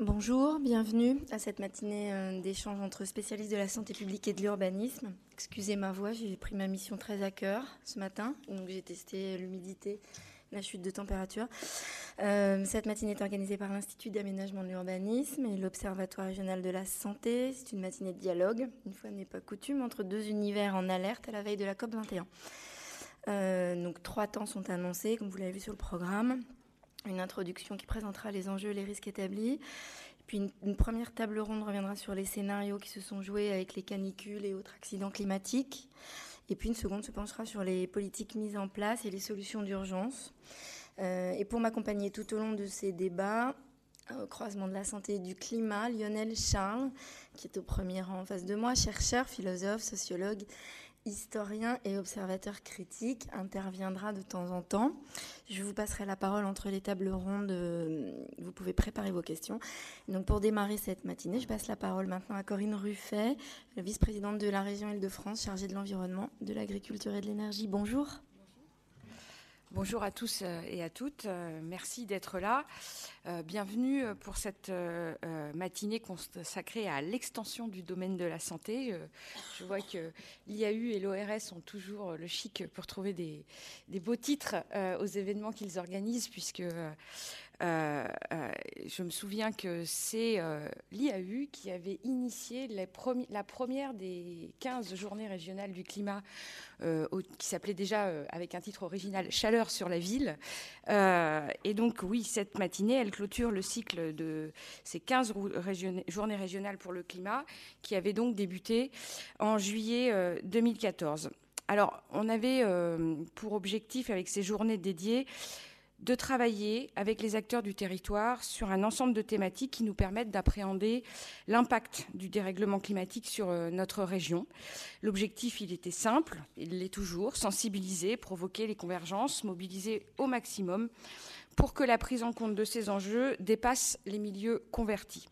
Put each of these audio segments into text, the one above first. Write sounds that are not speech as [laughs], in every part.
Bonjour, bienvenue à cette matinée euh, d'échange entre spécialistes de la santé publique et de l'urbanisme. Excusez ma voix, j'ai pris ma mission très à cœur ce matin, donc j'ai testé l'humidité, la chute de température. Euh, cette matinée est organisée par l'Institut d'aménagement de l'urbanisme et l'Observatoire régional de la santé. C'est une matinée de dialogue, une fois n'est pas coutume, entre deux univers en alerte à la veille de la COP 21. Euh, donc trois temps sont annoncés, comme vous l'avez vu sur le programme une introduction qui présentera les enjeux et les risques établis. Puis une, première table ronde reviendra sur les scénarios qui se sont joués avec les canicules et autres accidents climatiques. Et puis une seconde se penchera sur les politiques mises en place et les solutions d'urgence. Euh, et pour m'accompagner tout au long de ces débats, au croisement de la santé et du climat, Lionel Charles, qui est au premier rang en face de moi, chercheur, philosophe, sociologue historien et observateur critique, interviendra de temps en temps. Je vous passerai la parole entre les tables rondes. Vous pouvez préparer vos questions. Donc pour démarrer cette matinée, je passe la parole maintenant à Corinne Ruffet, vice-présidente de la région Île-de-France chargée de l'environnement, de l'agriculture et de l'énergie. Bonjour. Bonjour à tous euh, et à toutes. Euh, merci d'être là. Euh, bienvenue pour cette matinée consacrée à l'extension du domaine de la santé. Je vois que l'IAU et l'ORS ont toujours le chic pour trouver des, beaux titres aux événements qu'ils organisent, puisque je me souviens que c'est euh, l'IAU qui avait initié la première des 15 journées régionales du climat, qui s'appelait déjà avec un titre original Chaleur sur la ville. et donc oui, cette matinée, elle clôture le cycle de ces 15 journées régionales pour le climat, qui avait donc débuté en juillet 2014. Alors, on avait pour objectif, avec ces journées dédiées, de travailler avec les acteurs du territoire sur un ensemble de thématiques qui nous permettent d'appréhender l'impact du dérèglement climatique sur euh, notre région. L'objectif, il était simple, il l'est toujours, sensibiliser, provoquer les convergences, mobiliser au maximum pour que la prise en compte de ces enjeux dépasse les milieux convertis.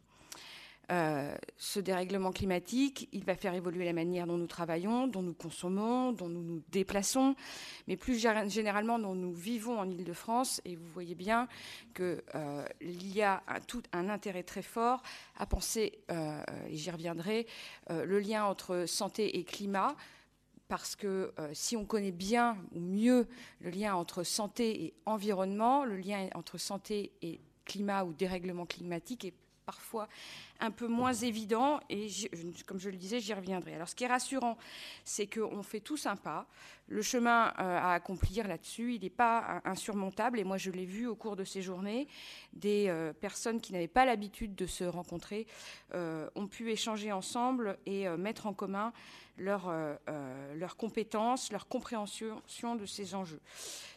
Euh, ce dérèglement climatique, il va faire évoluer la manière dont nous travaillons, dont nous consommons, dont nous nous déplaçons, mais plus généralement dont nous vivons en Ile-de-France. Et vous voyez bien qu'il euh, y a tout un intérêt très fort à penser, euh, et j'y reviendrai, le lien entre santé et climat parce que si on connaît bien ou mieux le lien entre santé et environnement, le lien entre santé et climat ou dérèglement climatique est parfois un peu moins évident et comme je le disais, j'y reviendrai. Alors ce qui est rassurant, c'est qu'on fait tous un pas. Le chemin euh, à accomplir là-dessus, il n'est pas insurmontable et moi je l'ai vu au cours de ces journées, des euh, personnes qui n'avaient pas l'habitude de se rencontrer euh, ont pu échanger ensemble et mettre en commun leurs leur compétences, leur compréhension de ces enjeux.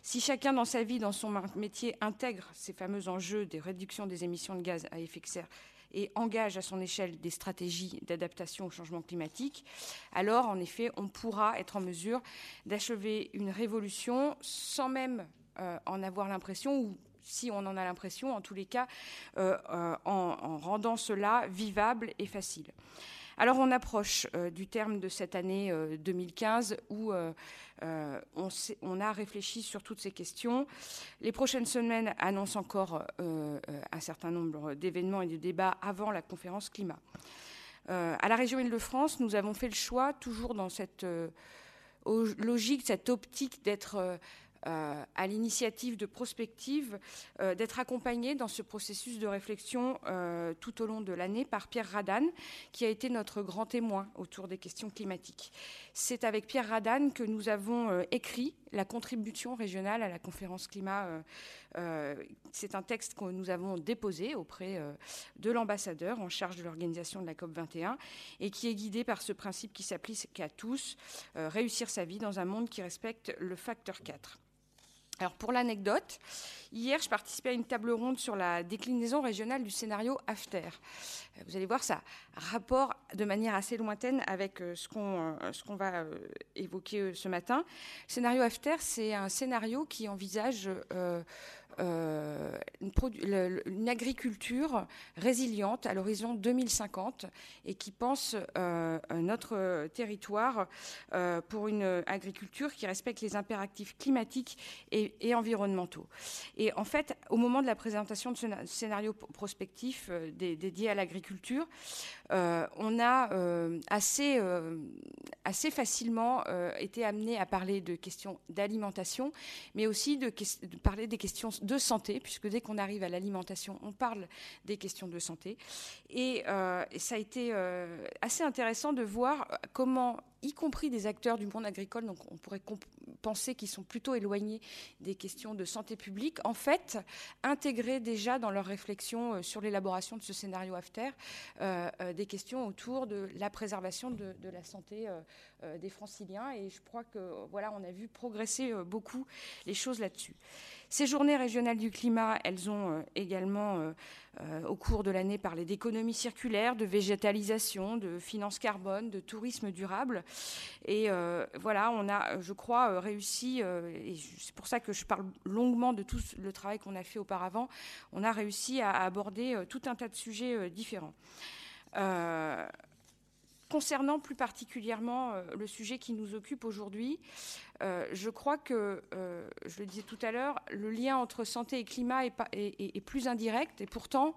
Si chacun dans sa vie, dans son métier, intègre ces fameux enjeux des réductions des émissions de gaz à effet de serre et engage à son échelle des stratégies d'adaptation au changement climatique, alors en effet, on pourra être en mesure d'achever une révolution sans même euh, en avoir l'impression ou si on en a l'impression, en tous les cas, euh, euh, en, rendant cela vivable et facile. Alors on approche du terme de cette année 2015 où on, a réfléchi sur toutes ces questions. Les prochaines semaines annoncent encore un certain nombre d'événements et de débats avant la conférence climat. à la région Île-de-France, nous avons fait le choix, toujours dans cette logique, cette optique d'être euh, à l'initiative de prospective, euh, d'être accompagné dans ce processus de réflexion euh, tout au long de l'année par Pierre Radan, qui a été notre grand témoin autour des questions climatiques. C'est avec Pierre Radan que nous avons écrit la contribution régionale à la conférence climat. C'est un texte que nous avons déposé auprès de l'ambassadeur en charge de l'organisation de la COP 21 et qui est guidé par ce principe qui s'applique à tous, réussir sa vie dans un monde qui respecte le facteur 4. Alors pour l'anecdote, hier je participais à une table ronde sur la déclinaison régionale du scénario After. Euh, vous allez voir ça rapport de manière assez lointaine avec euh, ce qu'on euh, ce qu'on va évoquer ce matin. Scénario After, c'est un scénario qui envisage une, agriculture résiliente à l'horizon 2050 et qui pense euh, notre territoire euh, pour une agriculture qui respecte les impératifs climatiques et, environnementaux. Et en fait, au moment de la présentation de ce scénario prospectif dédié à l'agriculture, on a assez, assez facilement été amené à parler de questions d'alimentation, mais aussi de, de parler des questions de santé, puisque dès qu'on arrive à l'alimentation, on parle des questions de santé. Et, euh, ça a été euh, assez intéressant de voir comment, y compris des acteurs du monde agricole, donc on pourrait penser qu'ils sont plutôt éloignés des questions de santé publique, en fait, intégrer déjà dans leur réflexion euh, sur l'élaboration de ce scénario after des questions autour de la préservation de, la santé des franciliens. Et je crois que voilà, on a vu progresser beaucoup les choses là-dessus. Ces journées régionales du climat, elles ont euh, également, euh, euh, au cours de l'année, parlé d'économie circulaire, de végétalisation, de finance carbone, de tourisme durable. Et voilà, on a, je crois, réussi, et c'est pour ça que je parle longuement de tout le travail qu'on a fait auparavant, on a réussi à aborder tout un tas de sujets différents. Concernant plus particulièrement le sujet qui nous occupe aujourd'hui, euh, je crois que, euh, je le disais tout à l'heure, le lien entre santé et climat est, plus indirect et pourtant,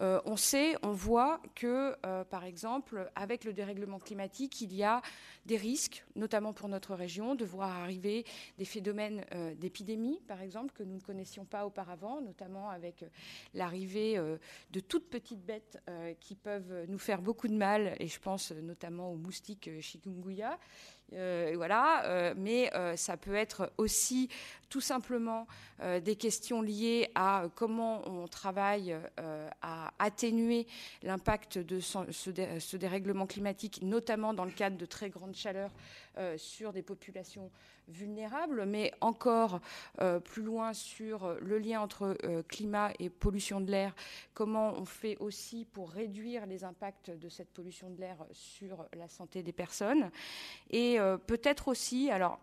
euh, on sait, on voit que, par exemple, avec le dérèglement climatique, il y a des risques, notamment pour notre région, de voir arriver des phénomènes d'épidémie, par exemple, que nous ne connaissions pas auparavant, notamment avec l'arrivée de toutes petites bêtes qui peuvent nous faire beaucoup de mal, et je pense notamment aux moustiques chikungunya, euh, voilà, euh, mais euh, ça peut être aussi tout simplement des questions liées à comment on travaille à atténuer l'impact de ce, dérèglement climatique, notamment dans le cadre de très grandes chaleurs sur des populations vulnérables, mais encore euh, plus loin sur euh, le lien entre euh, climat et pollution de l'air, comment on fait aussi pour réduire les impacts de cette pollution de l'air sur la santé des personnes. Et peut-être aussi, alors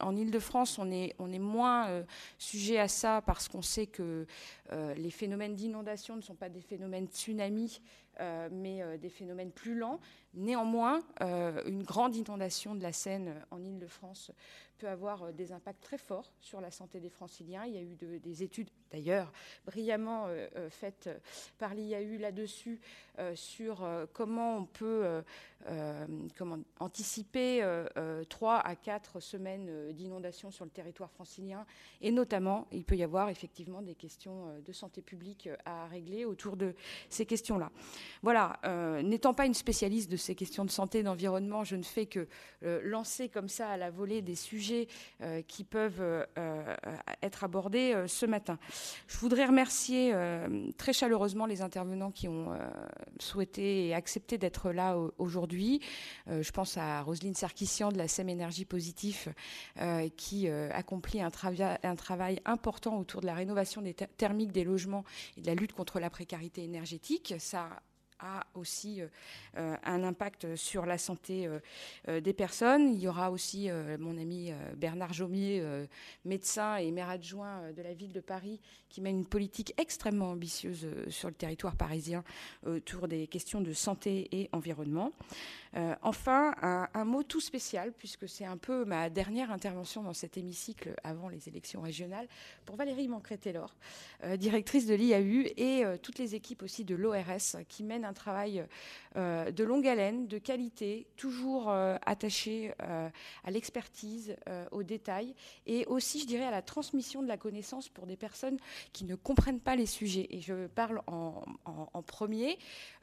en Ile-de-France, on est, on est moins sujet à ça parce qu'on sait que les phénomènes d'inondation ne sont pas des phénomènes tsunami, mais des phénomènes plus lents. Néanmoins, une grande inondation de la Seine en Ile-de-France peut avoir euh, des impacts très forts sur la santé des franciliens. Il y a eu des études, d'ailleurs, brillamment euh, euh, faites par l'IAU là-dessus, sur comment on peut anticiper trois à quatre semaines d'inondation sur le territoire francilien. Et notamment, il peut y avoir effectivement des questions de santé publique à régler autour de ces questions-là. Voilà, n'étant pas une spécialiste de ces questions de santé, d'environnement, je ne fais que lancer comme ça à la volée des sujets euh, qui peuvent euh, euh, être abordés ce matin. Je voudrais remercier très chaleureusement les intervenants qui ont souhaité et accepté d'être là aujourd'hui. je pense à Roselyne Sarkissian de la SEM Énergie Positif qui accomplit un, un, travail important autour de la rénovation des thermiques des logements et de la lutte contre la précarité énergétique. Ça a aussi euh, euh, un impact sur la santé euh, des personnes. Il y aura aussi mon ami Bernard Jomier, médecin et maire adjoint de la ville de Paris, qui mène une politique extrêmement ambitieuse sur le territoire parisien autour des questions de santé et environnement. enfin, un, mot tout spécial, puisque c'est un peu ma dernière intervention dans cet hémicycle avant les élections régionales, pour Valérie Mancret-Taylor, directrice de l'IAU, et toutes les équipes aussi de l'ORS qui mènent un un travail euh, de longue haleine, de qualité, toujours euh, attaché euh, à l'expertise, aux détails, et aussi, je dirais, à la transmission de la connaissance pour des personnes qui ne comprennent pas les sujets. Et je parle en, en premier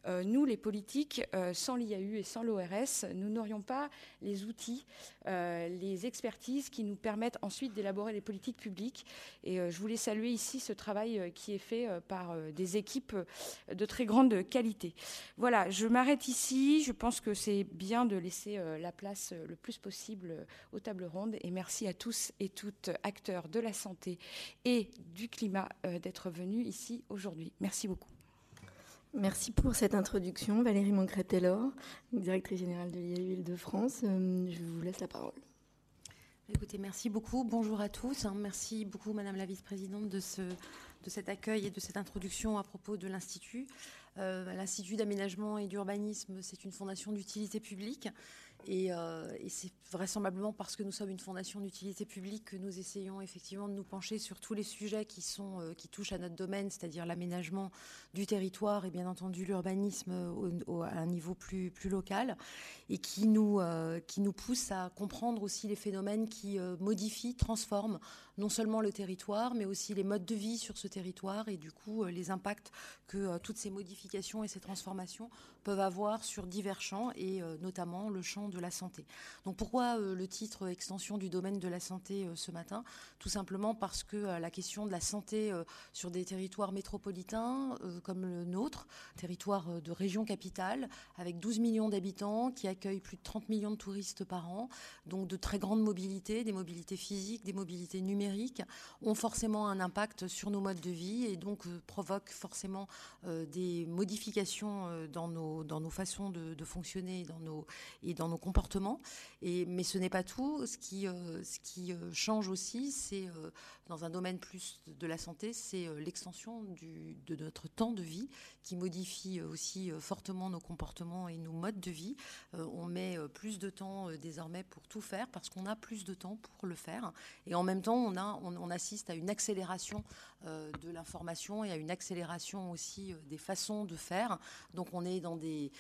euh, nous, les politiques, euh, sans l'IAU et sans l'ORS, nous n'aurions pas les outils, euh, les expertises qui nous permettent ensuite d'élaborer les politiques publiques. Et je voulais saluer ici ce travail qui est fait par des équipes de très grande qualité. Voilà, je m'arrête ici. Je pense que c'est bien de laisser la place le plus possible aux tables rondes. Et merci à tous et toutes acteurs de la santé et du climat d'être venus ici aujourd'hui. Merci beaucoup. Merci pour cette introduction, Valérie Mancret-Taylor, directrice générale de l'IAU de France. Euh, je vous laisse la parole. Écoutez, merci beaucoup. Bonjour à tous. Merci beaucoup, Madame la vice-présidente, de, ce, de cet accueil et de cette introduction à propos de l'Institut. Euh, L'Institut d'aménagement et d'urbanisme, c'est une fondation d'utilité publique. Et, euh, et c'est vraisemblablement parce que nous sommes une fondation d'utilité publique que nous essayons effectivement de nous pencher sur tous les sujets qui, sont, euh, qui touchent à notre domaine, c'est-à-dire l'aménagement du territoire et bien entendu l'urbanisme à un niveau plus, plus local, et qui nous, euh, qui nous pousse à comprendre aussi les phénomènes qui euh, modifient, transforment non seulement le territoire, mais aussi les modes de vie sur ce territoire et du coup euh, les impacts que euh, toutes ces modifications et ces transformations peuvent avoir sur divers champs et euh, notamment le champ de la santé. Donc pourquoi le titre extension du domaine de la santé ce matin? Tout simplement parce que la question de la santé sur des territoires métropolitains comme le nôtre, territoire de région capitale avec 12 millions d'habitants qui accueillent plus de 30 millions de touristes par an, donc de très grande mobilité, des mobilités physiques, des mobilités numériques ont forcément un impact sur nos modes de vie et donc euh, provoquent forcément euh, des modifications euh, dans, nos, dans nos façons de, fonctionner et dans nos, et dans nos comportements. Et, mais ce n'est pas tout. Ce qui, ce qui change aussi, c'est dans un domaine plus de la santé, c'est l'extension de notre temps de vie qui modifie aussi fortement nos comportements et nos modes de vie. On met plus de temps désormais pour tout faire parce qu'on a plus de temps pour le faire. Et en même temps, on on, assiste à une accélération euh, de l'information et à une accélération aussi euh, des façons de faire. Donc on est dans des,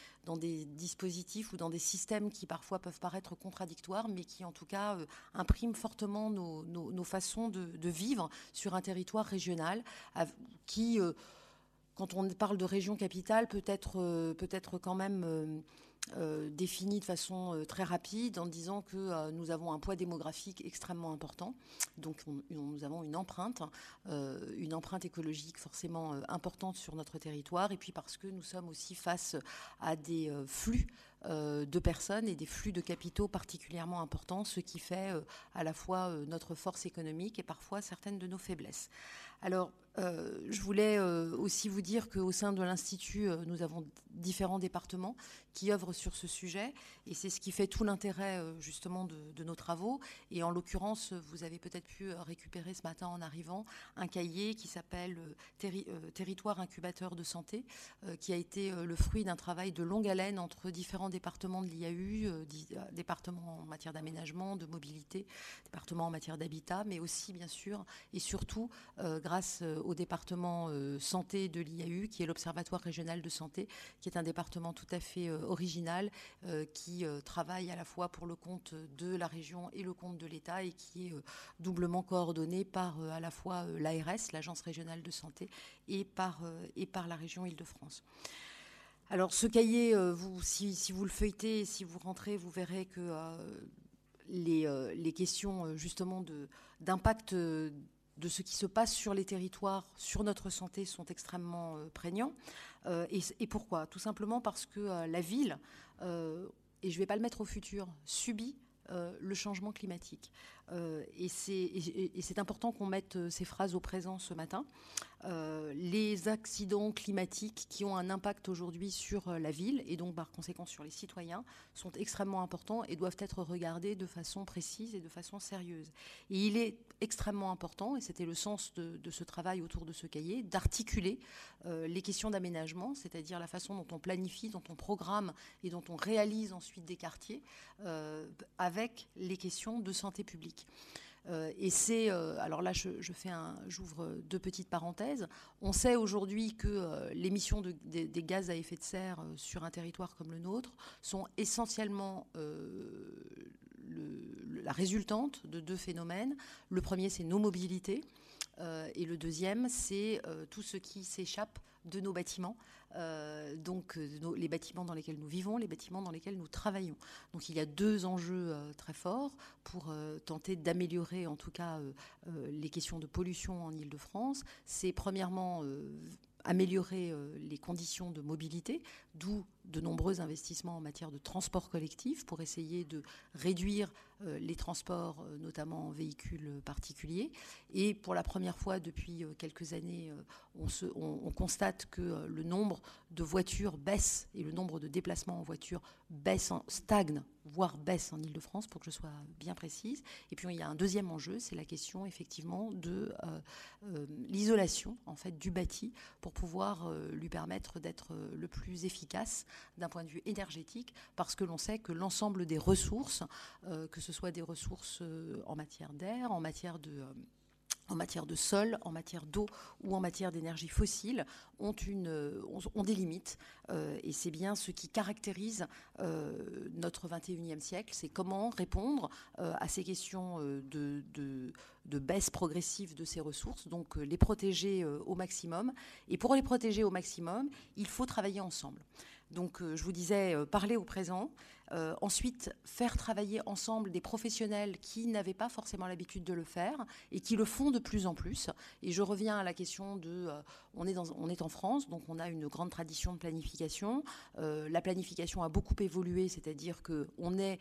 dispositifs ou dans des systèmes qui parfois peuvent paraître contradictoires, mais qui en tout cas euh, impriment fortement nos, façons de, vivre sur un territoire régional qui quand on parle de région capitale, peut être, peut être quand même euh, défini de façon euh, très rapide en disant que euh, nous avons un poids démographique extrêmement important. Donc nous avons une empreinte, une empreinte écologique forcément importante sur notre territoire. Et puis parce que nous sommes aussi face à des flux de personnes et des flux de capitaux particulièrement importants, ce qui fait à la fois notre force économique et parfois certaines de nos faiblesses. Alors, euh, je voulais euh, aussi vous dire qu'au sein de l'Institut, euh, nous avons différents départements qui œuvrent sur ce sujet, et c'est ce qui fait tout l'intérêt justement de, nos travaux. Et en l'occurrence, vous avez peut-être pu récupérer ce matin en arrivant un cahier qui s'appelle Territoire incubateur de santé, qui a été le fruit d'un travail de longue haleine entre différents départements de l'IAU, départements en matière d'aménagement, de mobilité, départements en matière d'habitat, mais aussi bien sûr et surtout grâce au département euh, santé de l'IAU, qui est l'Observatoire régional de santé, qui est un département tout à fait euh, original, euh, qui travaille à la fois pour le compte de la région et le compte de l'État, et qui est doublement coordonné par à la fois l'ARS, l'Agence régionale de santé, et par, et par la région Île-de-France. Alors ce cahier, vous, si, vous le feuilletez, si vous rentrez, vous verrez que les, les, questions justement d'impact de ce qui se passe sur les territoires, sur notre santé, sont extrêmement euh, prégnants. Euh, et, pourquoi? Tout simplement parce que euh, la ville, et je ne vais pas le mettre au futur, subit le changement climatique. Et c'est important qu'on mette ces phrases au présent ce matin. les accidents climatiques qui ont un impact aujourd'hui sur la ville et donc par conséquent sur les citoyens sont extrêmement importants et doivent être regardés de façon précise et de façon sérieuse. Et il est extrêmement important, et c'était le sens de, ce travail autour de ce cahier, d'articuler euh, les questions d'aménagement, c'est-à-dire la façon dont on planifie, dont on programme et dont on réalise ensuite des quartiers, euh, avec les questions de santé publique. Euh, et c'est, alors là, je, j'ouvre deux petites parenthèses. On sait aujourd'hui que l'émission de, des gaz à effet de serre sur un territoire comme le nôtre sont essentiellement la résultante de deux phénomènes. Le premier, c'est nos mobilités. Euh, et le deuxième, c'est euh, tout ce qui s'échappe de nos bâtiments, euh, donc les bâtiments dans lesquels nous vivons, les bâtiments dans lesquels nous travaillons. Donc il y a deux enjeux très forts pour tenter d'améliorer en tout cas les questions de pollution en Ile-de-France. C'est premièrement améliorer les conditions de mobilité, d'où de nombreux investissements en matière de transport collectif pour essayer de réduire euh, les transports, euh, notamment en véhicules particuliers. Et pour la première fois depuis euh, quelques années, on, constate que le nombre de voitures baisse et le nombre de déplacements en voiture baisse, stagne, voire baisse en Ile-de-France, pour que je sois bien précise. Et puis il y a un deuxième enjeu, c'est la question effectivement de l'isolation en fait du bâti pour pouvoir lui permettre d'être le plus efficace d'un point de vue énergétique, parce que l'on sait que l'ensemble des ressources, que ce ce soit des ressources euh, en matière d'air, en matière de euh, en matière de sol, en matière d'eau ou en matière d'énergie fossile, ont, euh, des limites. et c'est bien ce qui caractérise notre 21e siècle, c'est comment répondre à ces questions de, de, de, baisse progressive de ces ressources, donc les protéger au maximum. Et pour les protéger au maximum, il faut travailler ensemble. Donc je vous disais, parler au présent, euh, ensuite, faire travailler ensemble des professionnels qui n'avaient pas forcément l'habitude de le faire et qui le font de plus en plus. Et je reviens à la question de, euh, on, est dans, on est en France, donc on a une grande tradition de planification. Euh, la planification a beaucoup évolué, c'est-à-dire qu'on est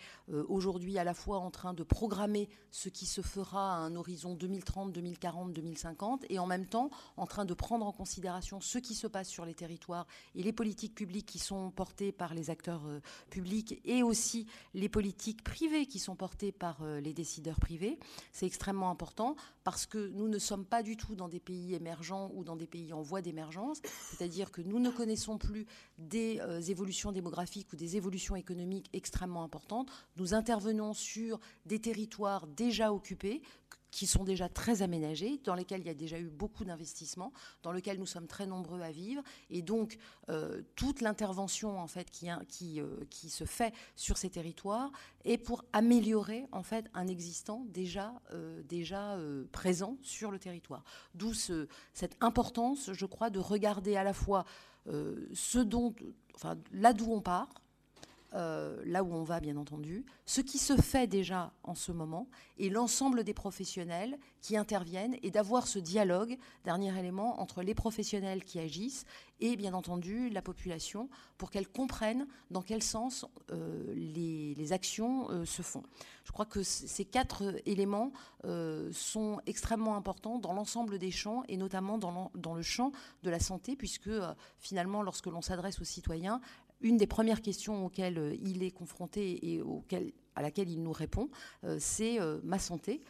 aujourd'hui à la fois en train de programmer ce qui se fera à un horizon 2030, 2040, 2050, et en même temps en train de prendre en considération ce qui se passe sur les territoires et les politiques publiques qui sont portées par les acteurs publics et aussi les politiques privées qui sont portées par euh, les décideurs privés. C'est extrêmement important parce que nous ne sommes pas du tout dans des pays émergents ou dans des pays en voie d'émergence, c'est-à-dire que nous ne connaissons plus des euh, évolutions démographiques ou des évolutions économiques extrêmement importantes. Nous intervenons sur des territoires déjà occupés qui sont déjà très aménagés, dans lesquels il y a déjà eu beaucoup d'investissements, dans lesquels nous sommes très nombreux à vivre. Et donc, euh, toute l'intervention en fait qui, qui, euh, qui, se fait sur ces territoires est pour améliorer en fait un existant déjà, euh, déjà présent sur le territoire. D'où cette importance, je crois, de regarder à la fois ce dont, enfin, là d'où on part, euh, là où on va bien entendu, ce qui se fait déjà en ce moment et l'ensemble des professionnels qui interviennent et d'avoir ce dialogue, dernier élément, entre les professionnels qui agissent et bien entendu la population pour qu'elle comprenne dans quel sens euh, les, actions euh, se font. Je crois que ces quatre éléments sont extrêmement importants dans l'ensemble des champs et notamment dans, dans, le champ de la santé puisque finalement lorsque l'on s'adresse aux citoyens, une des premières questions auxquelles euh, il est confronté et à laquelle il nous répond, euh, c'est euh, ma santé,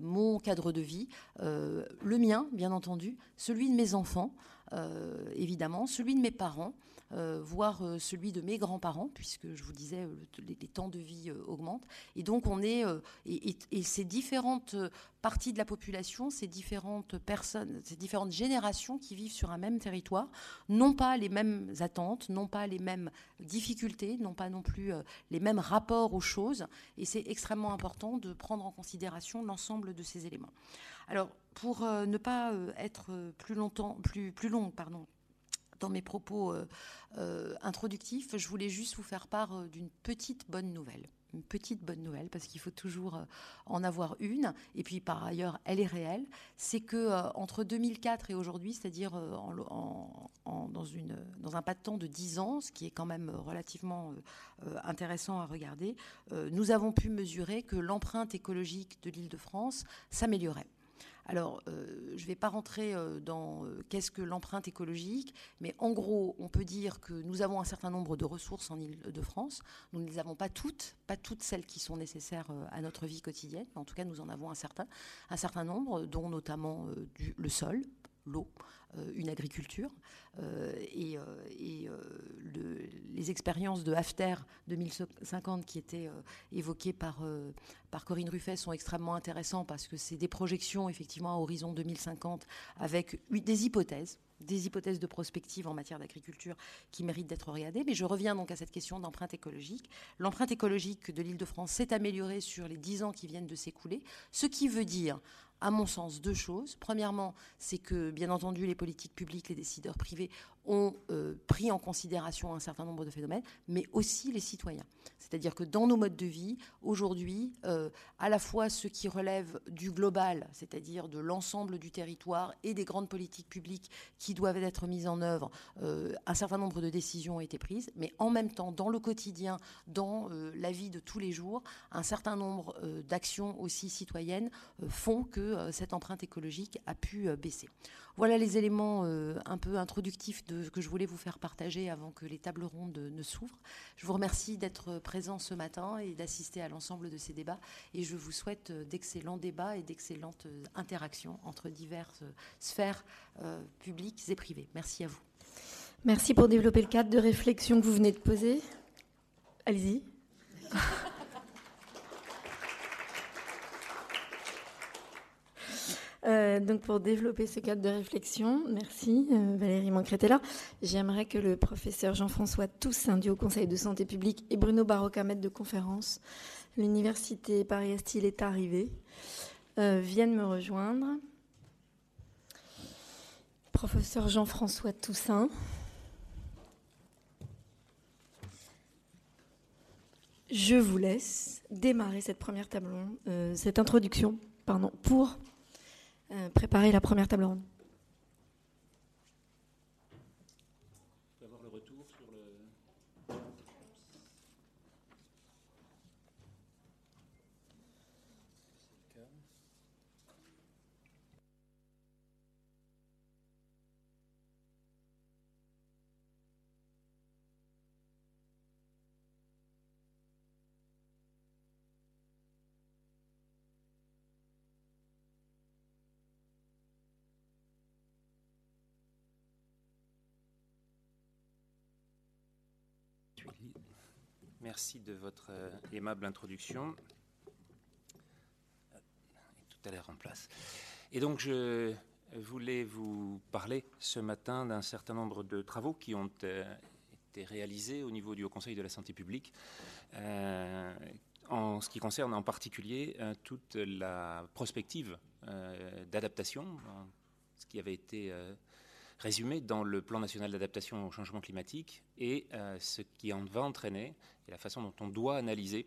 mon cadre de vie, le mien, bien entendu, celui de mes enfants, évidemment, celui de mes parents. Euh, voire euh, celui de mes grands-parents, puisque je vous disais, euh, les, temps de vie augmentent. Et donc, on est. Et, ces différentes parties de la population, ces différentes personnes, ces différentes générations qui vivent sur un même territoire, n'ont pas les mêmes attentes, n'ont pas les mêmes difficultés, n'ont pas non plus les mêmes rapports aux choses. Et c'est extrêmement important de prendre en considération l'ensemble de ces éléments. Alors, pour ne pas être plus longtemps, plus, plus long, pardon, dans mes propos euh, euh, introductifs, je voulais juste vous faire part euh, d'une petite bonne nouvelle. Une petite bonne nouvelle, parce qu'il faut toujours en avoir une, et puis par ailleurs, elle est réelle, c'est que entre 2004 et aujourd'hui, c'est-à-dire dans, un pas de temps de 10 ans, ce qui est quand même relativement intéressant à regarder, nous avons pu mesurer que l'empreinte écologique de l'île de France s'améliorait. Alors, euh, je ne vais pas rentrer euh, dans euh, qu'est-ce que l'empreinte écologique, mais en gros, on peut dire que nous avons un certain nombre de ressources en Île-de-France. Nous ne les avons pas toutes, pas toutes celles qui sont nécessaires à notre vie quotidienne, mais en tout cas, nous en avons un certain nombre, dont notamment le sol, l'eau, une agriculture. et, les expériences de Hafter 2050 qui étaient évoquées par, par Corinne Ruffet sont extrêmement intéressants parce que c'est des projections effectivement à horizon 2050 avec des hypothèses des hypothèses de prospective en matière d'agriculture qui méritent d'être regardées. Mais je reviens donc à cette question d'empreinte écologique. L'empreinte écologique de l'île de France s'est améliorée sur les dix ans qui viennent de s'écouler, ce qui veut dire à mon sens, deux choses. Premièrement, c'est que, bien entendu, les politiques publiques, les décideurs privés ont euh, pris en considération un certain nombre de phénomènes, mais aussi les citoyens. C'est-à-dire que dans nos modes de vie, aujourd'hui, euh, à la fois ce qui relève du global, c'est-à-dire de l'ensemble du territoire et des grandes politiques publiques qui doivent être mises en œuvre, euh, un certain nombre de décisions ont été prises, mais en même temps, dans le quotidien, dans la vie de tous les jours, un certain nombre d'actions aussi citoyennes font que cette empreinte écologique a pu baisser. Voilà les éléments un peu introductifs que je voulais vous faire partager avant que les tables rondes ne s'ouvrent. Je vous remercie d'être présent ce matin et d'assister à l'ensemble de ces débats. Et je vous souhaite euh, d'excellents débats et d'excellentes euh, interactions entre diverses sphères publiques et privées. Merci à vous. Merci pour développer le cadre de réflexion que vous venez de poser. Allez-y. [laughs] Euh, donc pour développer ce cadre de réflexion, merci euh, Valérie Mancretella. J'aimerais que le professeur Jean-François Toussaint du Haut Conseil de santé publique et Bruno Barocca, maître de conférence, l'université Paris-Est-Il est arrivé, euh, viennent me rejoindre. Professeur Jean-François Toussaint. Je vous laisse démarrer cette première table, cette introduction, pardon, pour préparer la première table ronde. Merci de votre euh, aimable introduction. Tout à l'heure en place. Et donc, je voulais vous parler ce matin d'un certain nombre de travaux qui ont euh, été réalisés au niveau du Haut Conseil de la santé publique, euh, en ce qui concerne en particulier toute la prospective d'adaptation, ce qui avait été résumé dans le plan national d'adaptation au changement climatique et euh, ce qui en va entraîner et la façon dont on doit analyser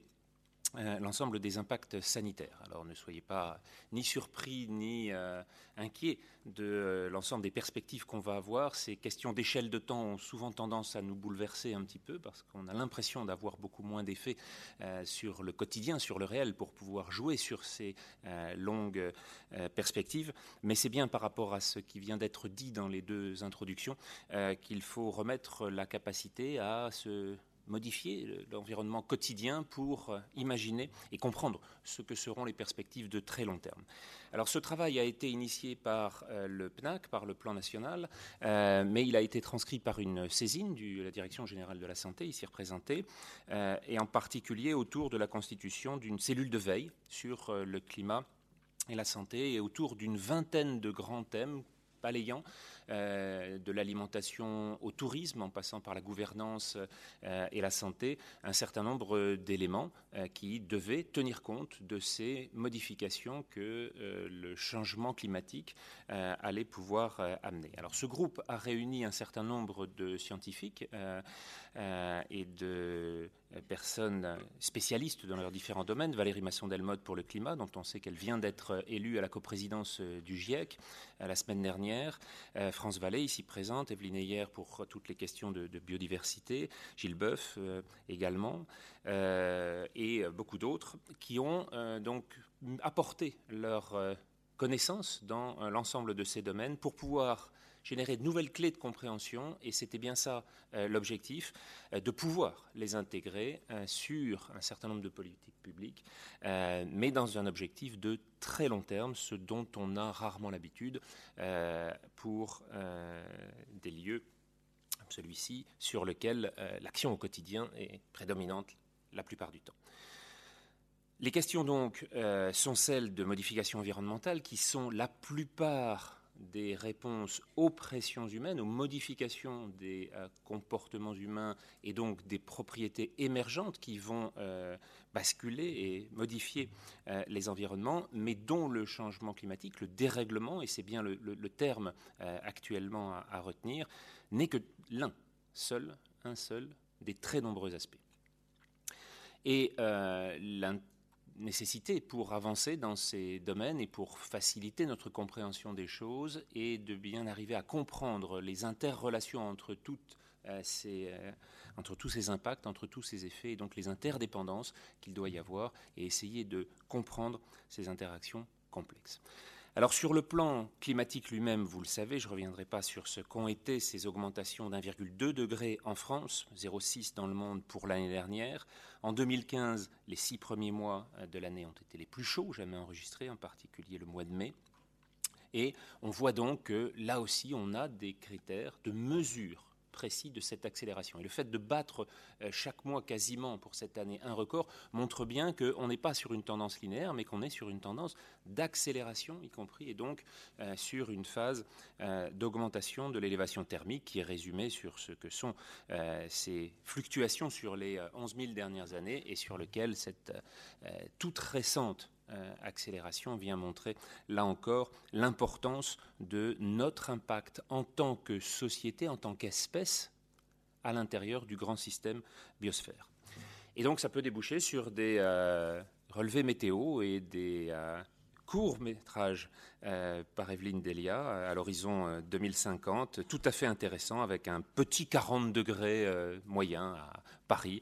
l'ensemble des impacts sanitaires. Alors ne soyez pas ni surpris ni euh, inquiets de euh, l'ensemble des perspectives qu'on va avoir. Ces questions d'échelle de temps ont souvent tendance à nous bouleverser un petit peu parce qu'on a l'impression d'avoir beaucoup moins d'effets sur le quotidien, sur le réel, pour pouvoir jouer sur ces longues perspectives. Mais c'est bien par rapport à ce qui vient d'être dit dans les deux introductions qu'il faut remettre la capacité à se modifier l'environnement quotidien pour euh, imaginer et comprendre ce que seront les perspectives de très long terme. Alors ce travail a été initié par euh, le PNAC, par le plan national, euh, mais il a été transcrit par une saisine de la Direction générale de la santé, ici représentée, et en particulier autour de la constitution d'une cellule de veille sur le climat et la santé, et autour d'une vingtaine de grands thèmes balayants euh, de l'alimentation au tourisme, en passant par la gouvernance euh, et la santé, un certain nombre d'éléments euh, qui devaient tenir compte de ces modifications que le changement climatique allait pouvoir amener. Alors ce groupe a réuni un certain nombre de scientifiques et de personnes spécialistes dans leurs différents domaines. Valérie Masson-Delmotte pour le climat, dont on sait qu'elle vient d'être élue à la coprésidence du GIEC la semaine dernière. France Vallée, ici présente, Evelyne Heyer pour toutes les questions de, biodiversité, Gilles Boeuf euh, également, euh, et beaucoup d'autres qui ont euh, donc apporté leur connaissance dans l'ensemble de ces domaines pour pouvoir générer de nouvelles clés de compréhension, et c'était bien ça l'objectif, de pouvoir les intégrer sur un certain nombre de politiques publiques, mais dans un objectif de très long terme, ce dont on a rarement l'habitude euh, pour euh, des lieux, celui-ci, sur lequel euh, l'action au quotidien est prédominante la plupart du temps. Les questions donc sont celles de modification environnementale qui sont la plupart des réponses aux pressions humaines, aux modifications des euh, comportements humains et donc des propriétés émergentes qui vont euh, basculer et modifier euh, les environnements, mais dont le changement climatique, le dérèglement, et c'est bien le, terme actuellement à, retenir, n'est que l'un seul, un seul des très nombreux aspects. Et l'intérêt nécessité pour avancer dans ces domaines et pour faciliter notre compréhension des choses et de bien arriver à comprendre les interrelations entre, euh, euh, entre tous ces impacts, entre tous ces effets et donc les interdépendances qu'il doit y avoir et essayer de comprendre ces interactions complexes. Alors sur le plan climatique lui-même, vous le savez, je ne reviendrai pas sur ce qu'ont été ces augmentations d'1,2 degré en France, 0,6 dans le monde pour l'année dernière. En 2015, les six premiers mois de l'année ont été les plus chauds jamais enregistrés, en particulier le mois de mai. Et on voit donc que là aussi, on a des critères de mesure précis de cette accélération. Et le fait de battre euh, chaque mois quasiment pour cette année un record montre bien qu'on n'est pas sur une tendance linéaire, mais qu'on est sur une tendance d'accélération, y compris, et donc euh, sur une phase euh, d'augmentation de l'élévation thermique qui est résumée sur ce que sont ces fluctuations sur les 11 000 dernières années et sur lequel cette toute récente accélération vient montrer, là encore, l'importance de notre impact en tant que société, en tant qu'espèce, à l'intérieur du grand système biosphère. Et donc ça peut déboucher sur des euh, relevés météo et des euh, court métrage euh, par Evelyne Delia euh, à l'horizon 2050, euh, tout à fait intéressant avec un petit 40 degrés moyen à Paris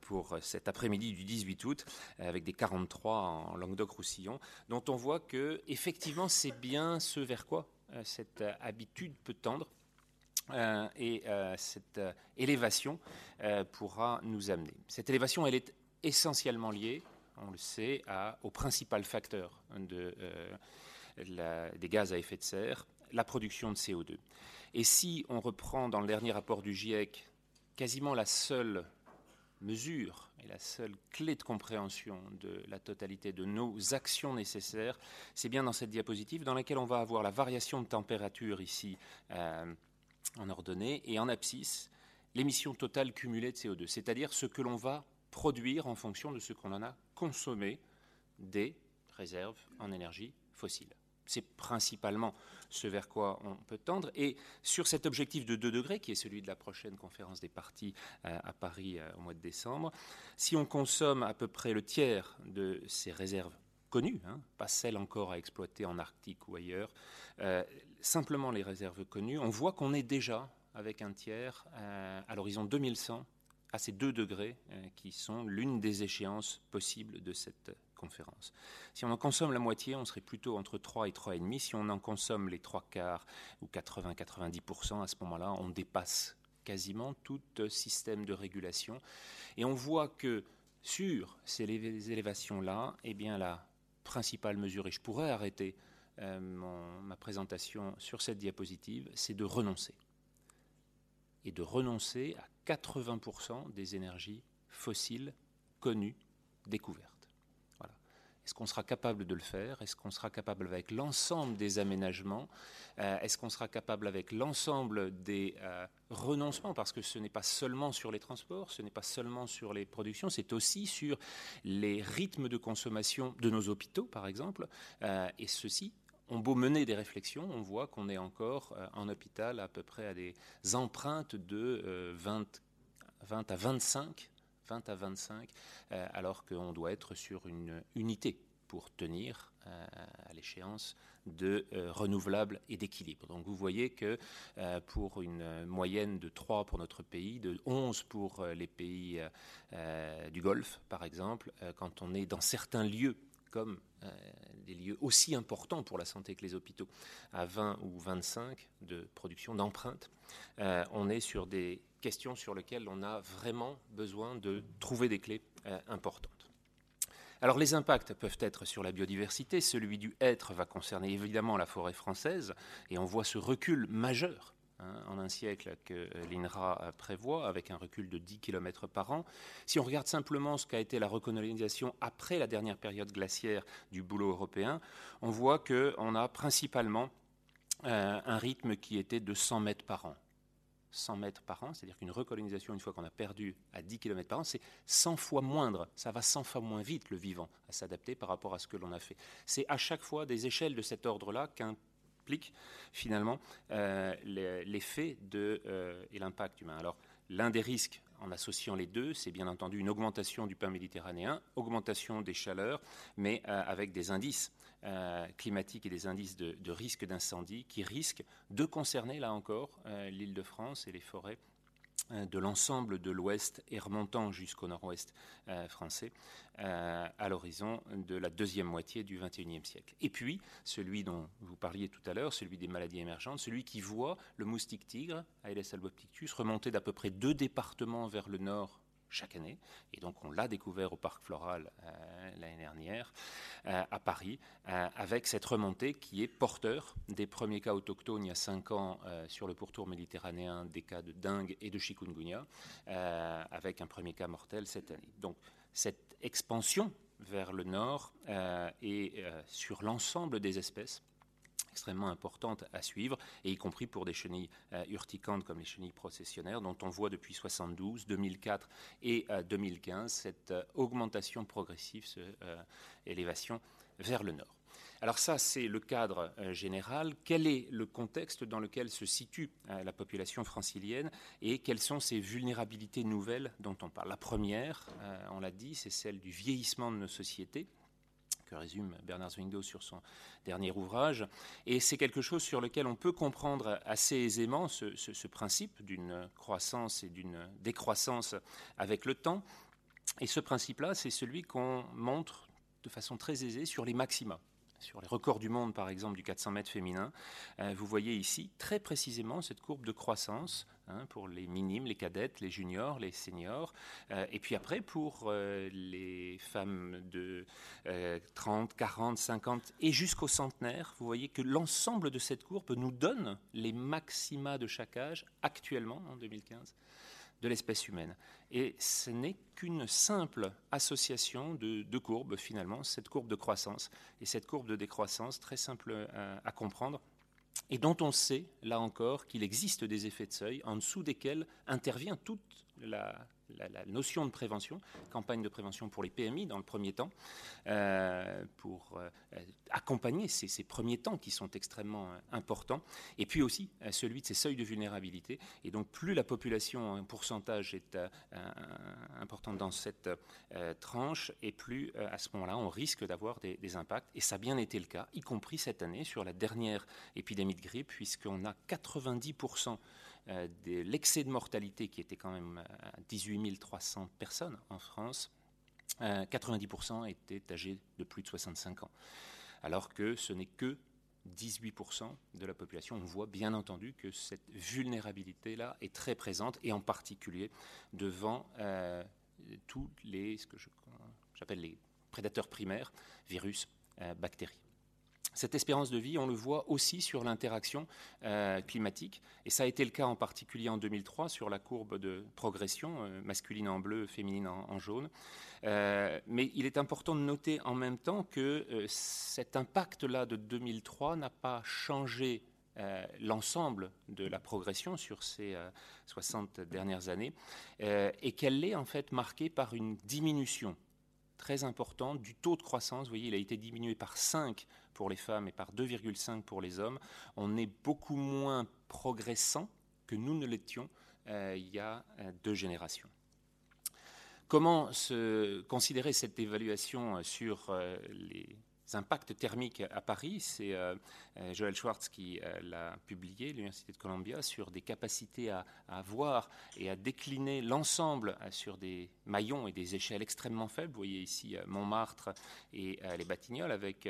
pour cet après-midi du 18 août avec des 43 en Languedoc-Roussillon dont on voit que effectivement c'est bien ce vers quoi cette habitude peut tendre et cette élévation pourra nous amener. Cette élévation elle est essentiellement liée on le sait, au principal facteur euh, des gaz à effet de serre, la production de CO2. Et si on reprend dans le dernier rapport du GIEC quasiment la seule mesure et la seule clé de compréhension de la totalité de nos actions nécessaires, c'est bien dans cette diapositive dans laquelle on va avoir la variation de température ici euh, en ordonnée et en abscisse l'émission totale cumulée de CO2, c'est-à-dire ce que l'on va produire en fonction de ce qu'on en a consommé des réserves en énergie fossile. C'est principalement ce vers quoi on peut tendre. Et sur cet objectif de 2 degrés, qui est celui de la prochaine conférence des partis euh, à Paris euh, au mois de décembre, si on consomme à peu près le tiers de ces réserves connues, hein, pas celles encore à exploiter en Arctique ou ailleurs, euh, simplement les réserves connues, on voit qu'on est déjà avec un tiers à l'horizon 2100 à ces deux degrés euh, qui sont l'une des échéances possibles de cette conférence. Si on en consomme la moitié, on serait plutôt entre 3 et 3,5. Si on en consomme les trois quarts ou 80-90%, à ce moment-là, on dépasse quasiment tout système de régulation. Et on voit que sur ces élévations-là, eh bien, la principale mesure, et je pourrais arrêter euh, ma présentation sur cette diapositive, c'est de renoncer. Et de renoncer à 80% des énergies fossiles connues, découvertes. Voilà. Est-ce qu'on sera capable de le faire? Est-ce qu'on sera capable avec l'ensemble des aménagements? Euh, Est-ce qu'on sera capable avec l'ensemble des euh, renoncements? Parce que ce n'est pas seulement sur les transports, ce n'est pas seulement sur les productions, c'est aussi sur les rythmes de consommation de nos hôpitaux, par exemple. Euh, et ceci on beau mener des réflexions, on voit qu'on est encore euh, en hôpital à peu près à des empreintes de 20, euh, à 25, 20 à 25, euh, alors qu'on doit être sur une unité pour tenir à l'échéance de renouvelables et d'équilibre. Donc vous voyez que pour une moyenne de 3 pour notre pays, de 11 pour les pays du Golfe par exemple, quand on est dans certains lieux comme euh, des lieux aussi importants pour la santé que les hôpitaux, à 20 ou 25 de production d'empreintes, euh, on est sur des questions sur lesquelles on a vraiment besoin de trouver des clés euh, importantes. Alors les impacts peuvent être sur la biodiversité, celui du être va concerner évidemment la forêt française, et on voit ce recul majeur Hein, en un siècle que euh, l'INRA euh, prévoit, avec un recul de 10 km par an. Si on regarde simplement ce qu'a été la recolonisation après la dernière période glaciaire du boulot européen, on voit qu'on a principalement un rythme qui était de 100 mètres par an. 100 mètres par an, c'est-à-dire qu'une recolonisation, une fois qu'on a perdu à 10 km par an, c'est 100 fois moindre, ça va 100 fois moins vite le vivant à s'adapter par rapport à ce que l'on a fait. C'est à chaque fois des échelles de cet ordre-là qu'implique finalement euh, l'effet euh, et l'impact humain. Alors l'un des risques en associant les deux, c'est bien entendu une augmentation du pain méditerranéen, augmentation des chaleurs, mais euh, avec des indices climatiques et des indices de, risque d'incendie qui risquent de concerner, là encore, l'île de France et les forêts de l'ensemble de l'ouest et remontant jusqu'au nord-ouest français à l'horizon de la deuxième moitié du XXIe siècle. Et puis, celui dont vous parliez tout à l'heure, celui des maladies émergentes, celui qui voit le moustique tigre, Aedes albopictus, remonter d'à peu près deux départements vers le nord chaque année. Et donc on l'a découvert au parc floral euh, l'année dernière euh, à Paris, euh, avec cette remontée qui est porteur des premiers cas autochtones il y a cinq ans sur le pourtour méditerranéen, des cas de dengue et de chikungunya, avec un premier cas mortel cette année. Donc cette expansion vers le nord et sur l'ensemble des espèces extrêmement importante à suivre, et y compris pour des chenilles euh, urticantes comme les chenilles processionnaires, dont on voit depuis 72, 2004 et 2015 euh, cette euh, augmentation progressive, cette élévation vers le nord. Alors ça, c'est le cadre général. Quel est le contexte dans lequel se situe la population francilienne et quelles sont ces vulnérabilités nouvelles dont on parle? La première, on l'a dit, c'est celle du vieillissement de nos sociétés que résume Bernard Zwingli sur son dernier ouvrage. Et c'est quelque chose sur lequel on peut comprendre assez aisément ce, principe d'une croissance et d'une décroissance avec le temps. Et ce principe-là, c'est celui qu'on montre de façon très aisée sur les maxima sur les records du monde, par exemple, du 400 mètres féminin, euh, vous voyez ici très précisément cette courbe de croissance hein, pour les minimes, les cadettes, les juniors, les seniors. Euh, et puis après, pour euh, les femmes de 30, 40, 50 et jusqu'au centenaire, vous voyez que l'ensemble de cette courbe nous donne les maxima de chaque âge actuellement, en 2015 de l'espèce humaine. Et ce n'est qu'une simple association de courbes, finalement, cette courbe de croissance et cette courbe de décroissance, très simple à, comprendre, et dont on sait, là encore, qu'il existe des effets de seuil en dessous desquels intervient toute la, la, notion de prévention, campagne de prévention pour les PMI dans le premier temps, euh, pour euh, accompagner ces, premiers temps qui sont extrêmement euh, importants, et puis aussi celui de ces seuils de vulnérabilité. Et donc plus la population en pourcentage est importante dans cette tranche, et plus à ce moment-là on risque d'avoir des, impacts. Et ça a bien été le cas, y compris cette année sur la dernière épidémie de grippe, puisqu'on a 90% euh, de l'excès de mortalité qui était quand même à 18 300 personnes en France, 90% euh, étaient âgés de plus de 65 ans. Alors que ce n'est que 18% de la population. On voit bien entendu que cette vulnérabilité-là est très présente, et en particulier devant euh, tous les, ce que j'appelle les prédateurs primaires, virus, bactéries. Cette espérance de vie, on le voit aussi sur l'interaction euh, climatique, et ça a été le cas en particulier en 2003 sur la courbe de progression, euh, masculine en bleu, féminine en, jaune. Euh, mais il est important de noter en même temps que cet impact-là de 2003 n'a pas changé l'ensemble de la progression sur ces 60 dernières années, et qu'elle est en fait marquée par une diminution très importante du taux de croissance. Vous voyez, il a été diminué par 5 pour les femmes et par 2,5 pour les hommes, on est beaucoup moins progressant que nous ne l'étions euh, il y a euh, deux générations. Comment se considérer cette évaluation sur euh, les impacts thermiques à Paris. C'est euh, euh, Joël Schwartz qui euh, l'a publié, l'Université de Columbia, sur des capacités à, voir et à décliner l'ensemble sur des maillons et des échelles extrêmement faibles. Vous voyez ici Montmartre et les Batignolles avec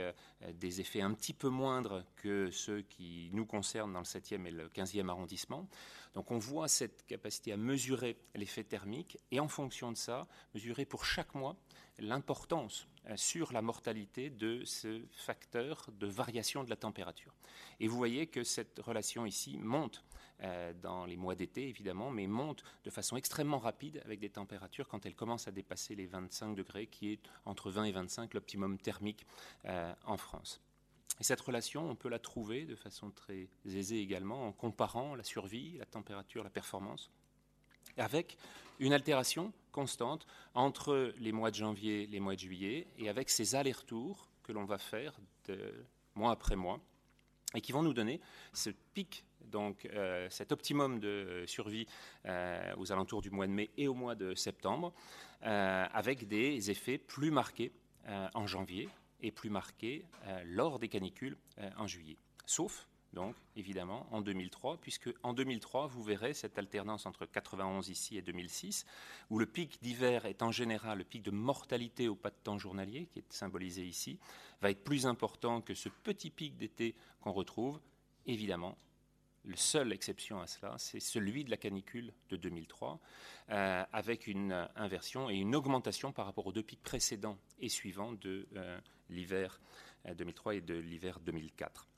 des effets un petit peu moindres que ceux qui nous concernent dans le 7e et le 15e arrondissement. Donc on voit cette capacité à mesurer l'effet thermique et en fonction de ça, mesurer pour chaque mois l'importance euh, sur la mortalité de ce facteur de variation de la température. Et vous voyez que cette relation ici monte euh, dans les mois d'été, évidemment, mais monte de façon extrêmement rapide avec des températures quand elles commencent à dépasser les 25 degrés, qui est entre 20 et 25 l'optimum thermique euh, en France. Et cette relation, on peut la trouver de façon très aisée également en comparant la survie, la température, la performance, avec une altération constante entre les mois de janvier et les mois de juillet, et avec ces allers-retours que l'on va faire mois après mois, et qui vont nous donner ce pic, donc euh, cet optimum de survie euh, aux alentours du mois de mai et au mois de septembre, euh, avec des effets plus marqués en janvier et plus marqués lors des canicules en juillet. Sauf donc évidemment en 2003, puisque en 2003, vous verrez cette alternance entre 91 ici et 2006, où le pic d'hiver est en général le pic de mortalité au pas de temps journalier, qui est symbolisé ici, va être plus important que ce petit pic d'été qu'on retrouve. Évidemment, la seule exception à cela, c'est celui de la canicule de 2003, euh, avec une inversion et une augmentation par rapport aux deux pics précédents et suivants de euh, l'hiver 2003 euh, et de l'hiver 2004.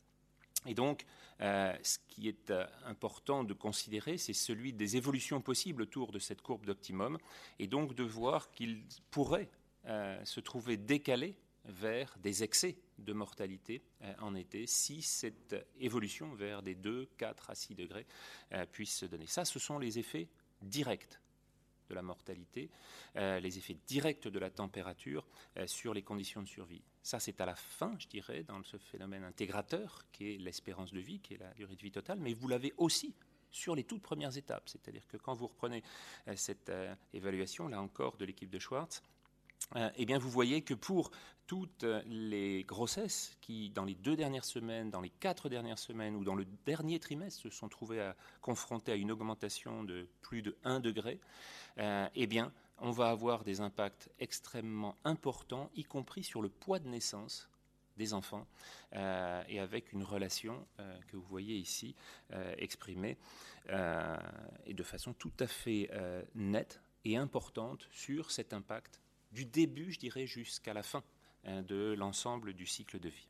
Et donc, euh, ce qui est euh, important de considérer, c'est celui des évolutions possibles autour de cette courbe d'optimum, et donc de voir qu'il pourrait euh, se trouver décalé vers des excès de mortalité en été si cette évolution vers des 2, 4 à 6 degrés puisse se donner. Ça, ce sont les effets directs de la mortalité, les effets directs de la température sur les conditions de survie. Ça, c'est à la fin, je dirais, dans ce phénomène intégrateur qui est l'espérance de vie, qui est la durée de vie totale, mais vous l'avez aussi sur les toutes premières étapes. C'est-à-dire que quand vous reprenez euh, cette évaluation, là encore, de l'équipe de Schwartz, eh bien, vous voyez que pour toutes les grossesses qui, dans les deux dernières semaines, dans les quatre dernières semaines ou dans le dernier trimestre, se sont trouvées à, confrontées à une augmentation de plus de 1 degré, euh, eh bien, on va avoir des impacts extrêmement importants, y compris sur le poids de naissance des enfants, euh, et avec une relation euh, que vous voyez ici exprimée, et de façon tout à fait nette et importante sur cet impact du début, je dirais, jusqu'à la fin hein, de l'ensemble du cycle de vie.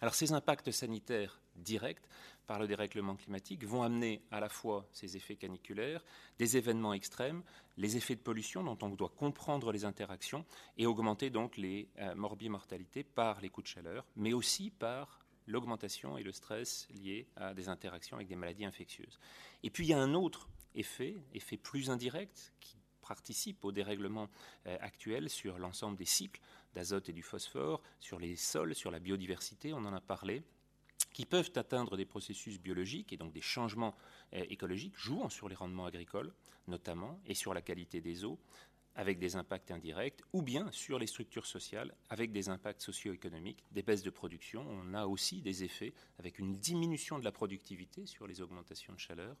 Alors ces impacts sanitaires directs par le dérèglement climatique vont amener à la fois ces effets caniculaires, des événements extrêmes, les effets de pollution dont on doit comprendre les interactions et augmenter donc les euh, morbimortalités par les coups de chaleur, mais aussi par l'augmentation et le stress liés à des interactions avec des maladies infectieuses. Et puis il y a un autre effet, effet plus indirect, qui participe au dérèglement euh, actuel sur l'ensemble des cycles d'azote et du phosphore, sur les sols, sur la biodiversité, on en a parlé, qui peuvent atteindre des processus biologiques et donc des changements euh, écologiques, jouant sur les rendements agricoles notamment, et sur la qualité des eaux, avec des impacts indirects, ou bien sur les structures sociales, avec des impacts socio-économiques, des baisses de production. On a aussi des effets avec une diminution de la productivité sur les augmentations de chaleur,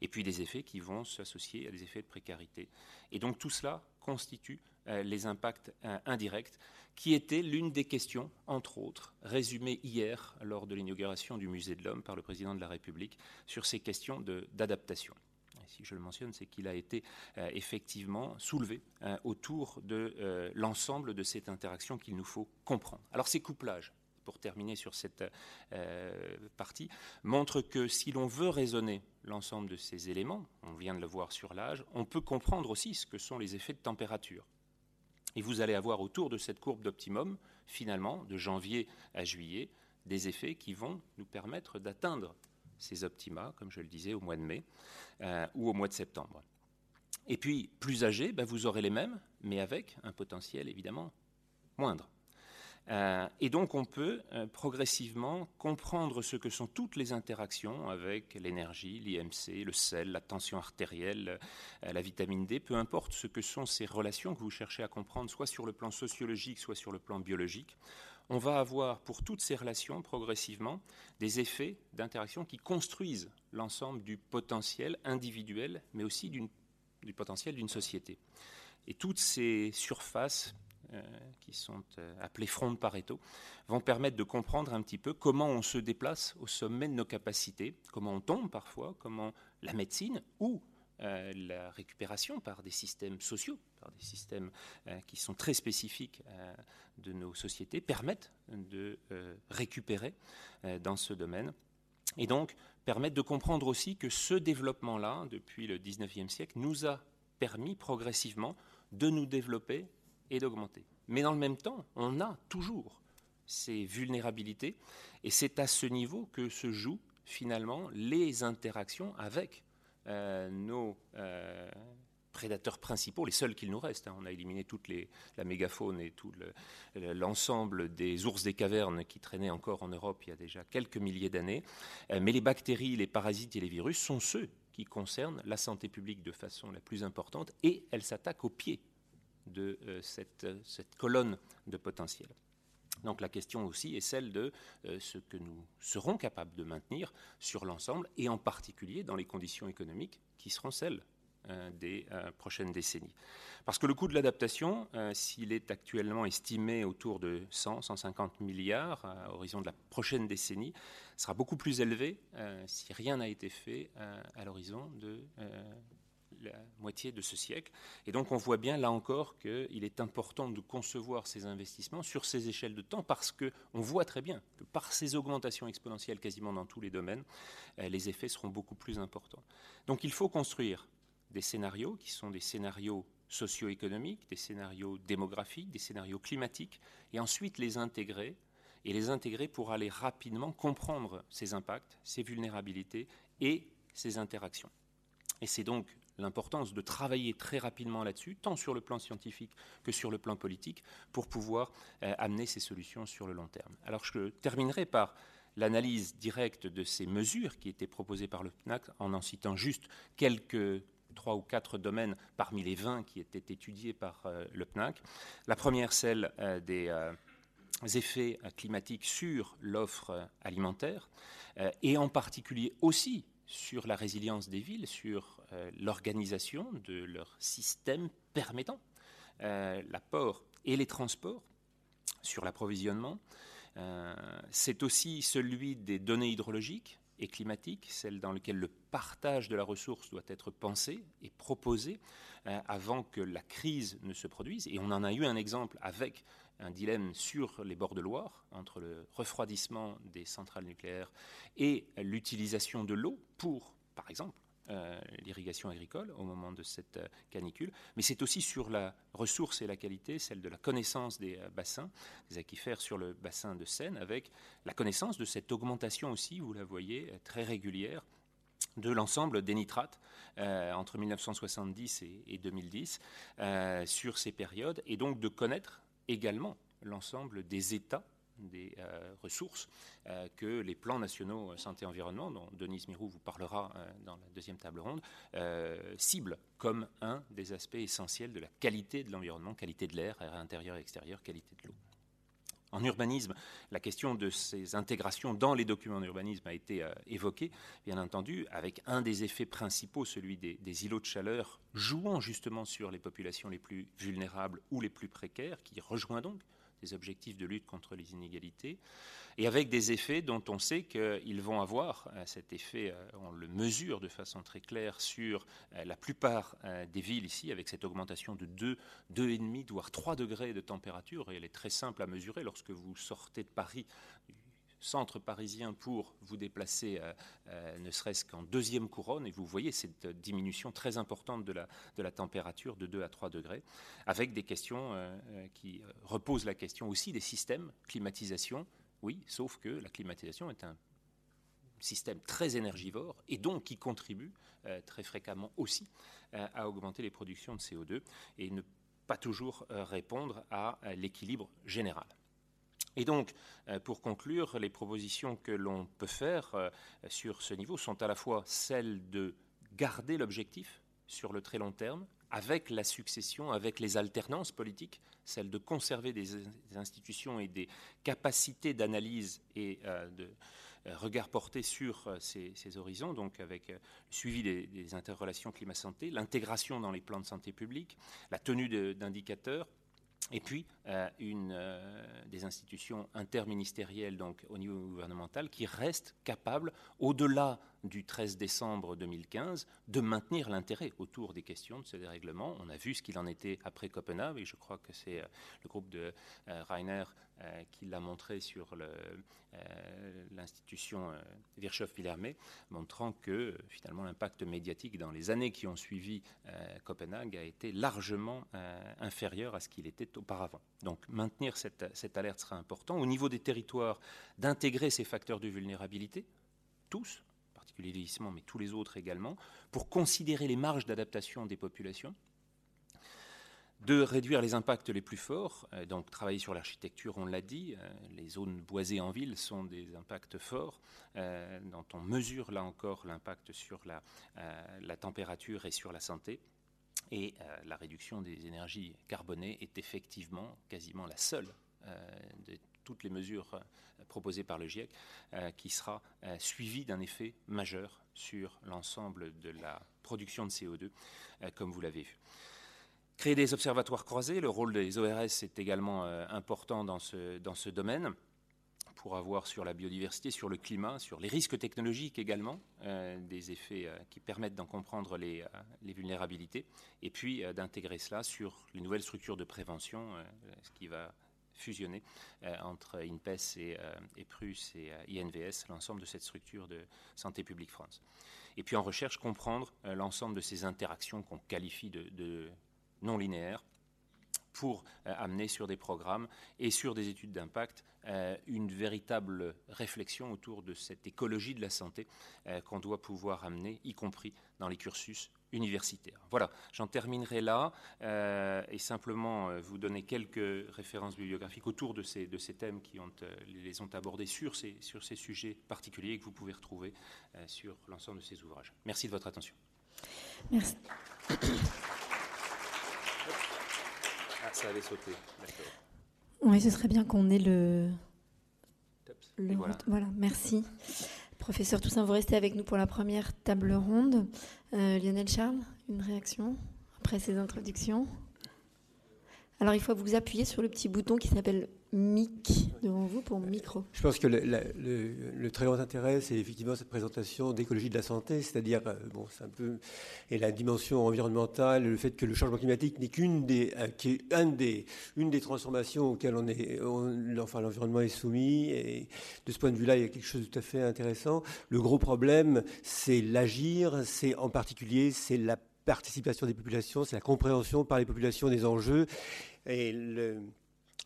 et puis des effets qui vont s'associer à des effets de précarité. Et donc tout cela constitue les impacts euh, indirects, qui étaient l'une des questions, entre autres, résumées hier lors de l'inauguration du Musée de l'Homme par le président de la République sur ces questions d'adaptation si je le mentionne, c'est qu'il a été euh, effectivement soulevé euh, autour de euh, l'ensemble de cette interaction qu'il nous faut comprendre. Alors ces couplages, pour terminer sur cette partie, montrent que si l'on veut raisonner l'ensemble de ces éléments, on vient de le voir sur l'âge, on peut comprendre aussi ce que sont les effets de température. Et vous allez avoir autour de cette courbe d'optimum, finalement, de janvier à juillet, des effets qui vont nous permettre d'atteindre ces optima, comme je le disais, au mois de mai euh, ou au mois de septembre. Et puis, plus âgé, ben, vous aurez les mêmes, mais avec un potentiel évidemment moindre. Euh, et donc, on peut euh, progressivement comprendre ce que sont toutes les interactions avec l'énergie, l'IMC, le sel, la tension artérielle, la vitamine D, peu importe ce que sont ces relations que vous cherchez à comprendre, soit sur le plan sociologique, soit sur le plan biologique on va avoir pour toutes ces relations progressivement des effets d'interaction qui construisent l'ensemble du potentiel individuel, mais aussi du potentiel d'une société. Et toutes ces surfaces euh, qui sont euh, appelées fronts de Pareto, vont permettre de comprendre un petit peu comment on se déplace au sommet de nos capacités, comment on tombe parfois, comment la médecine ou euh, la récupération par des systèmes sociaux, par des systèmes euh, qui sont très spécifiques euh, de nos sociétés, permettent de récupérer dans ce domaine. Et donc, permettent de comprendre aussi que ce développement-là, depuis le 19e siècle, nous a permis progressivement de nous développer et d'augmenter. Mais dans le même temps, on a toujours ces vulnérabilités. Et c'est à ce niveau que se jouent finalement les interactions avec euh, nos euh, prédateurs principaux, les seuls qu'il nous reste. Hein. On a éliminé toute la mégafaune et tout l'ensemble des ours des cavernes qui traînaient encore en Europe il y a déjà quelques milliers d'années. Euh, mais les bactéries, les parasites et les virus sont ceux qui concernent la santé publique de façon la plus importante et elles s'attaquent au pied de cette, cette colonne de potentiel. Donc la question aussi est celle de euh, ce que nous serons capables de maintenir sur l'ensemble et en particulier dans les conditions économiques qui seront celles euh, des euh, prochaines décennies. Parce que le coût de l'adaptation, s'il est actuellement estimé autour de 100, 150 milliards à horizon de la prochaine décennie, sera beaucoup plus élevé si rien n'a été fait à l'horizon de la moitié de ce siècle. Et donc on voit bien là encore qu'il est important de concevoir ces investissements sur ces échelles de temps parce qu'on voit très bien que par ces augmentations exponentielles quasiment dans tous les domaines, euh, les effets seront beaucoup plus importants. Donc il faut construire des scénarios qui sont des scénarios socio-économiques, des scénarios démographiques, des scénarios climatiques, et ensuite les intégrer, et les intégrer pour aller rapidement comprendre ces impacts, ces vulnérabilités et ces interactions. Et c'est donc l'importance de travailler très rapidement là-dessus, tant sur le plan scientifique que sur le plan politique, pour pouvoir euh, amener ces solutions sur le long terme. Alors je terminerai par l'analyse directe de ces mesures qui étaient proposées par le PNAC en en citant juste quelques trois ou quatre domaines parmi les 20 qui étaient étudiés par euh, le PNAC. La première, celle euh, des effets climatiques sur l'offre alimentaire, et en particulier aussi sur la résilience des villes, sur l'organisation de leur système permettant euh, l'apport et les transports, sur l'approvisionnement. Euh, c'est aussi celui des données hydrologiques et climatiques, celles dans lesquelles le partage de la ressource doit être pensé et proposé avant que la crise ne se produise. Et on en a eu un exemple avec un dilemme sur les bords de Loire entre le refroidissement des centrales nucléaires et l'utilisation de l'eau pour, par exemple, euh, l'irrigation agricole au moment de cette euh, canicule, mais c'est aussi sur la ressource et la qualité, celle de la connaissance des euh, bassins, des aquifères sur le bassin de Seine, avec la connaissance de cette augmentation aussi, vous la voyez, très régulière de l'ensemble des nitrates entre 1970 et, et 2010 sur ces périodes, et donc de connaître également l'ensemble des états des euh, ressources euh, que les plans nationaux santé-environnement, dont Denise Mirou vous parlera euh, dans la deuxième table ronde, ciblent comme un des aspects essentiels de la qualité de l'environnement, qualité de l'air, air intérieur et extérieur, qualité de l'eau. En urbanisme, la question de ces intégrations dans les documents d'urbanisme a été euh, évoquée, bien entendu, avec un des effets principaux, celui des, des, îlots de chaleur, jouant justement sur les populations les plus vulnérables ou les plus précaires, qui rejoint donc des objectifs de lutte contre les inégalités, et avec des effets dont on sait qu'ils vont avoir, euh, cet effet, euh, on le mesure de façon très claire sur euh, la plupart des villes ici, avec cette augmentation de 2, 2,5, voire 3 degrés de température, et elle est très simple à mesurer. Lorsque vous sortez de Paris centre parisien pour vous déplacer ne serait-ce qu'en deuxième couronne et vous voyez cette diminution très importante de la, température de 2 à 3 degrés avec des questions qui reposent la question aussi des systèmes climatisation oui, sauf que la climatisation est un système très énergivore et donc qui contribue euh, très fréquemment aussi euh, à augmenter les productions de CO2 et ne pas toujours euh, répondre à l'équilibre général. Et donc, pour conclure, les propositions que l'on peut faire sur ce niveau sont à la fois celles de garder l'objectif sur le très long terme, avec la succession, avec les alternances politiques, celle de conserver des, institutions et des capacités d'analyse et euh, de euh, regard porté sur euh, ces, horizons, donc avec le suivi des, interrelations climat-santé, l'intégration dans les plans de santé publique, la tenue d'indicateurs, et puis une, des institutions interministérielles donc au niveau gouvernemental qui restent capables, au-delà du 13 décembre 2015 de maintenir l'intérêt autour des questions de ce dérèglement. On a vu ce qu'il en était après Copenhague, et je crois que c'est le groupe de Rainer qui l'a montré sur l'institution Virchow-Villermé, montrant que finalement l'impact médiatique dans les années qui ont suivi Copenhague a été largement inférieur à ce qu'il était auparavant. Donc maintenir cette, alerte sera important. Au niveau des territoires, d'intégrer ces facteurs de vulnérabilité, tous, particulier vieillissement, mais tous les autres également, pour considérer les marges d'adaptation des populations, de réduire les impacts les plus forts, euh, donc travailler sur l'architecture, on l'a dit, euh, les zones boisées en ville sont des impacts forts, euh, dont on mesure là encore l'impact sur la, la, température et sur la santé. Et la réduction des énergies carbonées est effectivement quasiment la seule de toutes les mesures proposées par le GIEC, qui sera suivie d'un effet majeur sur l'ensemble de la production de CO2, comme vous l'avez vu. Créer des observatoires croisés, le rôle des ORS est également euh, important dans ce, dans ce domaine pour avoir sur la biodiversité, sur le climat, sur les risques technologiques également, euh, des effets euh, qui permettent d'en comprendre les, les, vulnérabilités, et puis d'intégrer cela sur les nouvelles structures de prévention, ce qui va fusionner entre INPES et, et PRUS et INVS, l'ensemble de cette structure de santé publique France. Et puis en recherche, comprendre l'ensemble de ces interactions qu'on qualifie de, non linéaire pour euh, amener sur des programmes et sur des études d'impact euh, une véritable réflexion autour de cette écologie de la santé euh, qu'on doit pouvoir amener, y compris dans les cursus universitaires. Voilà, j'en terminerai là et simplement vous donner quelques références bibliographiques autour de ces, de ces thèmes qui ont, les ont abordés sur ces, sur ces sujets particuliers que vous pouvez retrouver sur l'ensemble de ces ouvrages. Merci de votre attention. Merci. Ah, ça allait sauter, Oui, ce serait bien qu'on ait le. voilà. merci. Professeur Toussaint, vous restez avec nous pour la première table ronde. Euh, Lionel Charles, une réaction après ces introductions? Alors, il faut vous appuyer sur le petit bouton qui s'appelle mic devant vous pour micro. Je pense que le, très grand intérêt, c'est effectivement cette présentation d'écologie de la santé, c'est-à-dire, euh, bon, c'est un peu, et la dimension environnementale, le fait que le changement climatique n'est qu'une des, euh, qui est un des, une des transformations auxquelles on est, enfin, l'environnement est soumis, et de ce point de vue-là, il y a quelque chose de tout à fait intéressant. Le gros problème, c'est l'agir, c'est en particulier, c'est la participation des populations, c'est la compréhension par les populations des enjeux, et le,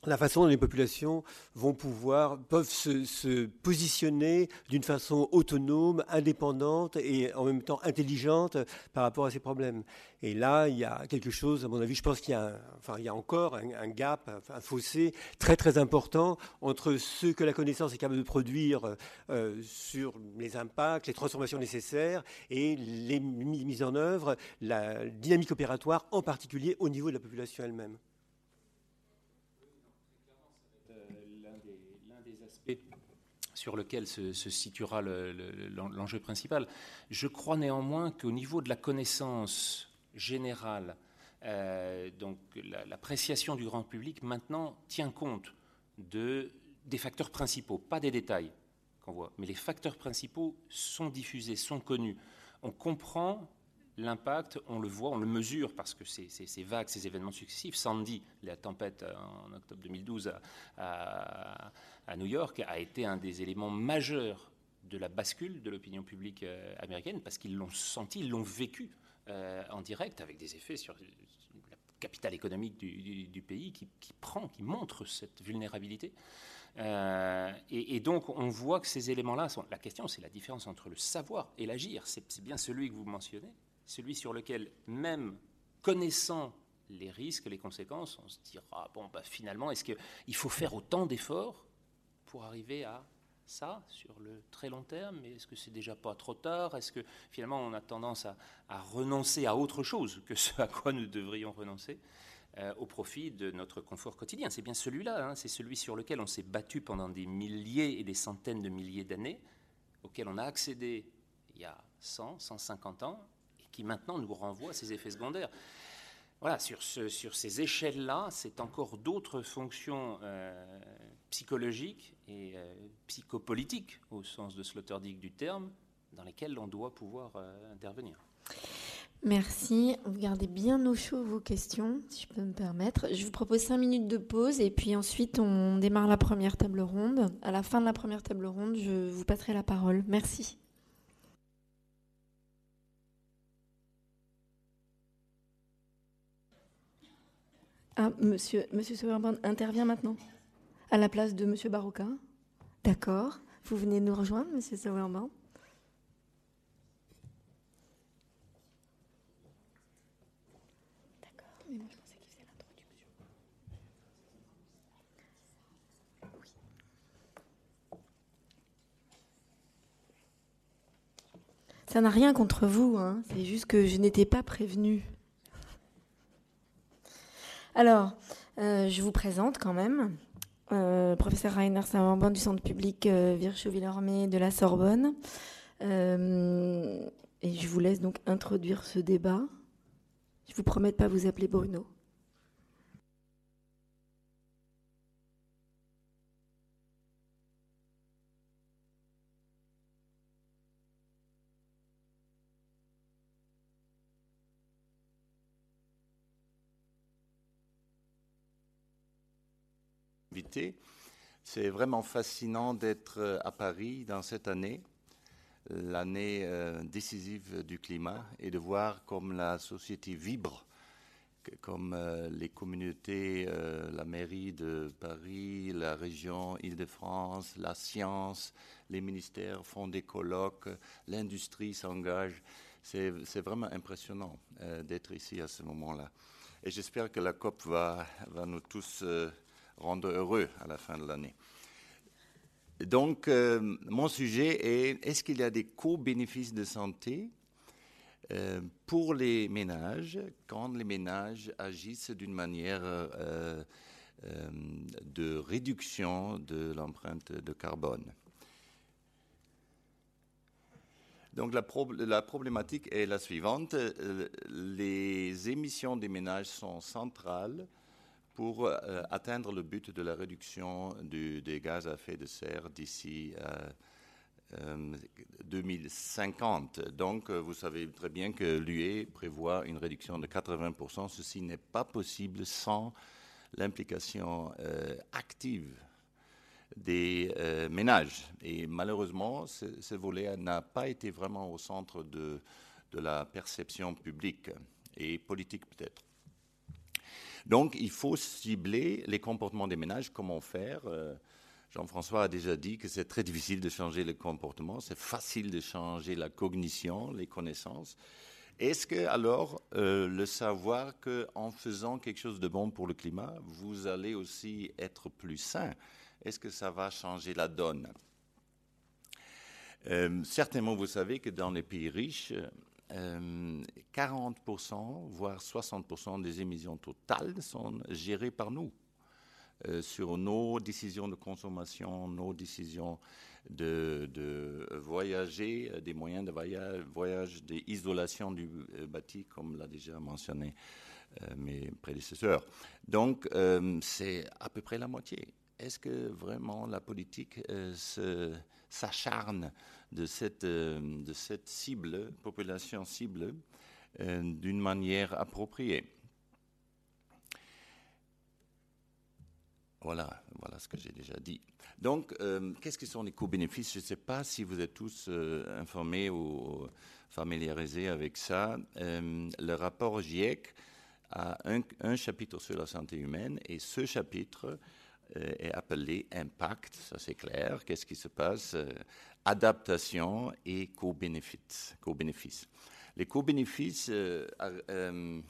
la façon dont les populations vont pouvoir, peuvent se, positionner d'une façon autonome, indépendante et en même temps intelligente par rapport à ces problèmes. Et là, il y a quelque chose, à mon avis, je pense qu'il y a, encore un, gap, un, fossé très très important entre ce que la connaissance est capable de produire euh, sur les impacts, les transformations nécessaires et les mises en œuvre, la dynamique opératoire, en particulier au niveau de la population elle-même. Sur lequel se, situera l'enjeu principal. Je crois néanmoins qu'au niveau de la connaissance générale, euh, donc l'appréciation du grand public maintenant tient compte de, des facteurs principaux, pas des détails qu'on voit, mais les facteurs principaux sont diffusés, sont connus. On comprend l'impact, on le voit, on le mesure parce que ces, vagues, ces événements successifs, Sandy, la tempête en octobre 2012 à à New York a été un des éléments majeurs de la bascule de l'opinion publique euh, américaine parce qu'ils l'ont senti, ils l'ont vécu euh, en direct avec des effets sur la capitale économique du, pays qui, prend, qui montre cette vulnérabilité. Euh, et, donc on voit que ces éléments-là sont. La question, c'est la différence entre le savoir et l'agir. C'est bien celui que vous mentionnez, celui sur lequel même connaissant les risques, les conséquences, on se dira bon, bah, finalement, est-ce qu'il faut faire autant d'efforts pour arriver à ça sur le très long terme? Mais est-ce que c'est déjà pas trop tard? Est-ce que finalement on a tendance à, renoncer à autre chose que ce à quoi nous devrions renoncer euh, au profit de notre confort quotidien? C'est bien celui-là, hein. c'est celui sur lequel on s'est battu pendant des milliers et des centaines de milliers d'années, auquel on a accédé il y a 100, 150 ans, et qui maintenant nous renvoie à ces effets secondaires. Voilà, sur ces échelles-là, c'est encore d'autres fonctions euh, psychologiques et euh, psychopolitiques, au sens de Sloterdijk du terme, dans lesquels on doit pouvoir intervenir. Merci. Vous gardez bien au chaud vos questions, si je peux me permettre. Je vous propose cinq minutes de pause et puis ensuite on démarre la première table ronde. À la fin de la première table ronde, je vous passerai la parole. Merci. Ah, monsieur, monsieur intervient maintenant À la place de monsieur Barocca D'accord. Vous venez nous rejoindre, monsieur Sauerborn Ça n'a rien contre vous, hein. c'est juste que je n'étais pas prévenue. Alors, euh, je vous présente quand même. Euh, professeur Rainer Saint-Morban du Centre public euh, Virchow-Villormé de la Sorbonne. Euh, et je vous laisse donc introduire ce débat. Je vous promets de ne pas vous appeler Bruno. C'est vraiment fascinant d'être euh, à Paris dans cette année, l'année euh, décisive du climat, et de voir comme la société vibre, comme euh, les communautés, la mairie de Paris, la région Île-de-France, la science, les ministères font des colloques, l'industrie s'engage. C'est vraiment impressionnant d'être ici à ce moment-là. Et j'espère que la COP va, va nous tous rendre heureux à la fin de l'année. Donc, euh, mon sujet est est-ce qu'il y a des co-bénéfices de santé euh, pour les ménages quand les ménages agissent d'une manière euh, de réduction de l'empreinte de carbone? Donc la, la, problématique est la suivante. Les émissions des ménages sont centrales pour euh, atteindre le but de la réduction des gaz à effet de serre d'ici 2050. Euh, euh, Donc, vous savez très bien que l'UE prévoit une réduction de 80%. Ceci n'est pas possible sans l'implication active des ménages. Et malheureusement, ce, volet n'a pas été vraiment au centre de, de la perception publique et politique peut-être. Donc, il faut cibler les comportements des ménages. Comment faire euh, Jean-François a déjà dit que c'est très difficile de changer le comportement, c'est facile de changer la cognition, les connaissances. Est-ce que alors euh, le savoir qu'en faisant quelque chose de bon pour le climat, vous allez aussi être plus sain, est-ce que ça va changer la donne? Euh, Certainement, vous savez que dans les pays riches, 40%, euh, voire 60% des émissions totales sont gérées par nous. Euh, sur nos décisions de consommation, nos décisions de, voyager, euh, des moyens de voyage, voyage des isolations du bâti, comme l'a déjà mentionné mes prédécesseurs. Donc, c'est à peu près la moitié. Est-ce que vraiment la politique s'acharne de cette, euh, de cette cible, population cible, euh, d'une manière appropriée. Voilà, voilà ce que j'ai déjà dit. Donc, euh, qu'est-ce que sont les co-bénéfices? Je ne sais pas si vous êtes tous informés ou familiarisés avec ça. le rapport GIEC a un, un, chapitre sur la santé humaine et ce chapitre est appelé Impact, ça c'est clair. Qu'est-ce qui se passe? Adaptation et co-bénéfices. Co les co-bénéfices euh, euh,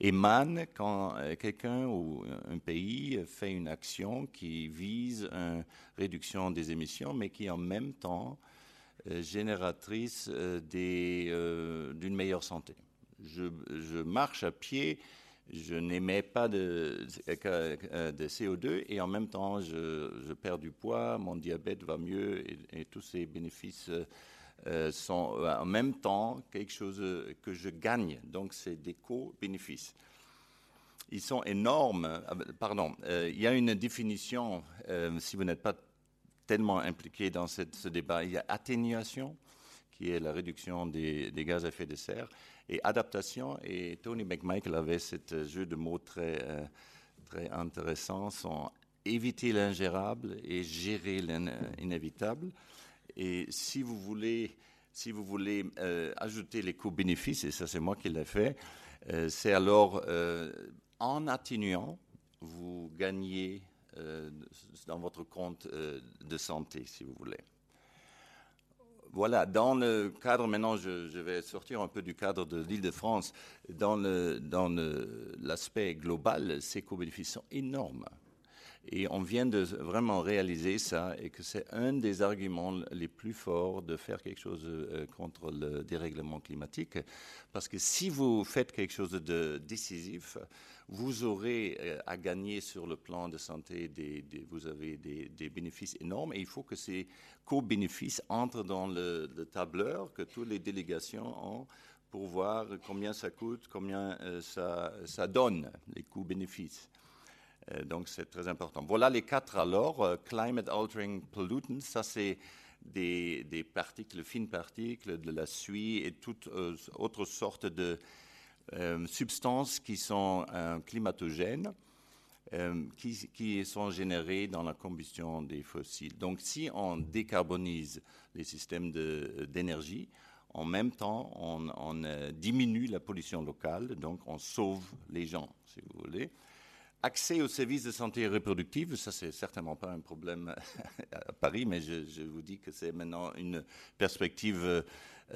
émanent quand euh, quelqu'un ou un pays fait une action qui vise une réduction des émissions, mais qui en même temps génératrice d'une meilleure santé. Je, marche à pied je n'émets pas de, de, CO2 et en même temps je, perds du poids, mon diabète va mieux et, tous ces bénéfices euh, sont en même temps quelque chose que je gagne. Donc c'est des co-bénéfices. Ils sont énormes. Ah, pardon, euh, il y a une définition, euh, si vous n'êtes pas tellement impliqué dans ce débat, il y a atténuation qui est la réduction des, gaz à effet de serre, et adaptation. Et Tony McMichael avait ce jeu de mots très, très intéressant, sont éviter l'ingérable et gérer l'inévitable. Et si vous voulez, si vous voulez euh, ajouter les coûts-bénéfices, et ça c'est moi qui l'ai fait, euh, c'est alors euh, en atténuant, vous gagnez dans votre compte de santé, si vous voulez. Voilà, dans le cadre, maintenant je, vais sortir un peu du cadre de l'île de France, dans l'aspect dans global, ces énormes. Et on vient de vraiment réaliser ça et que c'est un des arguments les plus forts de faire quelque chose euh, contre le dérèglement climatique. Parce que si vous faites quelque chose de décisif, vous aurez euh, à gagner sur le plan de santé, des, vous avez des, bénéfices énormes et il faut que ces co-bénéfices entrent dans le, tableur que toutes les délégations ont pour voir combien ça coûte, combien euh, ça, ça donne, les coûts-bénéfices. Euh, donc c'est très important. Voilà les quatre alors. Euh, climate altering pollutants, ça c'est des, particules, fines particules, de la suie et toutes euh, autres sortes de substances qui sont climatogènes. qui, sont générées dans la combustion des fossiles. Donc si on décarbonise les systèmes d'énergie, en même temps on diminue la pollution locale, donc on sauve les gens, si vous voulez. Accès aux services de santé reproductive, ça c'est certainement pas un problème [laughs] à Paris, mais je, vous dis que c'est maintenant une perspective euh,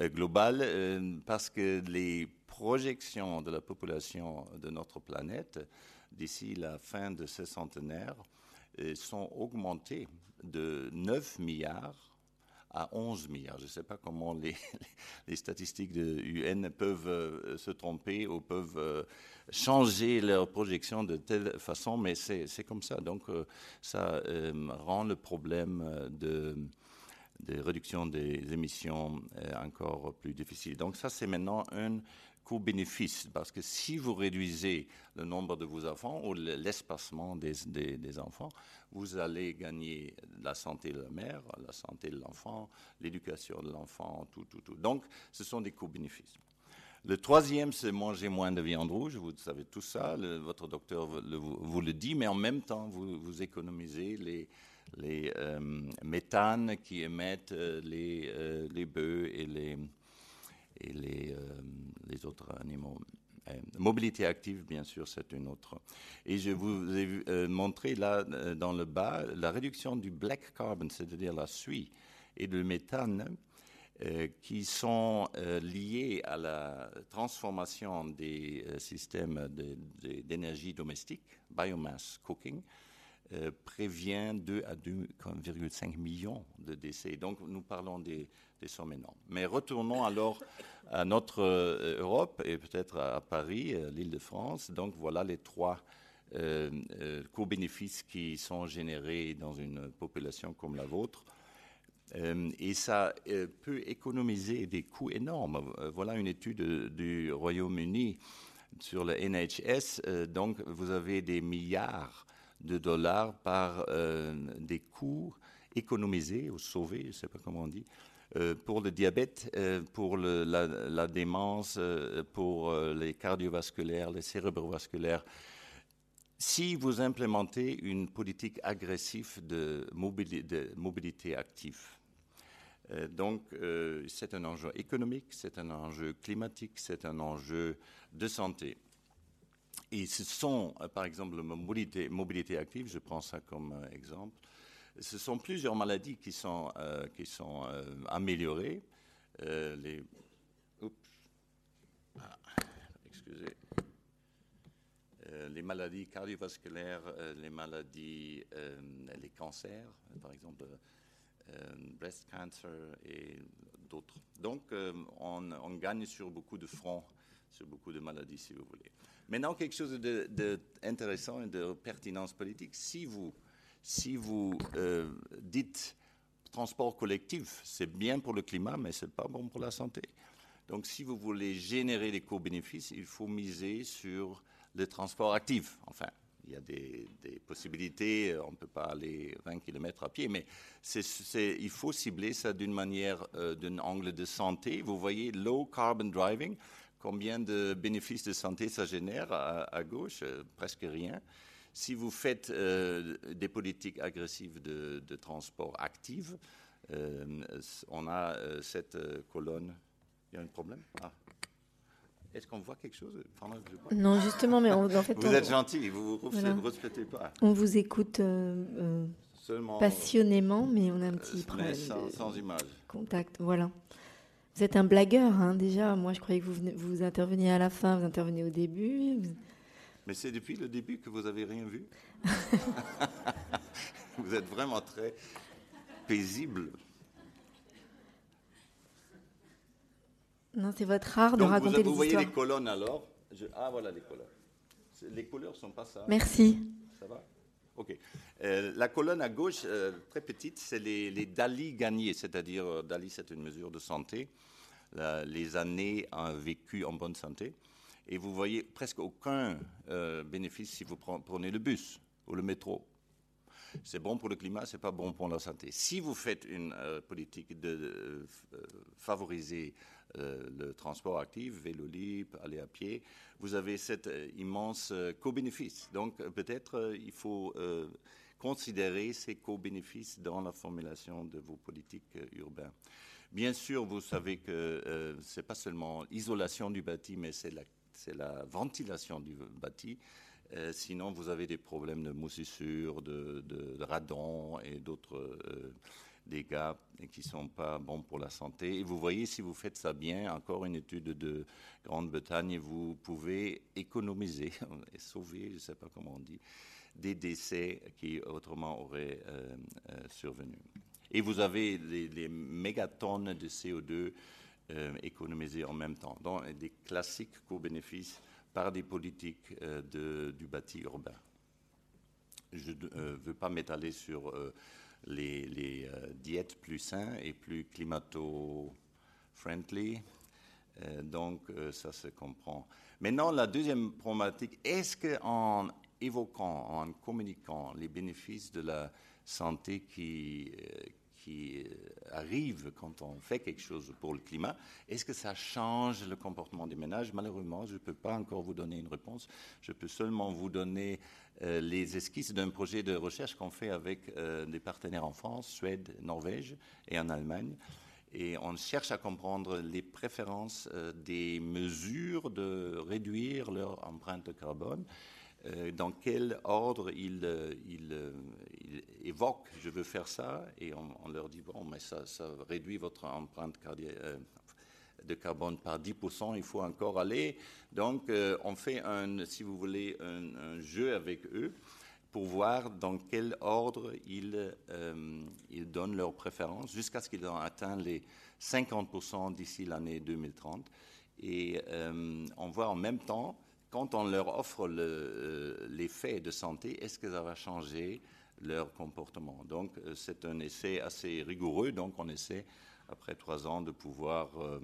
globale euh, parce que les projections de la population de notre planète d'ici la fin de ce centenaire euh, sont augmentées de 9 milliards à 11 milliards. Je ne sais pas comment les, [laughs] les, statistiques de UN peuvent se tromper ou peuvent changer leurs projections de telle façon, mais c'est comme ça. Donc euh, ça rend le problème de, de réduction des émissions encore plus difficile. Donc ça, c'est maintenant un coût-bénéfice, parce que si vous réduisez le nombre de vos enfants ou l'espacement des, des, enfants, vous allez gagner la santé de la mère, la santé de l'enfant, l'éducation de l'enfant, tout, tout, tout. Donc, ce sont des coûts-bénéfices. Le troisième, c'est manger moins de viande rouge. Vous savez tout ça, votre docteur vous, le dit, mais en même temps, vous, économisez les, euh, méthanes qui émettent euh, les, euh, les bœufs et les, les, autres animaux. Mobilité active, bien sûr, c'est une autre. Et je vous ai montré là, dans le bas, la réduction du black carbon, c'est-à-dire la suie, et du méthane, qui sont liés à la transformation des systèmes d'énergie domestique, biomass cooking, prévient 2 à 2,5 millions de décès. Donc nous parlons des, des sommes énormes. Mais retournons alors à notre euh, Europe et peut-être à Paris, euh, l'île de France. Donc voilà les trois euh, co-bénéfices qui sont générés dans une population comme la vôtre. Et ça peut économiser des coûts énormes. voilà une étude du Royaume-Uni sur le NHS. donc vous avez des milliards de dollars par des coûts économisés ou sauvés, je ne sais pas comment on dit, euh, pour le diabète, euh, pour la, démence, euh, pour les cardiovasculaires, les cérébrovasculaires. Si vous implémentez une politique agressive de mobilité, active, donc c'est un enjeu économique, c'est un enjeu climatique, c'est un enjeu de santé. Et ce sont, par exemple, la mobilité, active, je prends ça comme exemple, ce sont plusieurs maladies qui sont, euh, qui sont euh, améliorées. Euh, les, ah, les maladies cardiovasculaires, les maladies, les cancers, par exemple breast cancer et d'autres. Donc, on, on, gagne sur beaucoup de fronts, sur beaucoup de maladies, si vous voulez. Maintenant, quelque chose d'intéressant de, et de pertinence politique. Si vous si vous euh, dites transport collectif, c'est bien pour le climat, mais ce n'est pas bon pour la santé. Donc si vous voulez générer des co-bénéfices, il faut miser sur le transport actif. Enfin, y a des, possibilités, on ne peut pas aller 20 km à pied, mais il faut cibler ça d'une manière, d'un angle de santé. Vous voyez, low carbon driving, combien de bénéfices de santé ça génère à, gauche? Presque rien. Si vous faites des politiques agressives de, transport actives, on a cette colonne. Il y a un problème? Ah. Est-ce qu'on voit quelque chose? Non, justement, mais en fait, vous êtes gentil, vous ne respectez pas. On vous écoute euh, euh, passionnément, mais on a un petit euh, problème. Sans, image. Contact, voilà. Vous êtes un blagueur, hein, déjà. Moi, je croyais que vous, vous interveniez à la fin, vous intervenez au début. Mais c'est depuis le début que vous n'avez rien vu. [laughs] [laughs] vous êtes vraiment très paisible. Non, c'est votre art de raconter vous, vous voyez les colonnes alors Ah, voilà les colonnes. Les couleurs sont pas ça. Merci. Ça va Ok. Euh, la colonne à gauche, euh, très petite, c'est les, les, DALI gagnés, c'est-à-dire euh, DALI, c'est une mesure de santé, les années vécues en bonne santé. Et vous voyez presque aucun bénéfice si vous prenez le bus ou le métro. C'est bon pour le climat, c'est pas bon pour la santé. Si vous faites une politique de favoriser euh, le transport actif, vélo libre, aller à pied, vous avez cet euh, immense euh, co-bénéfice. Donc peut-être il faut considérer ces co-bénéfices dans la formulation de vos politiques urbaines. Bien sûr, vous savez que ce n'est pas seulement l'isolation du bâti, mais c'est la, la, ventilation du bâti. sinon, vous avez des problèmes de moisissure, de, radon et d'autres gars qui ne sont pas bons pour la santé. Et vous voyez, si vous faites ça bien, encore une étude de Grande-Bretagne, vous pouvez économiser [laughs] et sauver, je ne sais pas comment on dit, des décès qui autrement auraient euh, euh, survenu. Et vous avez les, mégatonnes de CO2 euh, économisées en même temps. Donc, des classiques co-bénéfices par des politiques du bâti urbain. Je ne veux pas m'étaler sur les, euh, diètes plus saines et plus climato-friendly. Euh, donc, euh, ça se comprend. Maintenant, la deuxième problématique, est-ce qu'en évoquant, en communiquant les bénéfices de la santé qui, qui arrivent quand on fait quelque chose pour le climat, est-ce que ça change le comportement des ménages? Malheureusement, je ne peux pas encore vous donner une réponse. Je peux seulement vous donner euh, les esquisses d'un projet de recherche qu'on fait avec euh, des partenaires en France, Suède, Norvège et en Allemagne. Et on cherche à comprendre les préférences euh, des mesures de réduire leur empreinte carbone. Dans quel ordre ils, évoquent je veux faire ça, et on, leur dit bon, mais ça, réduit votre empreinte de carbone par 10%, il faut encore aller. Donc, euh, on fait, un, si vous voulez, un, jeu avec eux pour voir dans quel ordre ils, euh, donnent leurs préférences jusqu'à ce qu'ils aient atteint les 50% d'ici l'année 2030. Et euh, on voit en même temps, quand on leur offre l'effet de santé, est-ce que ça va changer leur comportement? Donc, c'est un essai assez rigoureux, donc on essaie après trois ans, de pouvoir euh,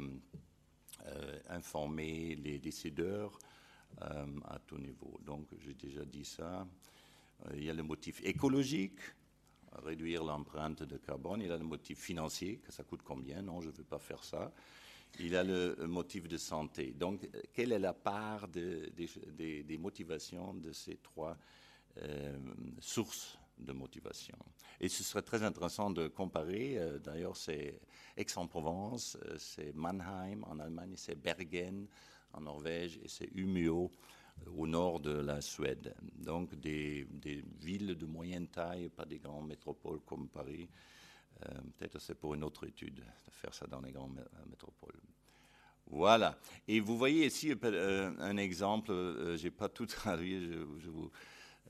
euh, informer les décideurs euh, à tout niveau. Donc, j'ai déjà dit ça. il y a le motif écologique, réduire l'empreinte de carbone. Il y a le motif financier, que ça coûte combien? Non, je ne veux pas faire ça. Il a le motif de santé. Donc, quelle est la part des motivations de ces trois sources de motivation? Et ce serait très intéressant de comparer. Euh, d'ailleurs, c'est Aix-en-Provence, euh, c'est Mannheim en Allemagne, c'est Bergen en Norvège et c'est Umeå euh, au nord de la Suède. Donc des, villes de moyenne taille, pas des grandes métropoles comme Paris. Peut-être c'est pour une autre étude de faire ça dans les grandes métropoles. Voilà. Et vous voyez ici un exemple, je n'ai pas tout [laughs] traduit, je vous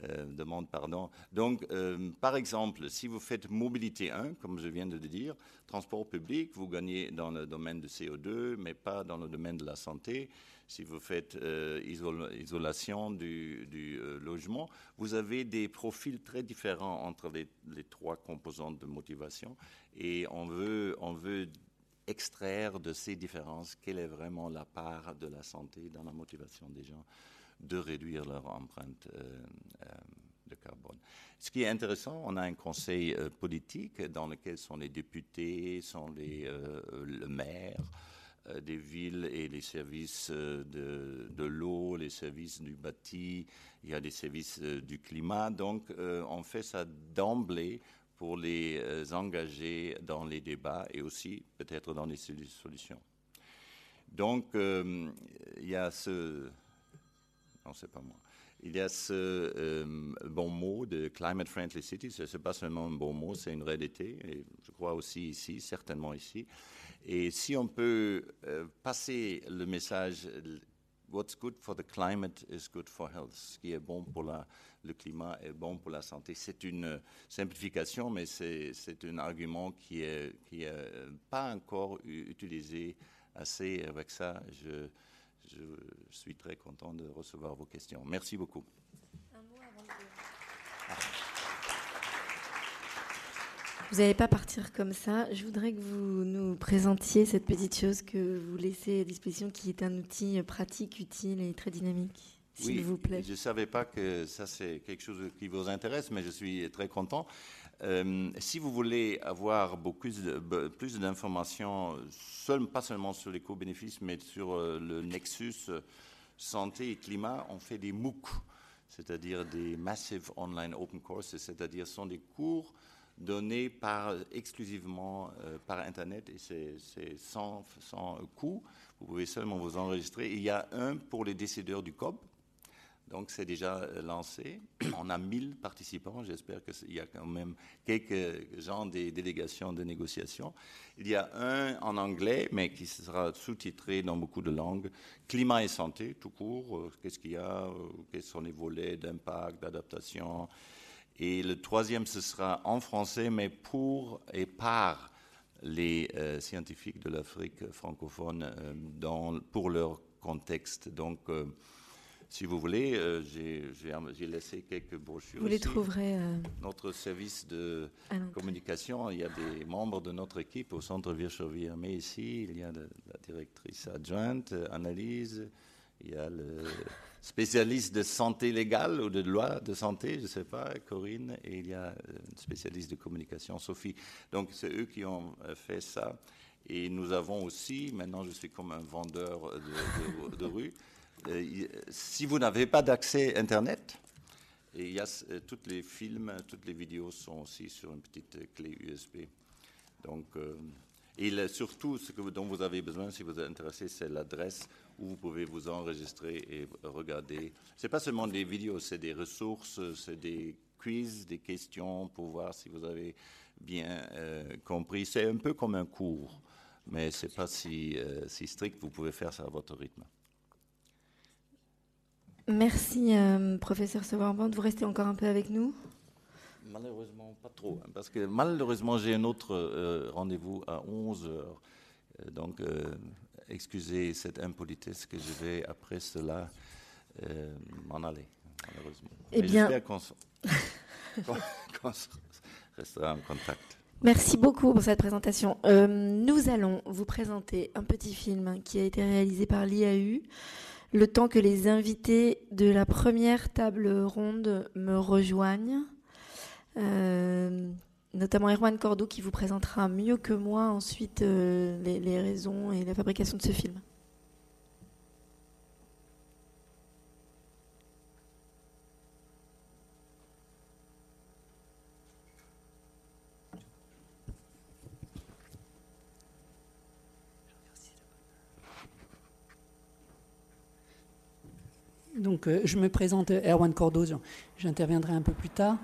euh, demande pardon. Donc, euh, par exemple, si vous faites mobilité 1, comme je viens de le dire, transport public, vous gagnez dans le domaine de CO2, mais pas dans le domaine de la santé. Si vous faites euh, isolation du, logement, vous avez des profils très différents entre les, trois composantes de motivation. Et on veut, on veut extraire de ces différences quelle est vraiment la part de la santé dans la motivation des gens de réduire leur empreinte euh, euh, Ce qui est intéressant, on a un conseil politique dans lequel sont les députés, sont les, le maire, euh, des villes et les services euh, de, l'eau, les services du bâti, il y a des services euh, du climat. Donc, on fait ça d'emblée pour les engager dans les débats et aussi peut-être dans les solutions. Donc, il y a ce... Non, c'est pas moi. Il y a ce bon mot de Climate Friendly City. Ce n'est pas seulement un bon mot, c'est une réalité. Et je crois aussi ici, certainement ici. Et si on peut euh, passer le message What's good for the climate is good for health. Ce qui est bon pour la, le climat est bon pour la santé. C'est une simplification, mais c'est un argument qui n'est qui est pas encore utilisé assez. Avec ça, je, je, suis très content de recevoir vos questions. Merci beaucoup. Vous n'allez pas partir comme ça. Je voudrais que vous nous présentiez cette petite chose que vous laissez à disposition, qui est un outil pratique, utile et très dynamique. S'il vous plaît. Je ne savais pas que ça, c'est quelque chose qui vous intéresse, mais je suis très content. Euh, si vous voulez avoir beaucoup plus d'informations, pas seulement sur les co-bénéfices, mais sur euh, le nexus euh, santé et climat, on fait des MOOC, c'est-à-dire des Massive Online Open Courses, c'est-à-dire sont des cours donné par, exclusivement euh, par Internet et c'est sans, coût. Vous pouvez seulement vous enregistrer. Il y a un pour les décideurs du COB. Donc c'est déjà euh, lancé. On a 1000 participants. J'espère qu'il y a quand même quelques gens des délégations de négociation. Il y a un en anglais, mais qui sera sous-titré dans beaucoup de langues. Climat et santé, tout court. Euh, qu'est-ce qu'il y a? Quels sont les volets d'impact, d'adaptation? Et le troisième, ce sera en français, mais pour et par les euh, scientifiques de l'Afrique francophone euh, dans, pour leur contexte. Donc, euh, si vous voulez, j'ai laissé quelques brochures. Vous les trouverez. Notre service de communication, il y a des membres de notre équipe au centre Virchovier. Mais ici, il y a la directrice adjointe, Analyse, il y a le spécialiste de santé légale ou de loi de santé, je ne sais pas, Corinne, et il y a une spécialiste de communication, Sophie. Donc c'est eux qui ont euh, fait ça. Et nous avons aussi, maintenant je suis comme un vendeur de, rue, euh, si vous n'avez pas d'accès Internet, et il y a euh, tous les films, toutes les vidéos sont aussi sur une petite clé USB. Donc, et surtout, ce dont vous avez besoin, si vous êtes intéressé, c'est l'adresse où vous pouvez vous enregistrer et regarder. Ce n'est pas seulement des vidéos, c'est des ressources, c'est des quiz, des questions pour voir si vous avez bien euh, compris. C'est un peu comme un cours, mais ce n'est pas si, euh, si, strict. Vous pouvez faire ça à votre rythme. Merci, euh, professeur Sauverband. Vous restez encore un peu avec nous? Malheureusement, pas trop, hein, parce que malheureusement, j'ai un autre rendez-vous à 11 heures. donc, excusez cette impolitesse que je vais après cela euh, m'en aller, malheureusement. Eh bien, j'espère qu'on [laughs] restera en contact. Merci beaucoup pour cette présentation. Euh, nous allons vous présenter un petit film qui a été réalisé par l'IAU. Le temps que les invités de la première table ronde me rejoignent. Euh, notamment Erwan Cordeau qui vous présentera mieux que moi ensuite euh, les, raisons et la fabrication de ce film. Donc, euh, je me présente Erwan Cordeau, j'interviendrai un peu plus tard.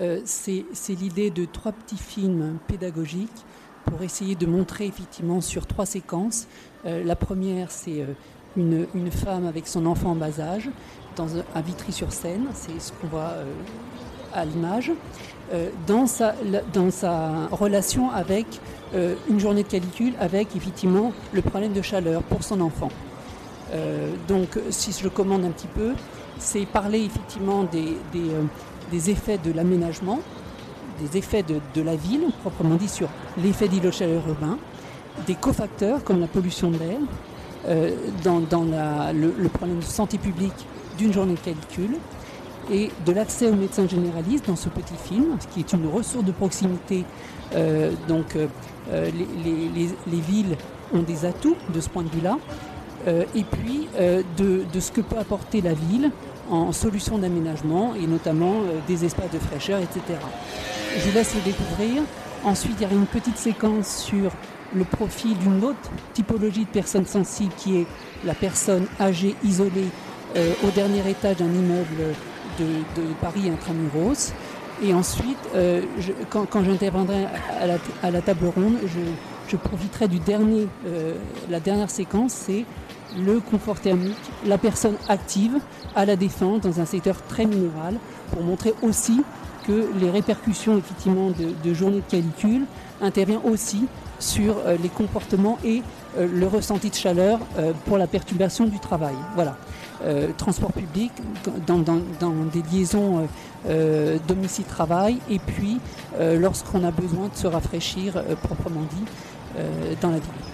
Euh, c'est l'idée de trois petits films pédagogiques pour essayer de montrer effectivement sur trois séquences. Euh, la première, c'est euh, une, femme avec son enfant en bas âge dans un, Vitry-sur-Seine, c'est ce qu'on voit à l'image, dans, sa, dans sa relation avec une journée de calicule, avec effectivement le problème de chaleur pour son enfant. donc, si je commande un petit peu, c'est parler effectivement des des effets de l'aménagement, des effets de, la ville, proprement dit, sur l'effet d'îlot chaleur urbain, des cofacteurs comme la pollution de l'air, euh, dans, le, problème de santé publique d'une journée de calcul, et de l'accès aux médecins généralistes dans ce petit film, qui est une ressource de proximité. donc les, villes ont des atouts de ce point de vue-là. et puis de, ce que peut apporter la ville en solutions d'aménagement et notamment des espaces de fraîcheur, etc. Je vous laisse le découvrir. Ensuite, il y a une petite séquence sur le profil d'une autre typologie de personne sensible qui est la personne âgée isolée euh, au dernier étage d'un immeuble de, Paris intramuros. Et ensuite, euh, quand, j'interviendrai à la, table ronde, je, profiterai du dernier, euh, la dernière séquence, c'est le confort thermique, la personne active à la défense dans un secteur très minéral, pour montrer aussi que les répercussions effectivement de, journées de canicule interviennent aussi sur euh, les comportements et euh, le ressenti de chaleur euh, pour la perturbation du travail. Voilà. transport public dans, des liaisons domicile-travail et puis lorsqu'on a besoin de se rafraîchir proprement dit dans la ville.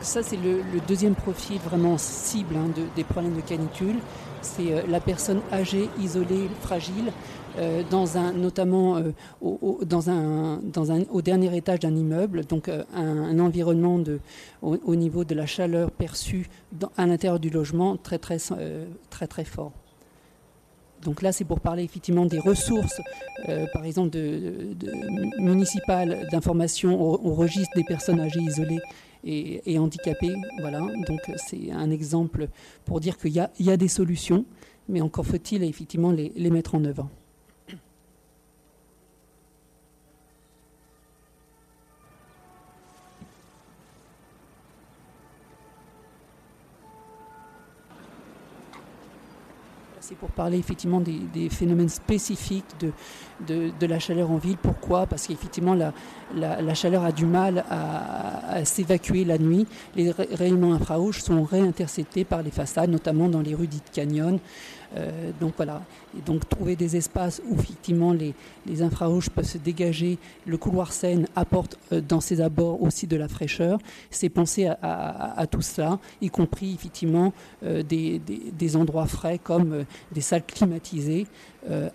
Ça, c'est le, deuxième profil vraiment cible hein, des problèmes de canicule. C'est euh, la personne âgée, isolée, fragile, euh, notamment euh, au, au dernier étage d'un immeuble, donc un, environnement au, niveau de la chaleur perçue à l'intérieur du logement très très, très, très fort. Donc là, c'est pour parler effectivement des ressources, par exemple, municipales d'information au, registre des personnes âgées isolées et, handicapés. Voilà, donc c'est un exemple pour dire qu'il y, a des solutions, mais encore faut-il effectivement les mettre en œuvre. C'est pour parler effectivement des, phénomènes spécifiques de, de, la chaleur en ville. Pourquoi? Parce qu'effectivement, la, la, chaleur a du mal à, s'évacuer la nuit. Les rayonnements infrarouges sont réinterceptés par les façades, notamment dans les rues dites canyon. Euh, donc voilà, et donc trouver des espaces où effectivement les, les, infrarouges peuvent se dégager, le couloir Seine apporte euh, dans ses abords aussi de la fraîcheur. C'est penser à, tout cela, y compris effectivement euh, des, des, endroits frais comme des salles climatisées,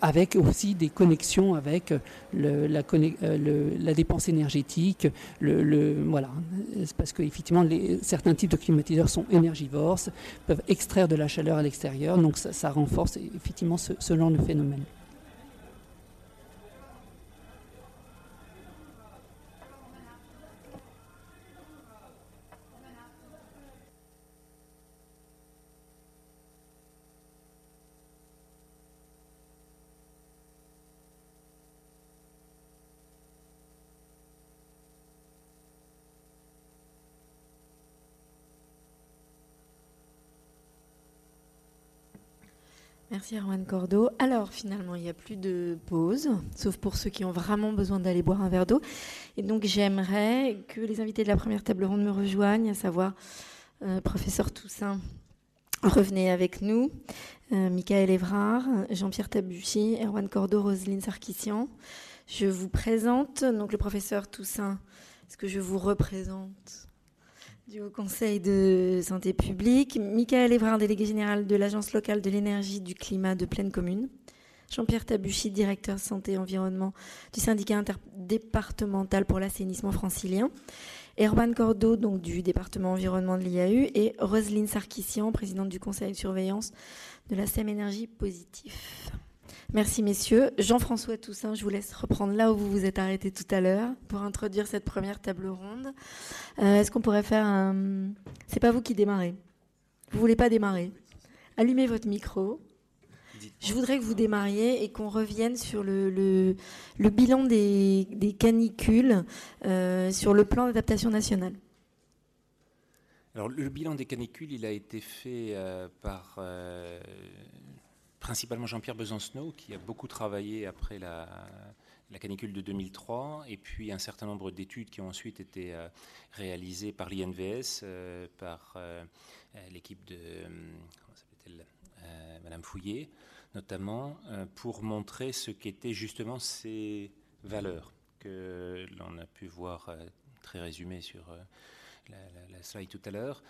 avec aussi des connexions avec le, la, la, dépense énergétique. Le, voilà, parce que effectivement certains types de climatiseurs sont énergivores, peuvent extraire de la chaleur à l'extérieur, donc ça, ça renforce effectivement ce, ce genre de phénomène. Merci Erwan Cordo. Alors finalement, il n'y a plus de pause, sauf pour ceux qui ont vraiment besoin d'aller boire un verre d'eau. Et donc j'aimerais que les invités de la première table ronde me rejoignent, à savoir euh, professeur Toussaint. Revenez avec nous, euh, Michael Evrard, Jean-Pierre Tabuchy, Erwan Cordo, Roselyne Sarkissian. Je vous présente donc le professeur Toussaint. Est-ce que je vous représente? Du Haut Conseil de santé publique, Michael Evrard, délégué général de l'Agence locale de l'énergie du climat de Pleine Commune, Jean-Pierre Tabuchy, directeur santé et environnement du syndicat interdépartemental pour l'assainissement francilien, Erwan Cordeau, donc du département environnement de l'IAU, et Roselyne Sarkissian, présidente du conseil de surveillance de la SEM Énergie Positif. Merci messieurs. Jean-François Toussaint, je vous laisse reprendre là où vous vous êtes arrêté tout à l'heure pour introduire cette première table ronde. Euh, est-ce qu'on pourrait faire un... C'est pas vous qui démarrez. Vous voulez pas démarrer Allumez votre micro. Je voudrais que vous démarriez et qu'on revienne sur le, le, bilan des, canicules euh, sur le plan d'adaptation nationale. Alors, le bilan des canicules, il a été fait euh, par principalement Jean-Pierre Besancenot, qui a beaucoup travaillé après la, canicule de 2003, et puis un certain nombre d'études qui ont ensuite été réalisées par l'INVS, par l'équipe de Madame Fouillé, notamment euh, pour montrer ce qu'étaient justement ces valeurs que l'on a pu voir euh, très résumées sur euh, la, slide tout à l'heure,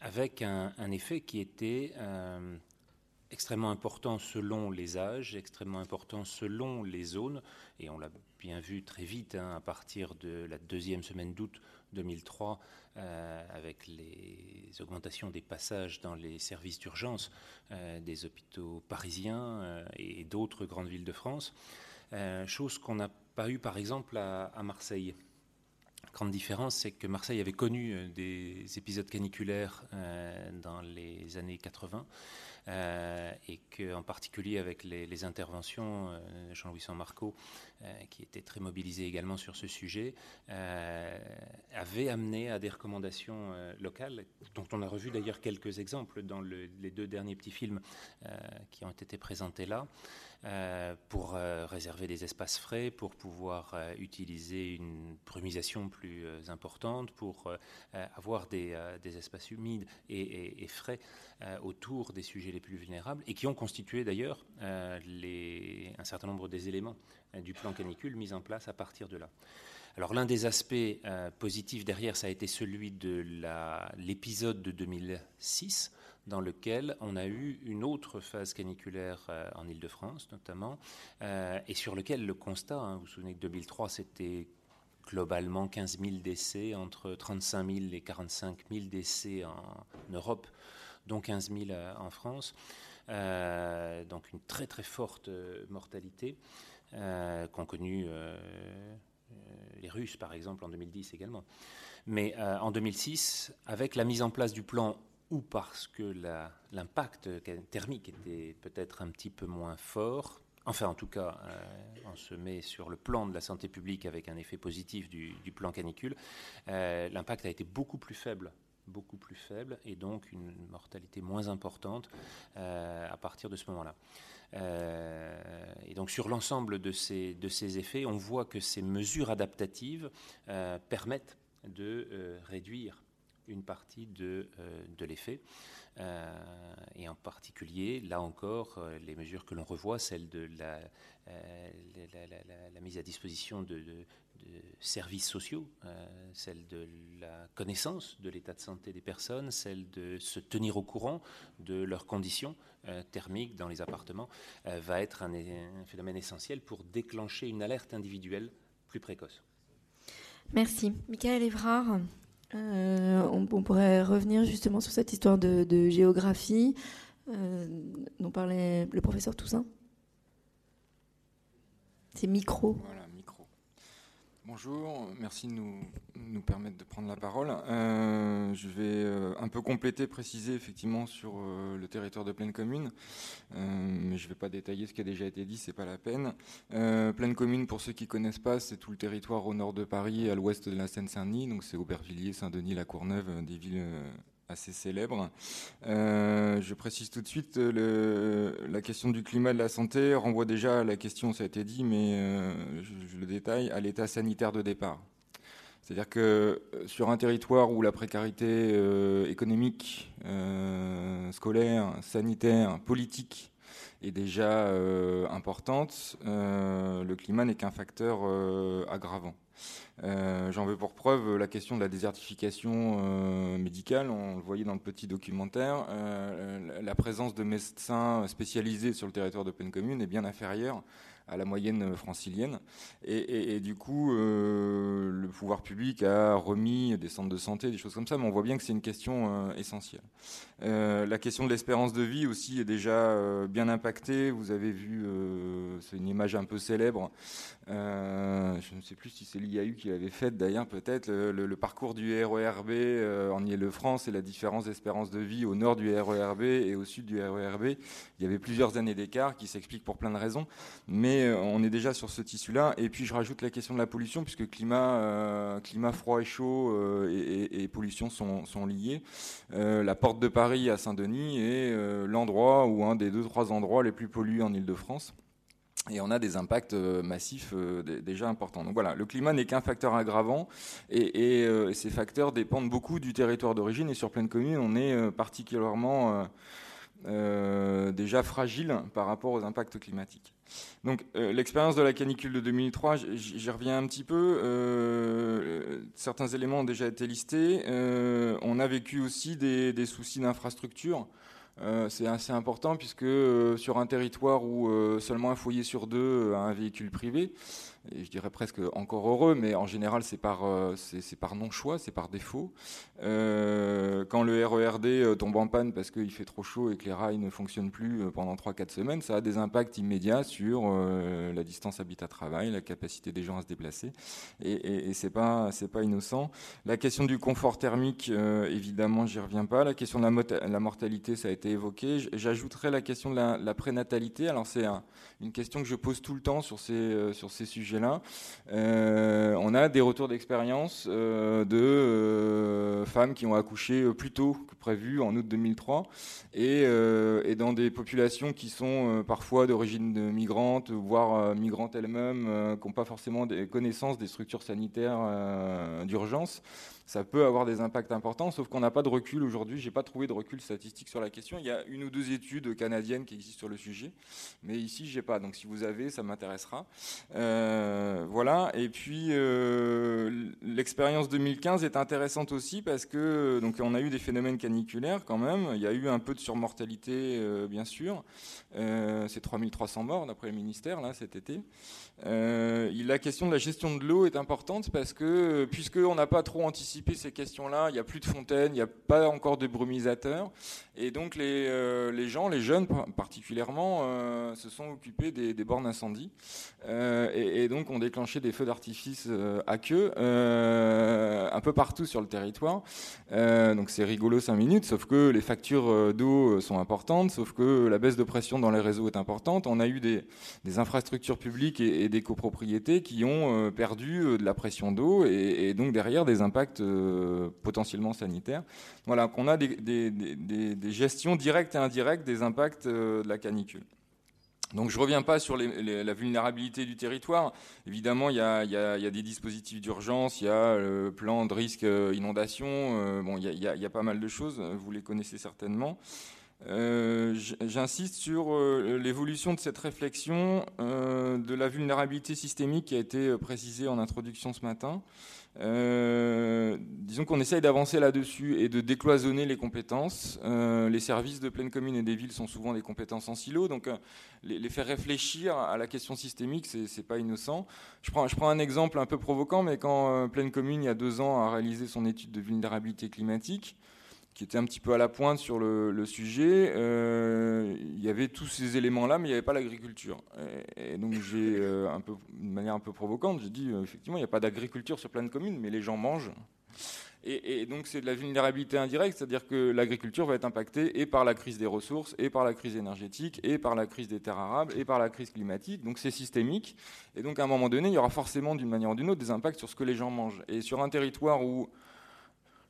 avec un, effet qui était extrêmement important selon les âges, extrêmement important selon les zones, et on l'a bien vu très vite hein, à partir de la deuxième semaine d'août 2003 euh, avec les augmentations des passages dans les services d'urgence euh, des hôpitaux parisiens euh, et d'autres grandes villes de France, chose qu'on n'a pas eu par exemple à, Marseille. grande différence, c'est que Marseille avait connu des épisodes caniculaires dans les années 80 euh, et qu'en particulier avec les, interventions, euh, Jean-Louis San-Marco, euh, qui était très mobilisé également sur ce sujet, avait amené à des recommandations locales, dont on a revu d'ailleurs quelques exemples dans les deux derniers petits films qui ont été présentés là. Euh, pour euh, réserver des espaces frais, pour pouvoir euh, utiliser une brumisation plus importante, pour avoir des, espaces humides et, frais autour des sujets les plus vulnérables, et qui ont constitué d'ailleurs un certain nombre des éléments du plan canicule mis en place à partir de là. Alors l'un des aspects positifs derrière, ça a été celui de l'épisode de 2006, dans lequel on a eu une autre phase caniculaire euh, en Ile-de-France notamment, euh, et sur lequel le constat, hein, vous vous souvenez que 2003 c'était globalement 15 000 décès, entre 35 000 et 45 000 décès en Europe, dont 15 000 euh, en France. donc une très très forte mortalité qu'ont connue les Russes par exemple en 2010 également. Mais en 2006, avec la mise en place du plan ou parce que l'impact thermique était peut-être un petit peu moins fort. Enfin, en tout cas, euh, on se met sur le plan de la santé publique avec un effet positif du, plan canicule. Euh, l'impact a été beaucoup plus faible beaucoup plus faible et donc une mortalité moins importante euh, à partir de ce moment-là. et donc sur l'ensemble de ces, de ces effets, on voit que ces mesures adaptatives permettent de réduire une partie de, euh, l'effet. Euh, et en particulier, là encore, euh, les mesures que l'on revoit, celles de la, mise à disposition de, services sociaux, celle de la connaissance de l'état de santé des personnes, celle de se tenir au courant de leurs conditions thermiques dans les appartements, va être un, un phénomène essentiel pour déclencher une alerte individuelle plus précoce. Merci. Michael Evrard. Euh, on, pourrait revenir justement sur cette histoire de, géographie euh, dont parlait le professeur Toussaint. C'est micro. Bonjour, merci de nous, permettre de prendre la parole. Euh, je vais euh, un peu compléter, préciser effectivement sur euh, le territoire de Pleine Commune, mais je ne vais pas détailler ce qui a déjà été dit, c'est pas la peine. Pleine Commune, pour ceux qui connaissent pas, c'est tout le territoire au nord de Paris et à l'ouest de la Seine-Saint-Denis, donc c'est Aubervilliers, Saint-Denis, La Courneuve, des villes assez célèbre. Euh, je précise tout de suite, le, la question du climat de la santé renvoie déjà à la question, ça a été dit, mais euh, je, le détaille, à l'état sanitaire de départ. C'est-à-dire que euh, sur un territoire où la précarité économique, scolaire, sanitaire, politique est déjà importante, le climat n'est qu'un facteur aggravant. J'en veux pour preuve la question de la désertification médicale. On le voyait dans le petit documentaire. la présence de médecins spécialisés sur le territoire de pleine commune est bien inférieure à la moyenne francilienne. Et, du coup, euh, le pouvoir public a remis des centres de santé, des choses comme ça, mais on voit bien que c'est une question euh, essentielle. Euh, la question de l'espérance de vie aussi est déjà bien impactée. Vous avez vu, c'est une image un peu célèbre. je ne sais plus si c'est l'IAU qui l'avait faite d'ailleurs, peut-être, le, parcours du RERB en Ile-de-France et la différence d'espérance de vie au nord du RERB et au sud du RERB. Il y avait plusieurs années d'écart qui s'expliquent pour plein de raisons, mais euh, on est déjà sur ce tissu-là. Et puis je rajoute la question de la pollution, puisque climat, euh, climat froid et chaud euh, et, pollution sont, liés. la porte de Paris à Saint-Denis est l'endroit ou un des deux, trois endroits les plus pollués en Ile-de-France. Et on a des impacts massifs déjà importants. Donc voilà, le climat n'est qu'un facteur aggravant et, ces facteurs dépendent beaucoup du territoire d'origine. Et sur pleine commune, on est particulièrement déjà fragile par rapport aux impacts climatiques. Donc euh, l'expérience de la canicule de 2003, j'y reviens un petit peu. Euh, certains éléments ont déjà été listés. on a vécu aussi des soucis d'infrastructure. c'est assez important puisque sur un territoire où seulement un foyer sur deux a un véhicule privé, je dirais presque encore heureux, mais en général c'est par, euh, non-choix, c'est par défaut. Euh, quand le RERD euh, tombe en panne parce qu'il fait trop chaud et que les rails ne fonctionnent plus pendant 3-4 semaines, ça a des impacts immédiats sur la distance habitat-travail, la capacité des gens à se déplacer, et, et, et c'est pas, pas innocent. La question du confort thermique, évidemment, j'y reviens pas. La question de la, mortalité, ça a été évoqué. J'ajouterai la question de la, la prénatalité. Alors c'est une question que je pose tout le temps sur ces, sur ces sujets là euh, on a des retours d'expérience euh, de euh, femmes qui ont accouché plus tôt que prévu en août 2003 et, dans des populations qui sont parfois d'origine migrante, voire migrantes elles-mêmes, qui n'ont pas forcément des connaissances des structures sanitaires d'urgence ça peut avoir des impacts importants, sauf qu'on n'a pas de recul aujourd'hui. J'ai pas trouvé de recul statistique sur la question. Il y a une ou deux études canadiennes qui existent sur le sujet, mais ici j'ai pas. Donc si vous avez, ça m'intéressera. Euh, voilà. Et puis euh, l'expérience 2015 est intéressante aussi parce que donc on a eu des phénomènes caniculaires quand même. Il y a eu un peu de surmortalité, euh, bien sûr. C'est 3300 morts d'après le ministère là cet été. la question de la gestion de l'eau est importante parce que puisque on n'a pas trop anticipé ces questions-là. Il n'y a plus de fontaines, il n'y a pas encore de brumisateurs. Et donc les, euh, les gens, les jeunes particulièrement, euh, se sont occupés des, bornes incendie euh, et, donc ont déclenché des feux d'artifice à queue un peu partout sur le territoire. donc c'est rigolo 5 minutes, sauf que les factures d'eau sont importantes, sauf que la baisse de pression dans les réseaux est importante. On a eu des, infrastructures publiques et, des copropriétés qui ont perdu de la pression d'eau et donc derrière des impacts potentiellement sanitaires. Voilà, qu'on a des, gestions directes et indirectes des impacts euh, de la canicule. Donc je ne reviens pas sur la vulnérabilité du territoire. Évidemment, il y a, des dispositifs d'urgence, il y a le plan de risque euh, inondation, euh, il y, a, pas mal de choses, vous les connaissez certainement. J'insiste sur l'évolution de cette réflexion de la vulnérabilité systémique qui a été précisée en introduction ce matin. Euh, disons qu'on essaye d'avancer là-dessus et de décloisonner les compétences. Euh, les services de pleine commune et des villes sont souvent des compétences en silo, donc euh, les, faire réfléchir à la question systémique, c'est pas innocent. Je prends, je prends un exemple un peu provoquant, mais quand pleine commune, il y a deux ans, a réalisé son étude de vulnérabilité climatique, qui était un petit peu à la pointe sur le, sujet. Euh, il y avait tous ces éléments-là, mais il n'y avait pas l'agriculture. Et, donc j'ai, euh, manière un peu provocante, j'ai dit euh, effectivement, il n'y a pas d'agriculture sur plein de communes, mais les gens mangent. Et, donc c'est de la vulnérabilité indirecte, c'est-à-dire que l'agriculture va être impactée et par la crise des ressources, et par la crise énergétique, et par la crise des terres arables, et par la crise climatique. Donc c'est systémique. Et donc à un moment donné, il y aura forcément d'une manière ou d'une autre des impacts sur ce que les gens mangent. Et sur un territoire où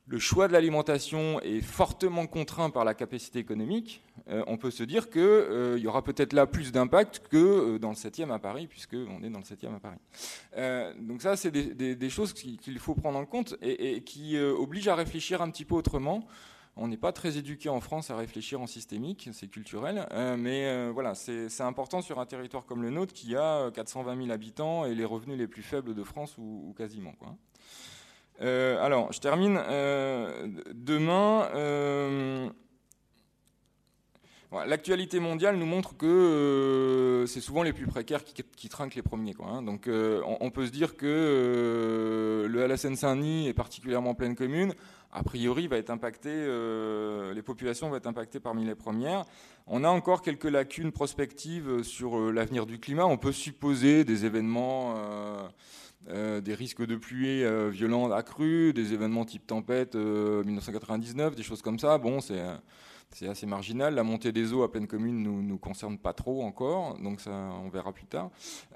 le choix de l'alimentation est fortement contraint par la capacité économique, euh, on peut se dire qu'il euh, y aura peut-être là plus d'impact que euh, dans le 7e à Paris, puisqu'on est dans le 7e à Paris. donc ça, c'est des, choses qu'il faut prendre en compte et, qui obligent à réfléchir un petit peu autrement. On n'est pas très éduqué en France à réfléchir en systémique, c'est culturel, mais voilà, c'est important sur un territoire comme le nôtre qui a 420 000 habitants et les revenus les plus faibles de France ou, quasiment. Alors, je termine. demain L'actualité mondiale nous montre que euh, c'est souvent les plus précaires qui, trinquent les premiers. Hein. Donc euh, on, peut se dire que euh, le LSN Saint-Denis est particulièrement pleine commune. A priori, va être impacté, les populations vont être impactées parmi les premières. On a encore quelques lacunes prospectives sur l'avenir du climat. On peut supposer des événements. Des risques de pluie violents accrus, des événements type tempête 1999, des choses comme ça. Bon, c'est c'est assez marginal. La montée des eaux à pleine commune nous nous concerne pas trop encore, donc ça on verra plus tard.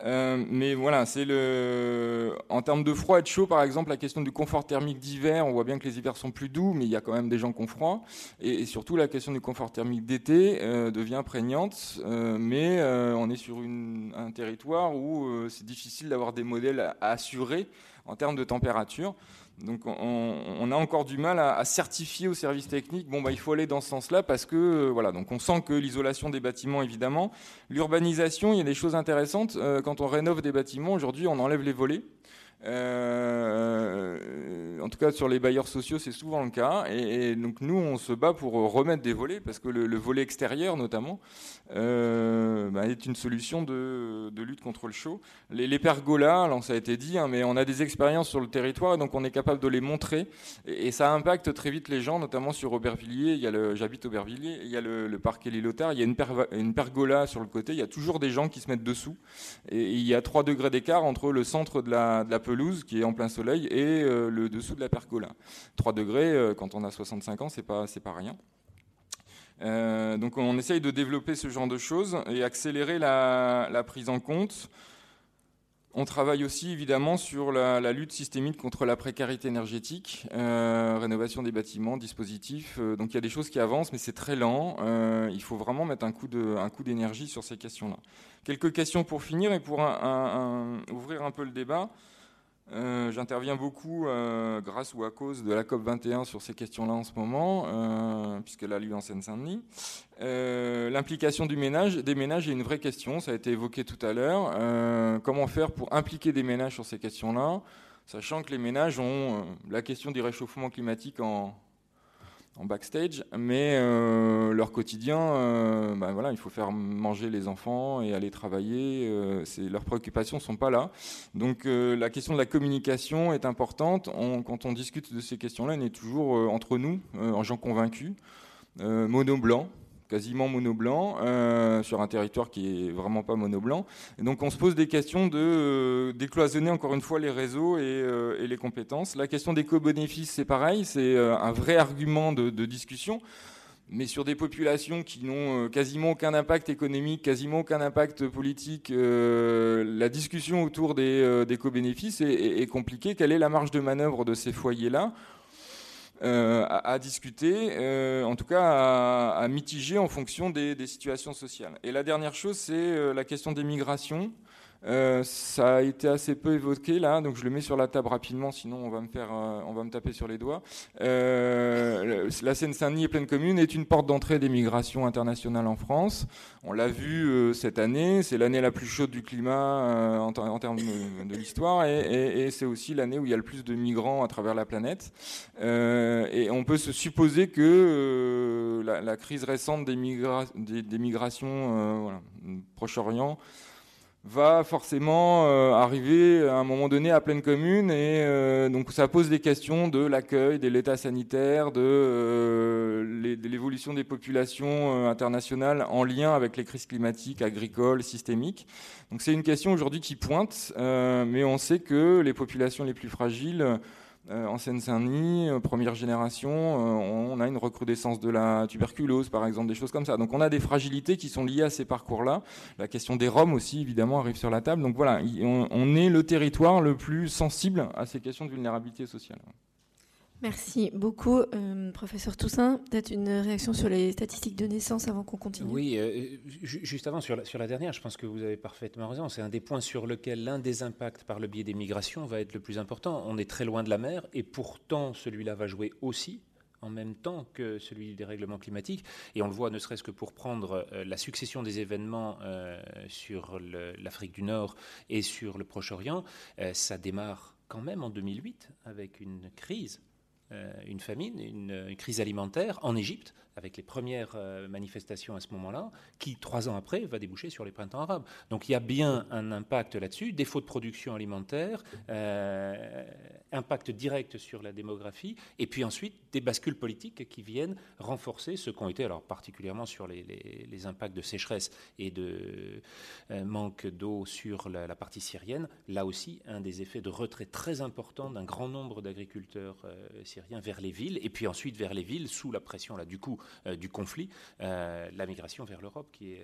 Euh, mais voilà, c'est le en termes de froid et de chaud, par exemple, la question du confort thermique d'hiver, on voit bien que les hivers sont plus doux, mais il y a quand même des gens qui ont froid, et, surtout la question du confort thermique d'été euh, devient prégnante. Euh, mais on est sur une, un territoire où c'est difficile d'avoir des modèles à assurer en termes de température. Donc on, a encore du mal à, certifier au service technique. Bon, bah, il faut aller dans ce sens-là parce que euh, voilà. Donc on sent que l'isolation des bâtiments, évidemment, l'urbanisation, il y a des choses intéressantes. Euh, quand on rénove des bâtiments, aujourd'hui, on enlève les volets. Euh, en tout cas, sur les bailleurs sociaux, c'est souvent le cas. Et, donc, nous, on se bat pour remettre des volets, parce que le, volet extérieur, notamment, euh, bah, est une solution de, lutte contre le chaud. Les, pergolas, alors ça a été dit, hein, mais on a des expériences sur le territoire, donc on est capable de les montrer. Et, ça impacte très vite les gens, notamment sur Aubervilliers. J'habite Aubervilliers, il y a le, parc Lotard, il y a une, une, pergola sur le côté, il y a toujours des gens qui se mettent dessous. Et, il y a 3 degrés d'écart entre le centre de la, de la pelouse qui est en plein soleil et euh, le dessous de la pergola. 3 degrés, euh, quand on a 65 ans, c'est pas, pas rien. Euh, donc on essaye de développer ce genre de choses et accélérer la, prise en compte. On travaille aussi évidemment sur la, lutte systémique contre la précarité énergétique, rénovation des bâtiments, dispositifs. donc il y a des choses qui avancent, mais c'est très lent. il faut vraiment mettre un coup d'énergie sur ces questions-là. Quelques questions pour finir et pour ouvrir un peu le débat. Euh, j'interviens beaucoup euh, grâce ou à cause de la COP 21 sur ces questions-là en ce moment, euh, puisqu'elle a lieu en Seine-Saint-Denis. L'implication ménage, des ménages est une vraie question, ça a été évoqué tout à l'heure. comment faire pour impliquer des ménages sur ces questions-là, sachant que les ménages ont la question du réchauffement climatique en, en backstage, mais euh, leur quotidien, euh, ben voilà, il faut faire manger les enfants et aller travailler. Euh, leurs préoccupations sont pas là. Donc la question de la communication est importante. quand on discute de ces questions-là, on est toujours entre nous, en gens convaincus, mono blanc quasiment mono-blanc, euh, sur un territoire qui est vraiment pas mono-blanc. Et donc on se pose des questions de euh, décloisonner encore une fois les réseaux et, euh, et les compétences. La question des co-bénéfices, c'est pareil, c'est un vrai argument de, discussion. Mais sur des populations qui n'ont quasiment aucun impact économique, quasiment aucun impact politique, la discussion autour des, co-bénéfices est compliquée. Quelle est la marge de manœuvre de ces foyers-là? Euh, à, discuter, euh, en tout cas à, mitiger en fonction des, des, situations sociales. Et la dernière chose, c'est euh, la question des migrations. Euh, ça a été assez peu évoqué là, donc je le mets sur la table rapidement, sinon on va me faire, euh, on va me taper sur les doigts. Euh, la Seine-Saint-Denis et pleine commune est une porte d'entrée des migrations internationales en France. On l'a vu cette année, c'est l'année la plus chaude du climat en, termes de, l'histoire, et, c'est aussi l'année où il y a le plus de migrants à travers la planète. et on peut se supposer que la, crise récente des migrations, voilà, Proche-Orient va forcément euh, arriver à un moment donné à pleine commune et euh, donc ça pose des questions de l'accueil, de l'état sanitaire, de, euh, l'évolution des populations internationales en lien avec les crises climatiques, agricoles, systémiques. Donc c'est une question aujourd'hui qui pointe, mais on sait que les populations les plus fragiles euh, en Seine-Saint-Denis, euh, première génération, euh, on a une recrudescence de la tuberculose, par exemple, des choses comme ça. Donc on a des fragilités qui sont liées à ces parcours-là. La question des Roms aussi, évidemment, arrive sur la table. Donc voilà, on est le territoire le plus sensible à ces questions de vulnérabilité sociale. Merci beaucoup, euh, professeur Toussaint. Peut-être une réaction sur les statistiques de naissance avant qu'on continue? Oui, euh, juste avant, sur la, sur la, dernière, je pense que vous avez parfaitement raison. C'est un des points sur lequel l'un des impacts par le biais des migrations va être le plus important. On est très loin de la mer et pourtant celui-là va jouer aussi en même temps que celui du dérèglement climatique. Et on le voit ne serait-ce que pour prendre la succession des événements sur l'Afrique du Nord et sur le Proche-Orient. ça démarre quand même en 2008 avec une crise une famine, une, crise alimentaire en Égypte, avec les premières euh, manifestations à ce moment-là, qui, trois ans après, va déboucher sur les printemps arabes. Donc il y a bien un impact là-dessus, défaut de production alimentaire, euh, impact direct sur la démographie, et puis ensuite des bascules politiques qui viennent renforcer ce qu'ont été, alors particulièrement sur les, impacts de sécheresse et de euh, manque d'eau sur la, partie syrienne, là aussi un des effets de retrait très important d'un grand nombre d'agriculteurs syriens vers les villes, et puis ensuite vers les villes sous la pression là du coup euh, du conflit, euh, la migration vers l'Europe. Il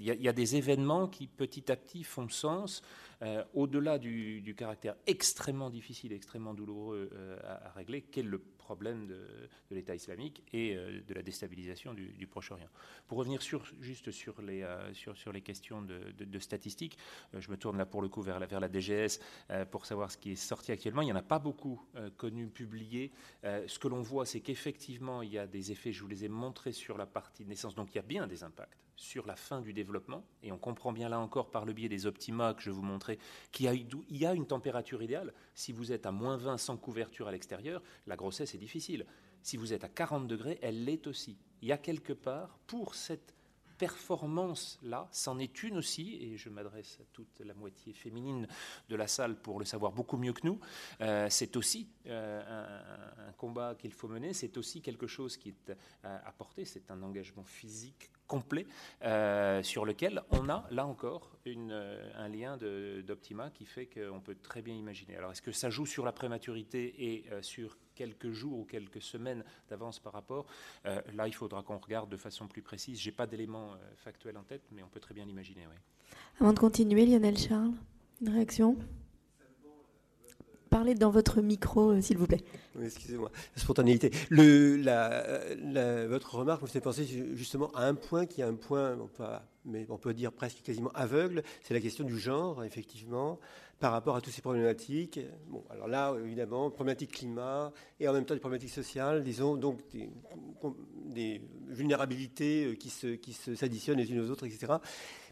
y, a des événements qui petit à petit font sens euh, au-delà du, caractère extrêmement difficile, extrêmement douloureux à, régler, qu'est le problème de, l'État islamique et de la déstabilisation du, Proche-Orient. Pour revenir juste sur les, questions de, statistiques, je me tourne là pour le coup vers la, DGS pour savoir ce qui est sorti actuellement. Il n'y en a pas beaucoup connu, publié. ce que l'on voit, c'est qu'effectivement, il y a des effets, je vous les ai montré sur la partie naissance. Donc il y a bien des impacts sur la fin du développement. Et on comprend bien là encore par le biais des optima que je vous montrais qu'il y, a une température idéale. Si vous êtes à moins 20 sans couverture à l'extérieur, la grossesse est difficile. Si vous êtes à 40 degrés, elle l'est aussi. Il y a quelque part, pour cette performance-là, c'en est une aussi, et je m'adresse à toute la moitié féminine de la salle pour le savoir beaucoup mieux que nous, euh, c'est aussi euh, un, combat qu'il faut mener, c'est aussi quelque chose qui est euh, porter, c'est un engagement physique complet sur lequel on a, là encore, un lien d'Optima qui fait qu'on peut très bien imaginer. Alors est-ce que ça joue sur la prématurité et sur quelques jours ou quelques semaines d'avance par rapport. Euh, là, il faudra qu'on regarde de façon plus précise. Je n'ai pas d'éléments euh, factuels en tête, mais on peut très bien l'imaginer. Oui. Avant de continuer, Lionel Charles, une réaction? Parlez dans votre micro, euh, s'il vous plaît. Oui, excusez-moi. Spontanéité. Le, la, votre remarque me fait penser justement à un point qui est un point, mais on peut dire presque quasiment aveugle, c'est la question du genre, effectivement par rapport à toutes ces problématiques. Bon, alors là, évidemment, problématiques climat et en même temps des problématiques sociales, disons, donc des, vulnérabilités euh, qui s'additionnent qui se, les unes aux autres, etc.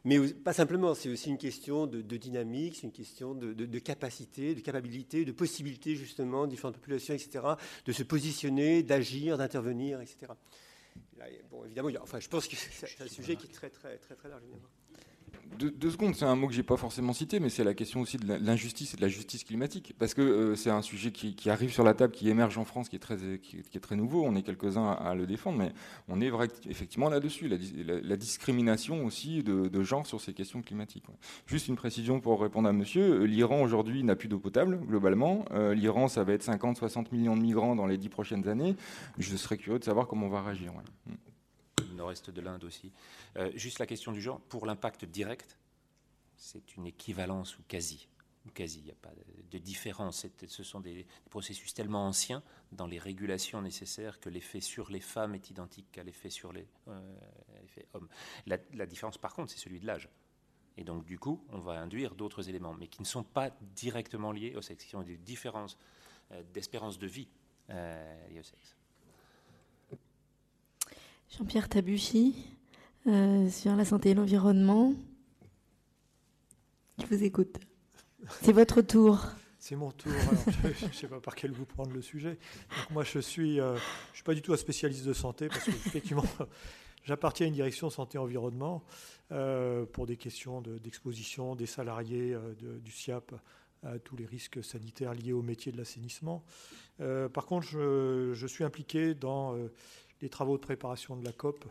Mais pas simplement, c'est aussi une question de, dynamique, c'est une question de, de, capacité, de capacité, de possibilité, justement, différentes populations, etc., de se positionner, d'agir, d'intervenir, etc. bon, évidemment, enfin, je pense que c'est un sujet qui est très, très, très, très large. Évidemment deux, secondes, c'est un mot que j'ai pas forcément cité, mais c'est la question aussi de l'injustice et de la justice climatique, parce que euh, c'est un sujet qui, arrive sur la table, qui émerge en France, qui est très, nouveau. On est quelques-uns à, le défendre, mais on est vrai, effectivement là-dessus, la, discrimination aussi de, genre sur ces questions climatiques. Juste une précision pour répondre à Monsieur, l'Iran aujourd'hui n'a plus d'eau potable globalement. Euh, L'Iran, ça va être 50-60 millions de migrants dans les dix prochaines années. Je serais curieux de savoir comment on va réagir. Mm nord-est de l'Inde aussi. Euh, juste la question du genre, pour l'impact direct, c'est une équivalence ou quasi. Quasi, il n'y a pas de différence. Ce sont des, processus tellement anciens dans les régulations nécessaires que l'effet sur les femmes est identique à l'effet sur les euh, hommes. La, différence, par contre, c'est celui de l'âge. Et donc, du coup, on va induire d'autres éléments, mais qui ne sont pas directement liés au sexe, qui ont des différences euh, d'espérance de vie liées au sexe. Jean-Pierre Tabuchy, euh, sur la santé et l'environnement. Je vous écoute. C'est votre tour. C'est mon tour. je ne sais pas par quel vous prendre le sujet. moi, je suis, euh, suis pas du tout un spécialiste de santé parce que effectivement, [laughs] j'appartiens à une direction santé-environnement euh, pour des questions d'exposition des salariés du SIAP à tous les risques sanitaires liés au métier de l'assainissement. par contre, je, suis impliqué dans les travaux de préparation de la COP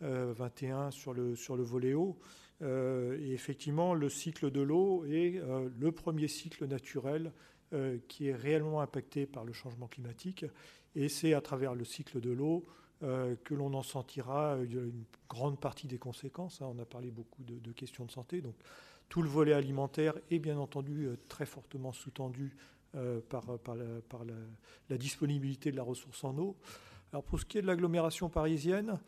21 euh, sur le, sur le volet eau. Euh, et effectivement, le cycle de l'eau est euh, le premier cycle naturel qui est réellement impacté par le changement climatique. Et c'est à travers le cycle de l'eau que l'on en sentira une grande partie des conséquences. Hein. On a parlé beaucoup de, questions de santé. Donc, tout le volet alimentaire est bien entendu très fortement sous-tendu par, par la, disponibilité de la ressource en eau. Alors pour ce qui est de l'agglomération parisienne,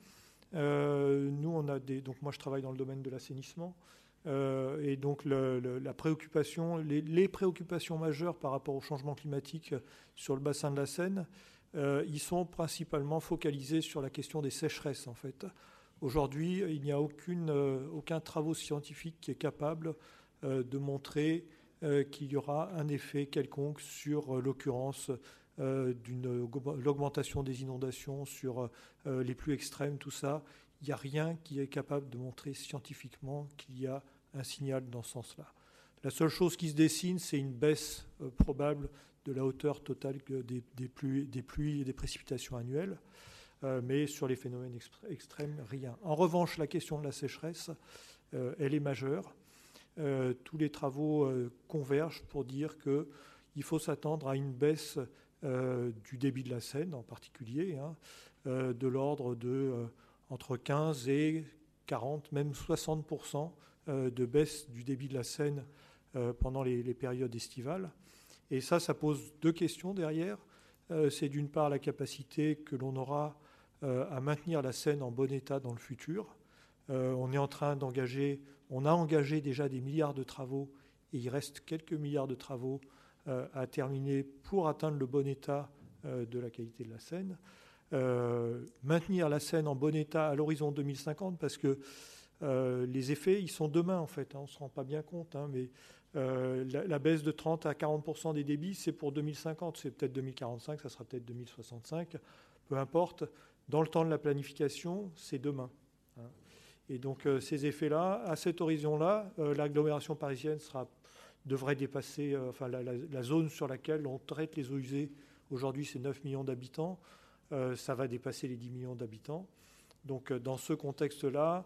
euh, nous on a des. Donc moi je travaille dans le domaine de l'assainissement. Euh, et donc la préoccupation, les, préoccupations majeures par rapport au changement climatique sur le bassin de la Seine, ils sont principalement focalisés sur la question des sécheresses, en fait. Aujourd'hui, il n'y a aucune, aucun travaux scientifique qui est capable de montrer qu'il y aura un effet quelconque sur l'occurrence d'une l'augmentation des inondations, sur les plus extrêmes, tout ça. Il n'y a rien qui est capable de montrer scientifiquement qu'il y a un signal dans ce sens-là. La seule chose qui se dessine, c'est une baisse euh, probable de la hauteur totale des, pluies, des, pluies, et des précipitations annuelles, euh, mais sur les phénomènes extrêmes, rien. En revanche, la question de la sécheresse, euh, elle est majeure. tous les travaux convergent pour dire qu'il faut s'attendre à une baisse du débit de la Seine en particulier, hein, de l'ordre de entre 15 et 40, même 60% de baisse du débit de la Seine euh, pendant les, périodes estivales. Et ça, ça pose deux questions derrière. Euh, c'est d'une part la capacité que l'on aura euh, à maintenir la Seine en bon état dans le futur. on est en train d'engager, on a engagé déjà des milliards de travaux et il reste quelques milliards de travaux à terminer pour atteindre le bon état de la qualité de la Seine. maintenir la Seine en bon état à l'horizon 2050 parce que les effets, ils sont demain en fait. Hein. on ne se rend pas bien compte, hein, mais euh, la, baisse de 30 à 40% des débits, c'est pour 2050, c'est peut-être 2045, ça sera peut-être 2065, peu importe. Dans le temps de la planification, c'est demain. Hein. Et donc euh, ces effets-là, à cet horizon-là, euh, l'agglomération parisienne sera, devrait dépasser, enfin la, zone sur laquelle on traite les eaux usées, aujourd'hui c'est 9 millions d'habitants, ça va dépasser les 10 millions d'habitants. Donc dans ce contexte-là,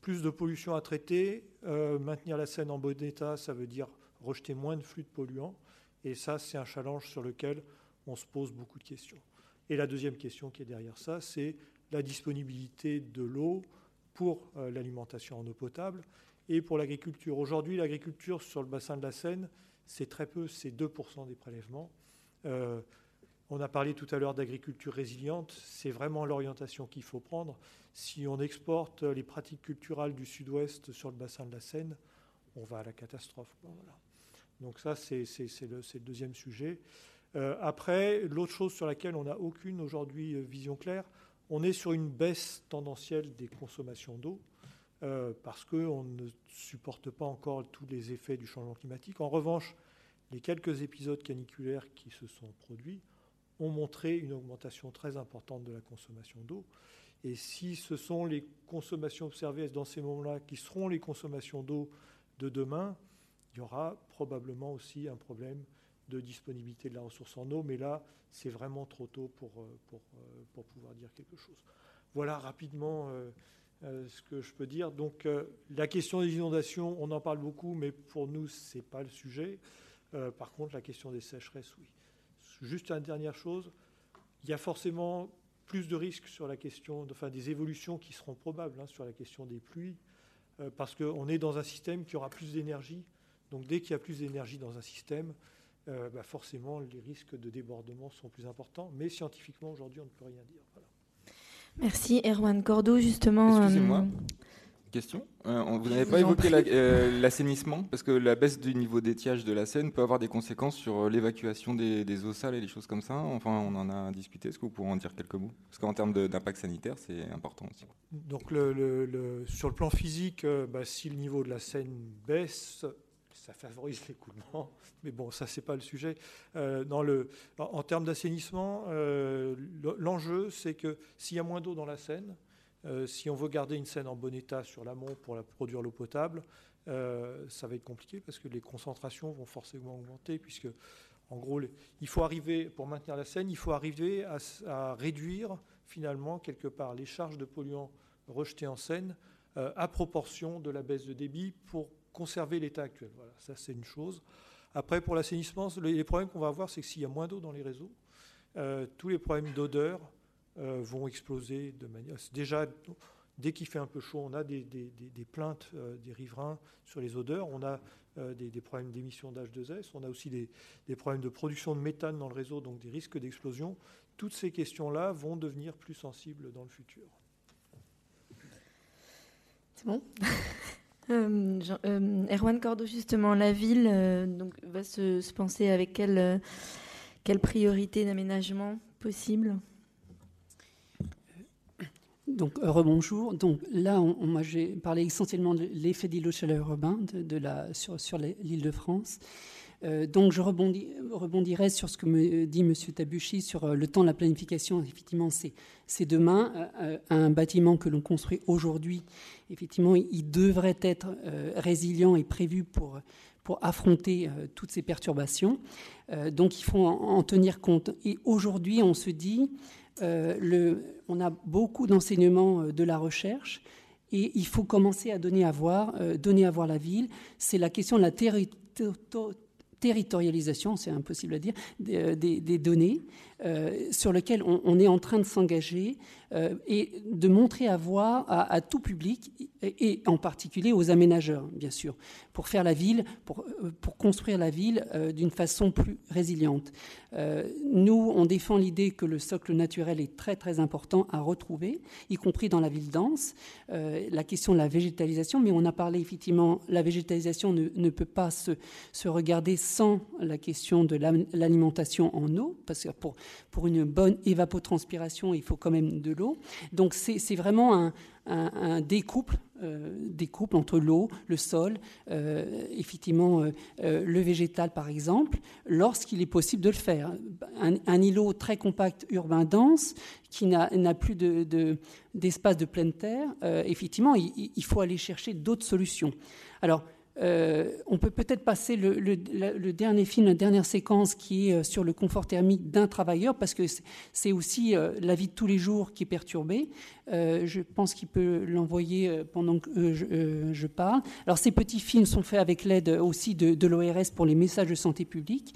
plus de pollution à traiter. Euh, maintenir la Seine en bon état, ça veut dire rejeter moins de flux de polluants. Et ça, c'est un challenge sur lequel on se pose beaucoup de questions. Et la deuxième question qui est derrière ça, c'est la disponibilité de l'eau pour euh, l'alimentation en eau potable et pour l'agriculture. Aujourd'hui, l'agriculture sur le bassin de la Seine, c'est très peu, c'est 2% des prélèvements. Euh, on a parlé tout à l'heure d'agriculture résiliente, c'est vraiment l'orientation qu'il faut prendre. Si on exporte les pratiques culturelles du sud-ouest sur le bassin de la Seine, on va à la catastrophe. Donc ça, c'est le, deuxième sujet. Euh, après, l'autre chose sur laquelle on n'a aucune aujourd'hui euh, vision claire, on est sur une baisse tendancielle des consommations d'eau. Euh, parce qu'on ne supporte pas encore tous les effets du changement climatique. En revanche, les quelques épisodes caniculaires qui se sont produits ont montré une augmentation très importante de la consommation d'eau. Et si ce sont les consommations observées dans ces moments-là qui seront les consommations d'eau de demain, il y aura probablement aussi un problème de disponibilité de la ressource en eau, mais là, c'est vraiment trop tôt pour, euh, pour, euh, pour, pouvoir dire quelque chose. Voilà rapidement ce que je peux dire. Donc, la question des inondations, on en parle beaucoup, mais pour nous, ce n'est pas le sujet. par contre, la question des sécheresses, oui. Juste une dernière chose, il y a forcément plus de risques sur la question, enfin des évolutions qui seront probables hein, sur la question des pluies, euh, parce qu'on est dans un système qui aura plus d'énergie. Donc dès qu'il y a plus d'énergie dans un système, euh, bah, forcément les risques de débordement sont plus importants. Mais scientifiquement, aujourd'hui, on ne peut rien dire. Merci. Erwan Cordo, justement. Excusez-moi. Euh, Question euh, Vous n'avez pas évoqué euh, l'assainissement Parce que la baisse du niveau d'étiage de la Seine peut avoir des conséquences sur l'évacuation des, eaux sales et des choses comme ça. Enfin, on en a discuté. Est-ce que vous pourrez en dire quelques mots? Parce qu'en termes d'impact sanitaire, c'est important aussi. Donc, le, sur le plan physique, bah, si le niveau de la Seine baisse, ça favorise l'écoulement. Mais bon, ça, c'est pas le sujet. dans le, en termes d'assainissement, l'enjeu, c'est que s'il y a moins d'eau dans la Seine, euh, si on veut garder une Seine en bon état sur l'amont pour produire l'eau potable, euh, ça va être compliqué parce que les concentrations vont forcément augmenter, puisque, en gros, il faut arriver, pour maintenir la Seine, il faut arriver à, réduire finalement quelque part les charges de polluants rejetés en Seine euh, à proportion de la baisse de débit pour conserver l'état actuel. Voilà, ça c'est une chose. Après, pour l'assainissement, les problèmes qu'on va avoir, c'est que s'il y a moins d'eau dans les réseaux, tous les problèmes d'odeur, euh, vont exploser de manière. Déjà, dès qu'il fait un peu chaud, on a des, plaintes euh, des riverains sur les odeurs, on a euh, des, problèmes d'émission d'H2S, on a aussi des, problèmes de production de méthane dans le réseau, donc des risques d'explosion. Toutes ces questions-là vont devenir plus sensibles dans le futur. C'est bon? Erwan Cordo, justement, la ville donc, va se, se penser avec quelle, quelle priorité d'aménagement possible? Donc, rebonjour. Donc là, on, j'ai parlé essentiellement de l'effet d'îlot chaleur urbain de, la, sur, sur l'île de France. Euh, donc, je rebondis, rebondirai sur ce que me dit M. Tabuchi sur euh, le temps de la planification. Effectivement, c'est demain. Euh, un bâtiment que l'on construit aujourd'hui, effectivement, il, devrait être résilient et prévu pour, affronter toutes ces perturbations. donc, il faut en, tenir compte. Et aujourd'hui, on se dit, le, on a beaucoup d'enseignements de la recherche. Et il faut commencer à donner à voir, donner à voir la ville. C'est la question de la territorialité territorialisation, c'est impossible à dire, des, euh, données euh, sur lesquelles on, est en train de s'engager euh, et de montrer à voir à, tout public et, en particulier aux aménageurs, bien sûr, pour faire la ville, pour, pour construire la ville d'une façon plus résiliente. nous, on défend l'idée que le socle naturel est très très important à retrouver, y compris dans la ville dense. la question de la végétalisation, mais on a parlé effectivement, la végétalisation ne, ne peut pas se, se regarder sans la question de l'alimentation en eau, parce que pour, pour une bonne évapotranspiration, il faut quand même de Donc c'est vraiment un, euh, découple entre l'eau, le sol, euh, effectivement euh, le végétal par exemple, lorsqu'il est possible de le faire. Un, îlot très compact urbain dense qui n'a plus d'espace de, de, pleine terre, effectivement, il, il, faut aller chercher d'autres solutions. Alors, euh, on peut peut-être passer le, dernier film, la dernière séquence qui est euh, sur le confort thermique d'un travailleur, parce que c'est aussi euh, la vie de tous les jours qui est perturbée. Je pense qu'il peut l'envoyer pendant que je, parle. Alors ces petits films sont faits avec l'aide aussi de, l'ORS pour les messages de santé publique.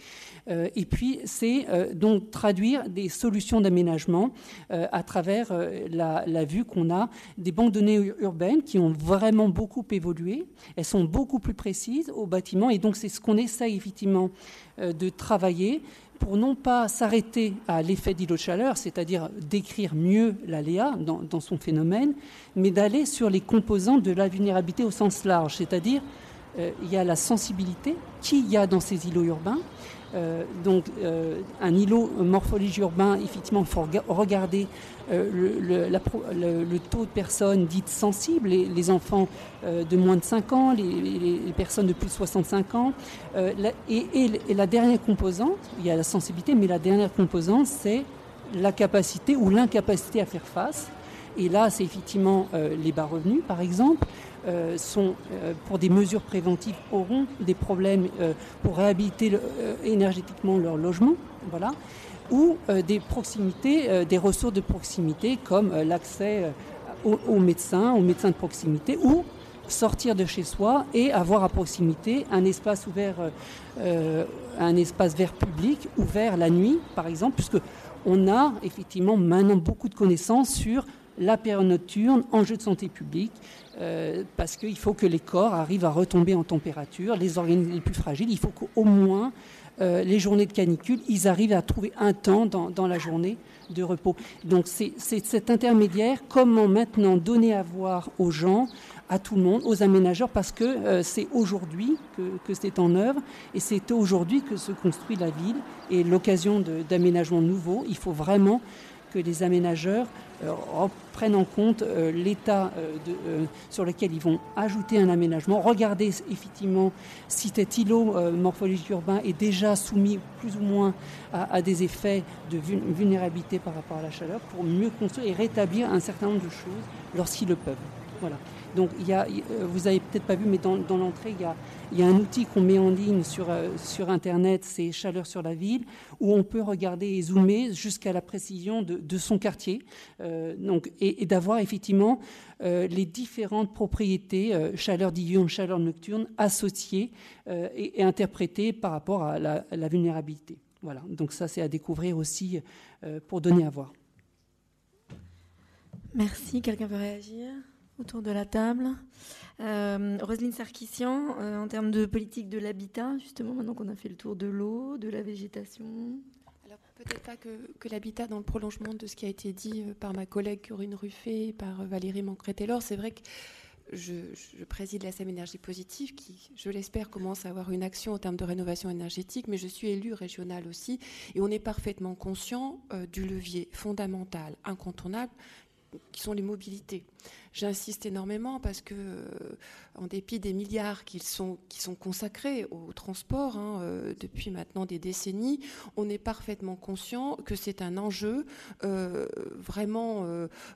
et puis c'est donc traduire des solutions d'aménagement à travers la, la vue qu'on a des banques de données urbaines qui ont vraiment beaucoup évolué. Elles sont beaucoup plus précise au bâtiment. Et donc, c'est ce qu'on essaye effectivement euh, de travailler pour non pas s'arrêter à l'effet d'îlot de chaleur, c'est-à-dire décrire mieux l'aléa dans, son phénomène, mais d'aller sur les composants de la vulnérabilité au sens large, c'est-à-dire euh, il y a la sensibilité qu'il y a dans ces îlots urbains, euh, donc euh, un îlot morphologie urbain, effectivement, il faut regarder euh, le, taux de personnes dites sensibles, les, enfants de moins de 5 ans, les, personnes de plus de 65 ans. et, et, la dernière composante, il y a la sensibilité, mais la dernière composante, c'est la capacité ou l'incapacité à faire face. Et là, c'est effectivement les bas revenus, par exemple. Euh, sont, euh, pour des mesures préventives, auront des problèmes euh, pour réhabiliter énergétiquement leur logement, voilà, ou des proximités, des ressources de proximité comme l'accès aux, médecins, aux médecins de proximité, ou sortir de chez soi et avoir à proximité un espace ouvert, un espace vert public ouvert la nuit, par exemple, puisque on a effectivement maintenant beaucoup de connaissances sur la période nocturne, enjeux de santé publique, euh, parce qu'il faut que les corps arrivent à retomber en température, les organismes les plus fragiles, il faut qu'au moins euh, les journées de canicule, ils arrivent à trouver un temps dans, la journée de repos. Donc c'est cet intermédiaire, comment maintenant donner à voir aux gens, à tout le monde, aux aménageurs, parce que euh, c'est aujourd'hui que, que c'est en œuvre et c'est aujourd'hui que se construit la ville et l'occasion d'aménagements nouveaux. Il faut vraiment que les aménageurs euh, prennent en compte euh, l'état euh, sur lequel ils vont ajouter un aménagement, regarder effectivement si cet îlot morphologique urbain est déjà soumis plus ou moins à, des effets de vulnérabilité par rapport à la chaleur pour mieux construire et rétablir un certain nombre de choses lorsqu'ils le peuvent. Voilà. Donc, il y a, vous avez peut-être pas vu, mais dans, l'entrée, il y a, il y a un outil qu'on met en ligne sur, sur Internet, c'est Chaleur sur la ville, où on peut regarder et zoomer jusqu'à la précision de, son quartier, euh, donc, et, d'avoir effectivement euh, les différentes propriétés, euh, chaleur diurne, chaleur nocturne, associées et, interprétées par rapport à la vulnérabilité. Voilà, donc ça c'est à découvrir aussi pour donner à voir. Merci. Quelqu'un veut réagir? Autour de la table euh, Roselyne Sarkissian, euh, en termes de politique de l'habitat, justement, maintenant qu'on a fait le tour de l'eau, de la végétation. Alors, peut-être pas que, l'habitat, dans le prolongement de ce qui a été dit euh, par ma collègue Corinne Ruffet et par Valérie Mancret-Taylor, c'est vrai que je, préside la SEM Énergie Positive qui, je l'espère, commence à avoir une action en termes de rénovation énergétique, mais je suis élue régionale aussi, et on est parfaitement conscient du levier fondamental, incontournable, qui sont les mobilités. J'insiste énormément parce que, euh, en dépit des milliards qui sont, qui sont consacrés au transport hein, euh, depuis maintenant des décennies, on est parfaitement conscient que c'est un enjeu euh, vraiment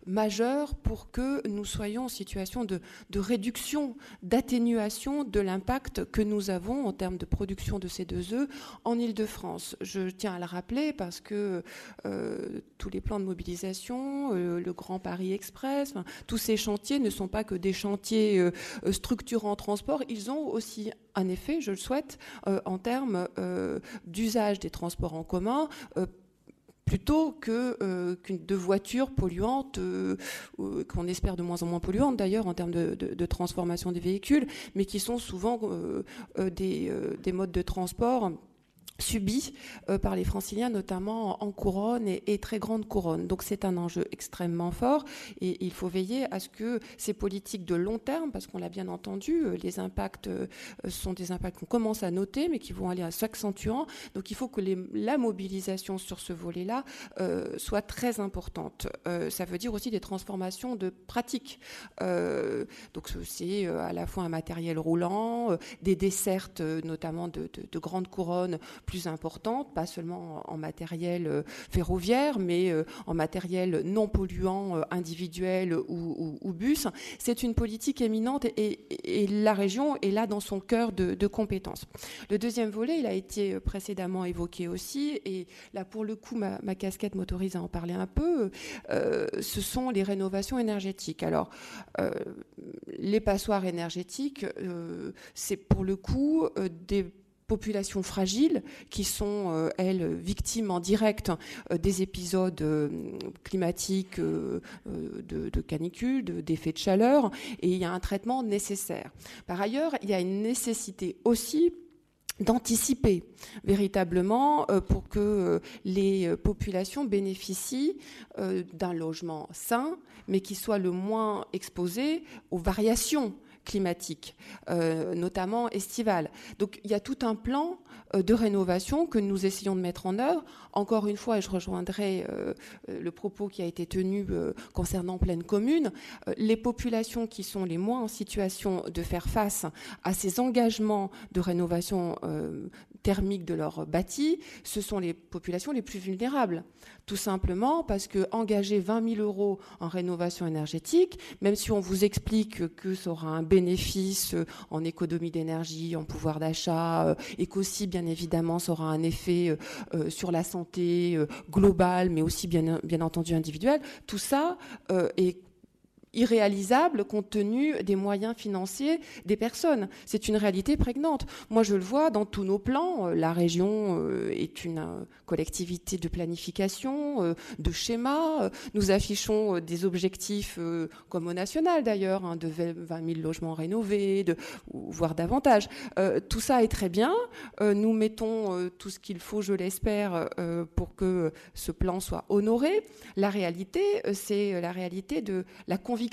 majeur pour que nous soyons en situation de, réduction, d'atténuation de l'impact que nous avons en termes de production de CO2 en Ile-de-France. Je tiens à le rappeler parce que tous les plans de mobilisation, le Grand Paris Express, tous ces ne sont pas que des chantiers euh, euh, structurants transport, ils ont aussi un effet, je le souhaite, euh, en termes d'usage des transports en commun plutôt que de voitures polluantes, qu'on espère de moins en moins polluantes d'ailleurs en termes de, transformation des véhicules, mais qui sont souvent des, modes de transport subi euh, par les franciliens, notamment en couronne et, très grande couronne. Donc c'est un enjeu extrêmement fort et il faut veiller à ce que ces politiques de long terme, parce qu'on l'a bien entendu, euh, les impacts euh, sont des impacts qu'on commence à noter, mais qui vont aller s'accentuant. Donc il faut que la mobilisation sur ce volet-là soit très importante. ça veut dire aussi des transformations de pratiques. donc c'est à la fois un matériel roulant, des dessertes, notamment de grandes couronnes plus importante, pas seulement en matériel euh, ferroviaire, mais euh, en matériel non polluant euh, individuel ou, bus. C'est une politique éminente et, la région est là dans son cœur de, compétences. Le deuxième volet, il a été précédemment évoqué aussi, et là pour le coup, ma, casquette m'autorise à en parler un peu, ce sont les rénovations énergétiques. Alors, les passoires énergétiques, c'est pour le coup des populations fragiles qui sont, euh, elles, victimes en direct euh, des épisodes euh, climatiques de, de, canicule, d'effets de, chaleur, et il y a un traitement nécessaire. Par ailleurs, il y a une nécessité aussi d'anticiper véritablement pour que les populations bénéficient d'un logement sain, mais qui soit le moins exposé aux variations climatique, euh, notamment estivale. Donc il y a tout un plan euh, de rénovation que nous essayons de mettre en œuvre. Encore une fois, et je rejoindrai euh, le propos qui a été tenu concernant pleine commune, les populations qui sont les moins en situation de faire face à ces engagements de rénovation thermique de leur bâti, ce sont les populations les plus vulnérables. Tout simplement parce que engager 20 000 euros en rénovation énergétique, même si on vous explique que ça aura un bénéfice en économie d'énergie, en pouvoir d'achat, euh, et qu'aussi, bien évidemment, ça aura un effet euh, euh, sur la santé globale, mais aussi, bien, bien entendu, individuelle, tout ça est irréalisable compte tenu des moyens financiers des personnes. C'est une réalité prégnante. Moi, je le vois dans tous nos plans. Euh, la région euh, est une euh, collectivité de planification, de schéma. Nous affichons des objectifs, comme au national d'ailleurs, hein, de 20 000 logements rénovés, voire davantage. Tout ça est très bien. Nous mettons tout ce qu'il faut, je l'espère, pour que ce plan soit honoré. La réalité, c'est la réalité de la conviction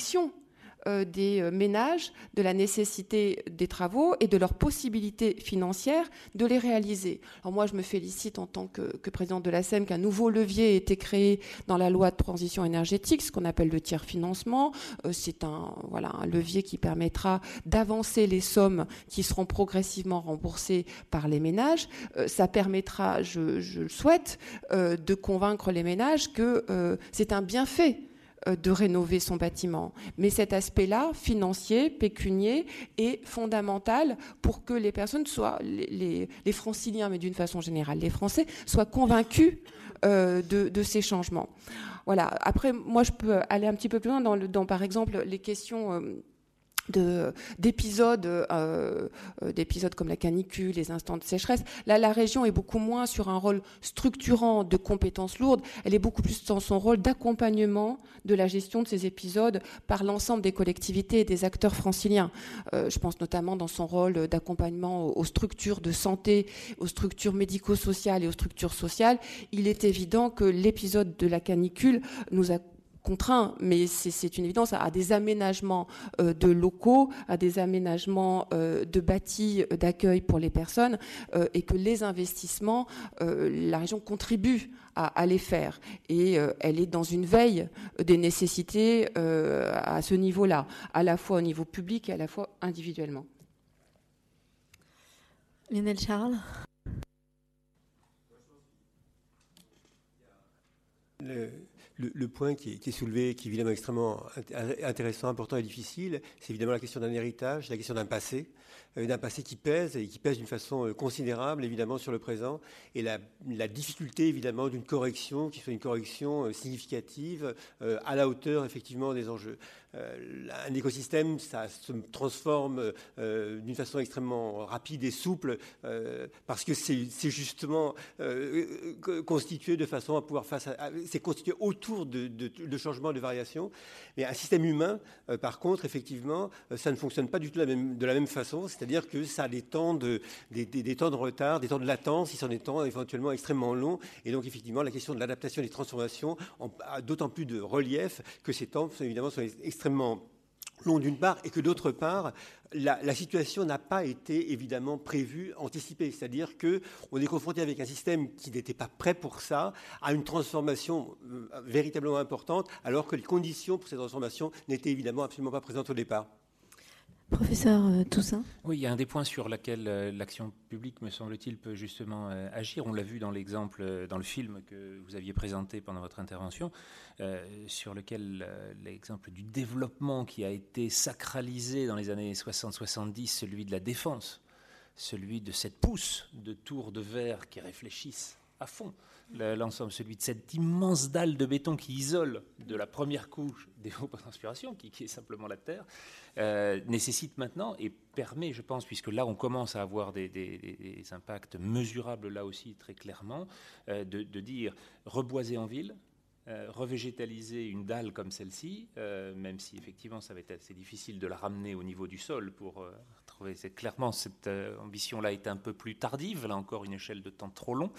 euh, des euh, ménages de la nécessité des travaux et de leur possibilité financière de les réaliser. Alors moi, je me félicite en tant que, présidente de la SEM qu'un nouveau levier ait été créé dans la loi de transition énergétique, ce qu'on appelle le tiers financement. Euh, c'est un, voilà, un levier qui permettra d'avancer les sommes qui seront progressivement remboursées par les ménages. ça permettra, je, le souhaite, de convaincre les ménages que c'est un bienfait de rénover son bâtiment. Mais cet aspect-là, financier, pécunier, est fondamental pour que les personnes soient, les, franciliens, mais d'une façon générale, les Français, soient convaincus euh, de, ces changements. Voilà. Après, moi, je peux aller un petit peu plus loin dans, dans par exemple, les questions. Euh, d'épisodes euh, euh, d'épisodes comme la canicule, les instants de sécheresse. Là, la région est beaucoup moins sur un rôle structurant de compétences lourdes, elle est beaucoup plus dans son rôle d'accompagnement de la gestion de ces épisodes par l'ensemble des collectivités et des acteurs franciliens. Euh, je pense notamment dans son rôle d'accompagnement aux, aux structures de santé, aux structures médico-sociales et aux structures sociales. Il est évident que l'épisode de la canicule nous a contraint, mais c'est une évidence, à des aménagements de locaux, à des aménagements de bâtis d'accueil pour les personnes, et que les investissements, la région contribue à, les faire. Et elle est dans une veille des nécessités à ce niveau-là, à la fois au niveau public et à la fois individuellement. Lionel Charles le, point qui est, soulevé, qui est évidemment extrêmement intéressant, important et difficile, c'est évidemment la question d'un héritage, la question d'un passé, euh, d'un passé qui pèse et qui pèse d'une façon euh, considérable évidemment sur le présent, et la, difficulté évidemment d'une correction qui soit une correction euh, significative à la hauteur effectivement des enjeux. Euh, un écosystème, ça se transforme euh, d'une façon extrêmement rapide et souple euh, parce que c'est justement constitué de façon à pouvoir face à, c'est constitué autour de, de, changements, de variations. Mais un système humain, par contre, effectivement, ça ne fonctionne pas du tout de la même, de la même façon. C'est-à-dire que ça a des temps de, des, temps de retard, des temps de latence, ils sont des temps éventuellement extrêmement longs. Et donc, effectivement, la question de l'adaptation et des transformations a d'autant plus de relief que ces temps, évidemment, sont extrêmement extrêmement long d'une part, et que d'autre part, la, situation n'a pas été évidemment prévue, anticipée. C'est-à-dire qu'on est confronté avec un système qui n'était pas prêt pour ça, à une transformation euh, véritablement importante, alors que les conditions pour cette transformation n'étaient évidemment absolument pas présentes au départ. Professeur euh, Toussaint Oui, il y a un des points sur lequel euh, l'action publique, me semble-t-il, peut justement euh, agir. On l'a vu dans l'exemple, dans le film que vous aviez présenté pendant votre intervention, sur lequel l'exemple du développement qui a été sacralisé dans les années 60-70, celui de la défense, celui de cette pousse de tours de verre qui réfléchissent à fond l'ensemble, celui de cette immense dalle de béton qui isole de la première couche des eaux d'inspiration, qui, qui, est simplement la Terre, euh, nécessite maintenant et permet, je pense, puisque là on commence à avoir des, impacts mesurables là aussi très clairement, euh, de, dire reboiser en ville, euh, revégétaliser une dalle comme celle-ci, même si effectivement ça va être assez difficile de la ramener au niveau du sol pour c'est clairement cette euh, ambition-là est un peu plus tardive, là encore une échelle de temps trop long.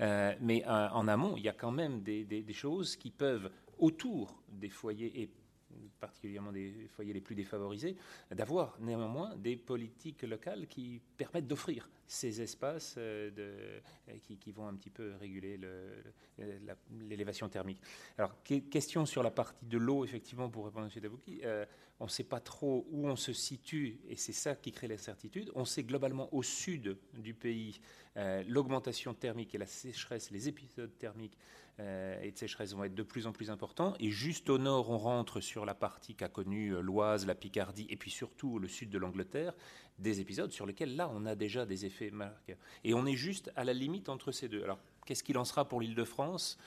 Euh, mais euh, en amont, il y a quand même des, choses qui peuvent, autour des foyers et particulièrement des foyers les plus défavorisés, d'avoir néanmoins des politiques locales qui permettent d'offrir ces espaces de, qui, qui, vont un petit peu réguler l'élévation thermique. Alors, question sur la partie de l'eau, effectivement, pour répondre à M. Dabouki on ne sait pas trop où on se situe, et c'est ça qui crée l'incertitude. On sait globalement au sud du pays, euh, l'augmentation thermique et la sécheresse, les épisodes thermiques euh, et de sécheresse vont être de plus en plus importants. Et juste au nord, on rentre sur la partie qu'a connue euh, l'Oise, la Picardie, et puis surtout le sud de l'Angleterre, des épisodes sur lesquels là, on a déjà des effets marqués. Et on est juste à la limite entre ces deux. Alors, qu'est-ce qu'il en sera pour l'île de France?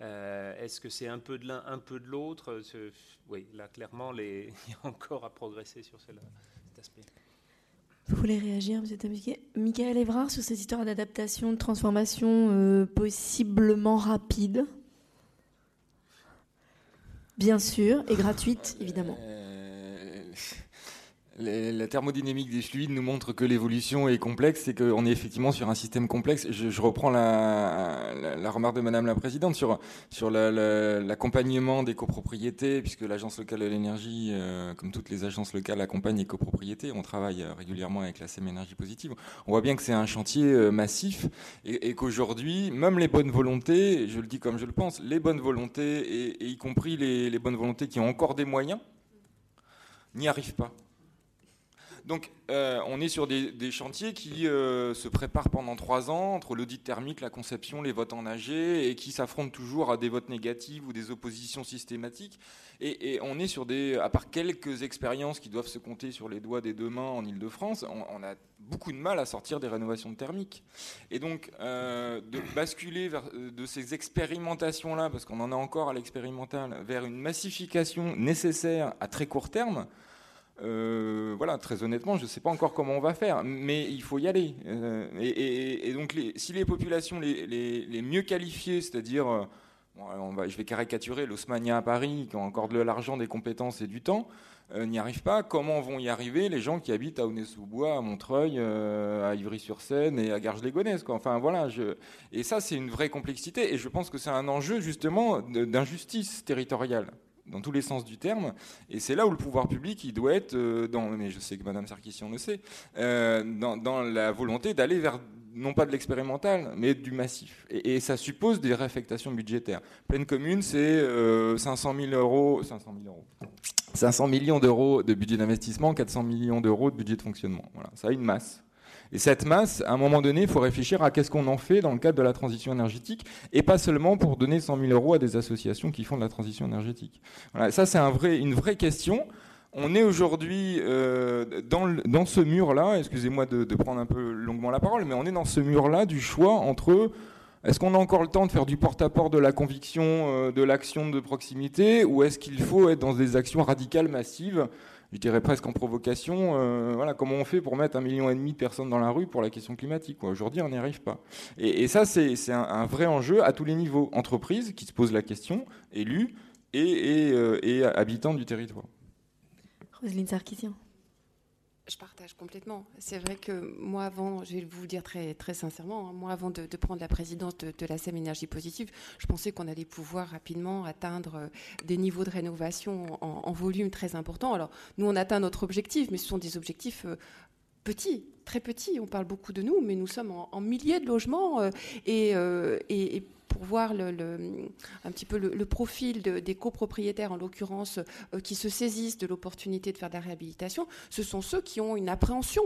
Euh, est-ce que c'est un peu de l'un, un peu de l'autre? Oui, là, clairement, [laughs] il y a encore à progresser sur cet aspect. Vous voulez réagir, M. Tabiquet Michael Evrard, sur cette histoire d'adaptation, de transformation euh, possiblement rapide Bien sûr, et gratuite, évidemment. La thermodynamique des fluides nous montre que l'évolution est complexe et qu'on est effectivement sur un système complexe. Je, reprends la, remarque de Madame la Présidente sur, sur l'accompagnement des copropriétés, puisque l'Agence locale de l'énergie, euh, comme toutes les agences locales, accompagne les copropriétés. On travaille euh, régulièrement avec la SEM Énergie Positive. On voit bien que c'est un chantier euh, massif et, qu'aujourd'hui, même les bonnes volontés, je le dis comme je le pense, les bonnes volontés, et, y compris les bonnes volontés qui ont encore des moyens, n'y arrivent pas. Donc, euh, on est sur des, chantiers qui euh, se préparent pendant trois ans entre l'audit thermique, la conception, les votes en AG, et qui s'affrontent toujours à des votes négatifs ou des oppositions systématiques. Et, on est sur des, à part quelques expériences qui doivent se compter sur les doigts des deux mains en Ile-de-France, on, a beaucoup de mal à sortir des rénovations thermiques. Et donc, euh, de basculer de ces expérimentations-là, parce qu'on en a encore à l'expérimental, vers une massification nécessaire à très court terme, euh, voilà, très honnêtement, je ne sais pas encore comment on va faire, mais il faut y aller. Euh, et, donc, si les populations les, mieux qualifiées, c'est-à-dire, euh, je vais caricaturer l'Osmania à Paris, qui ont encore de l'argent, des compétences et du temps, n'y arrivent pas, comment vont y arriver les gens qui habitent à Aulnay-sous-Bois, à Montreuil, à Ivry-sur-Seine et à Garges-les-Gonesse Enfin, voilà. Et ça, c'est une vraie complexité, et je pense que c'est un enjeu, justement, d'injustice territoriale. Dans tous les sens du terme. Et c'est là où le pouvoir public, il doit être, dans, mais je sais que Madame Sarkissian le sait, dans, dans la volonté d'aller vers non pas de l'expérimental, mais du massif. Et, ça suppose des réaffectations budgétaires. Pleine commune, c'est 500 000 euros, 500 000 euros. 500 millions d'euros de budget d'investissement, 400 millions d'euros de budget de fonctionnement. Voilà, ça a une masse. Et cette masse, à un moment donné, il faut réfléchir à qu'est-ce qu'on en fait dans le cadre de la transition énergétique, et pas seulement pour donner 100 000 euros à des associations qui font de la transition énergétique. Ça, c'est une vraie question. On est aujourd'hui euh, dans, ce mur-là, excusez-moi de, de, prendre un peu longuement la parole, mais on est dans ce mur-là du choix entre est-ce qu'on a encore le temps de faire du porte-à-porte de la conviction, euh, de l'action de proximité, ou est-ce qu'il faut être dans des actions radicales, massives je dirais presque en provocation, euh, voilà, comment on fait pour mettre un million et demi de personnes dans la rue pour la question climatique Aujourd'hui, on n'y arrive pas. Et, ça, c'est un, vrai enjeu à tous les niveaux. Entreprises qui se posent la question, élus et, et habitants du territoire. Roselyne Sarkissian. Je partage complètement. C'est vrai que moi, avant, je vais vous le dire très, très sincèrement, hein, moi, avant de, prendre la présidence de, la SEM Énergie Positive, je pensais qu'on allait pouvoir rapidement atteindre euh, des niveaux de rénovation en, volume très importants. Alors, nous, on atteint notre objectif, mais ce sont des objectifs euh, petits, très petits. On parle beaucoup de nous, mais nous sommes en, milliers de logements euh, et, et pour voir un petit peu le, profil des copropriétaires, en l'occurrence, euh, qui se saisissent de l'opportunité de faire de la réhabilitation, ce sont ceux qui ont une appréhension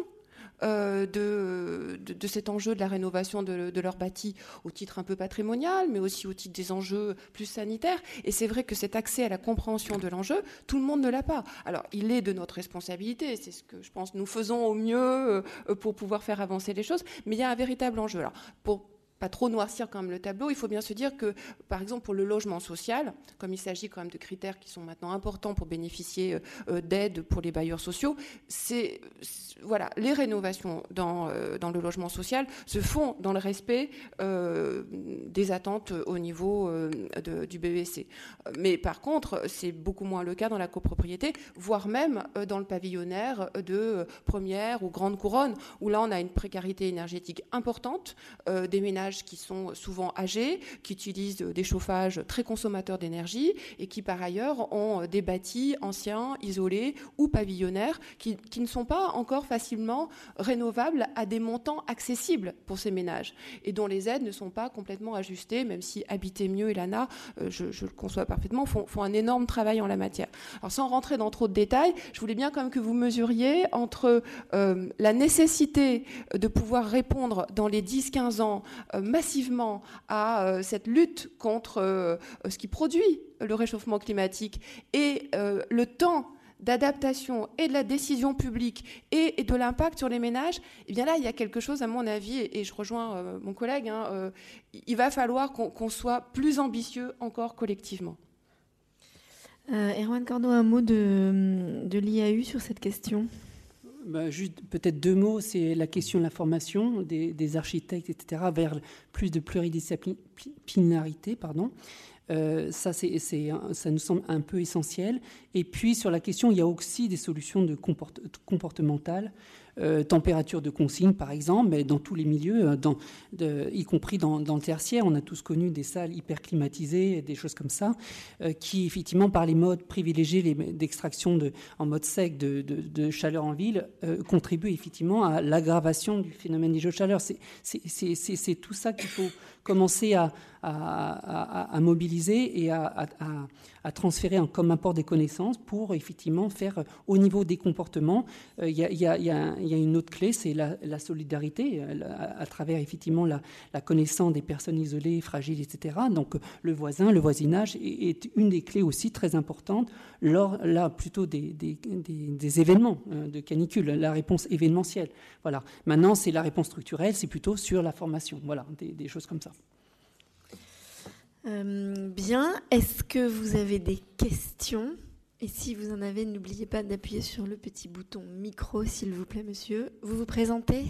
euh, de, de, cet enjeu de la rénovation de, de, leur bâti au titre un peu patrimonial, mais aussi au titre des enjeux plus sanitaires. Et c'est vrai que cet accès à la compréhension de l'enjeu, tout le monde ne l'a pas. Alors, il est de notre responsabilité, c'est ce que je pense nous faisons au mieux euh, pour pouvoir faire avancer les choses, mais il y a un véritable enjeu. Alors, pour trop noircir quand même le tableau, il faut bien se dire que, par exemple, pour le logement social, comme il s'agit quand même de critères qui sont maintenant importants pour bénéficier euh, euh, d'aides pour les bailleurs sociaux, c'est voilà, les rénovations dans, euh, dans le logement social se font dans le respect des attentes au niveau du BBC. Mais par contre, c'est beaucoup moins le cas dans la copropriété, voire même dans le pavillonnaire de première ou grande couronne, où là on a une précarité énergétique importante, des ménages qui sont souvent âgés, qui utilisent des chauffages très consommateurs d'énergie et qui par ailleurs ont des bâtis anciens, isolés ou pavillonnaires qui, ne sont pas encore facilement rénovables à des montants accessibles pour ces ménages et dont les aides ne sont pas complètement ajustées, même si Habiter mieux et l'ANA, euh, je, le conçois parfaitement, font, font, un énorme travail en la matière. Alors sans rentrer dans trop de détails, je voulais bien quand même que vous mesuriez entre euh, la nécessité de pouvoir répondre dans les 10-15 ans euh, massivement à euh, cette lutte contre euh, ce qui produit le réchauffement climatique et le temps d'adaptation et de la décision publique et, de l'impact sur les ménages, eh bien là, il y a quelque chose, à mon avis, et, je rejoins mon collègue, hein, il va falloir qu'on soit plus ambitieux encore collectivement. Erwan Cordo, un mot de, de l'IAU sur cette question? Bah, juste peut-être deux mots, c'est la question de la formation des, architectes, etc., vers plus de pluridisciplinarité, pardon. Euh, ça, ça nous semble un peu essentiel. Et puis, sur la question, il y a aussi des solutions de comportementales euh, température de consigne, par exemple, mais dans tous les milieux, euh, y compris dans, le tertiaire. On a tous connu des salles hyper climatisées, des choses comme ça, euh, qui, effectivement, par les modes privilégiés d'extraction en mode sec de, chaleur en ville, contribuent effectivement à l'aggravation du phénomène des jeux de chaleur. C'est tout ça qu'il faut commencer à, mobiliser et à, transférer comme apport des connaissances pour effectivement faire au niveau des comportements. Il y, a, une autre clé, c'est la, solidarité à, travers effectivement la, connaissance des personnes isolées, fragiles, etc. Donc le voisin, le voisinage est, une des clés aussi très importantes lors là plutôt des, événements euh, de canicule, la réponse événementielle. Voilà. Maintenant, c'est la réponse structurelle, c'est plutôt sur la formation. Voilà, des choses comme ça. Euh, bien, est-ce que vous avez des questions? Et si vous en avez, n'oubliez pas d'appuyer sur le petit bouton micro, s'il vous plaît, monsieur. Vous vous présentez?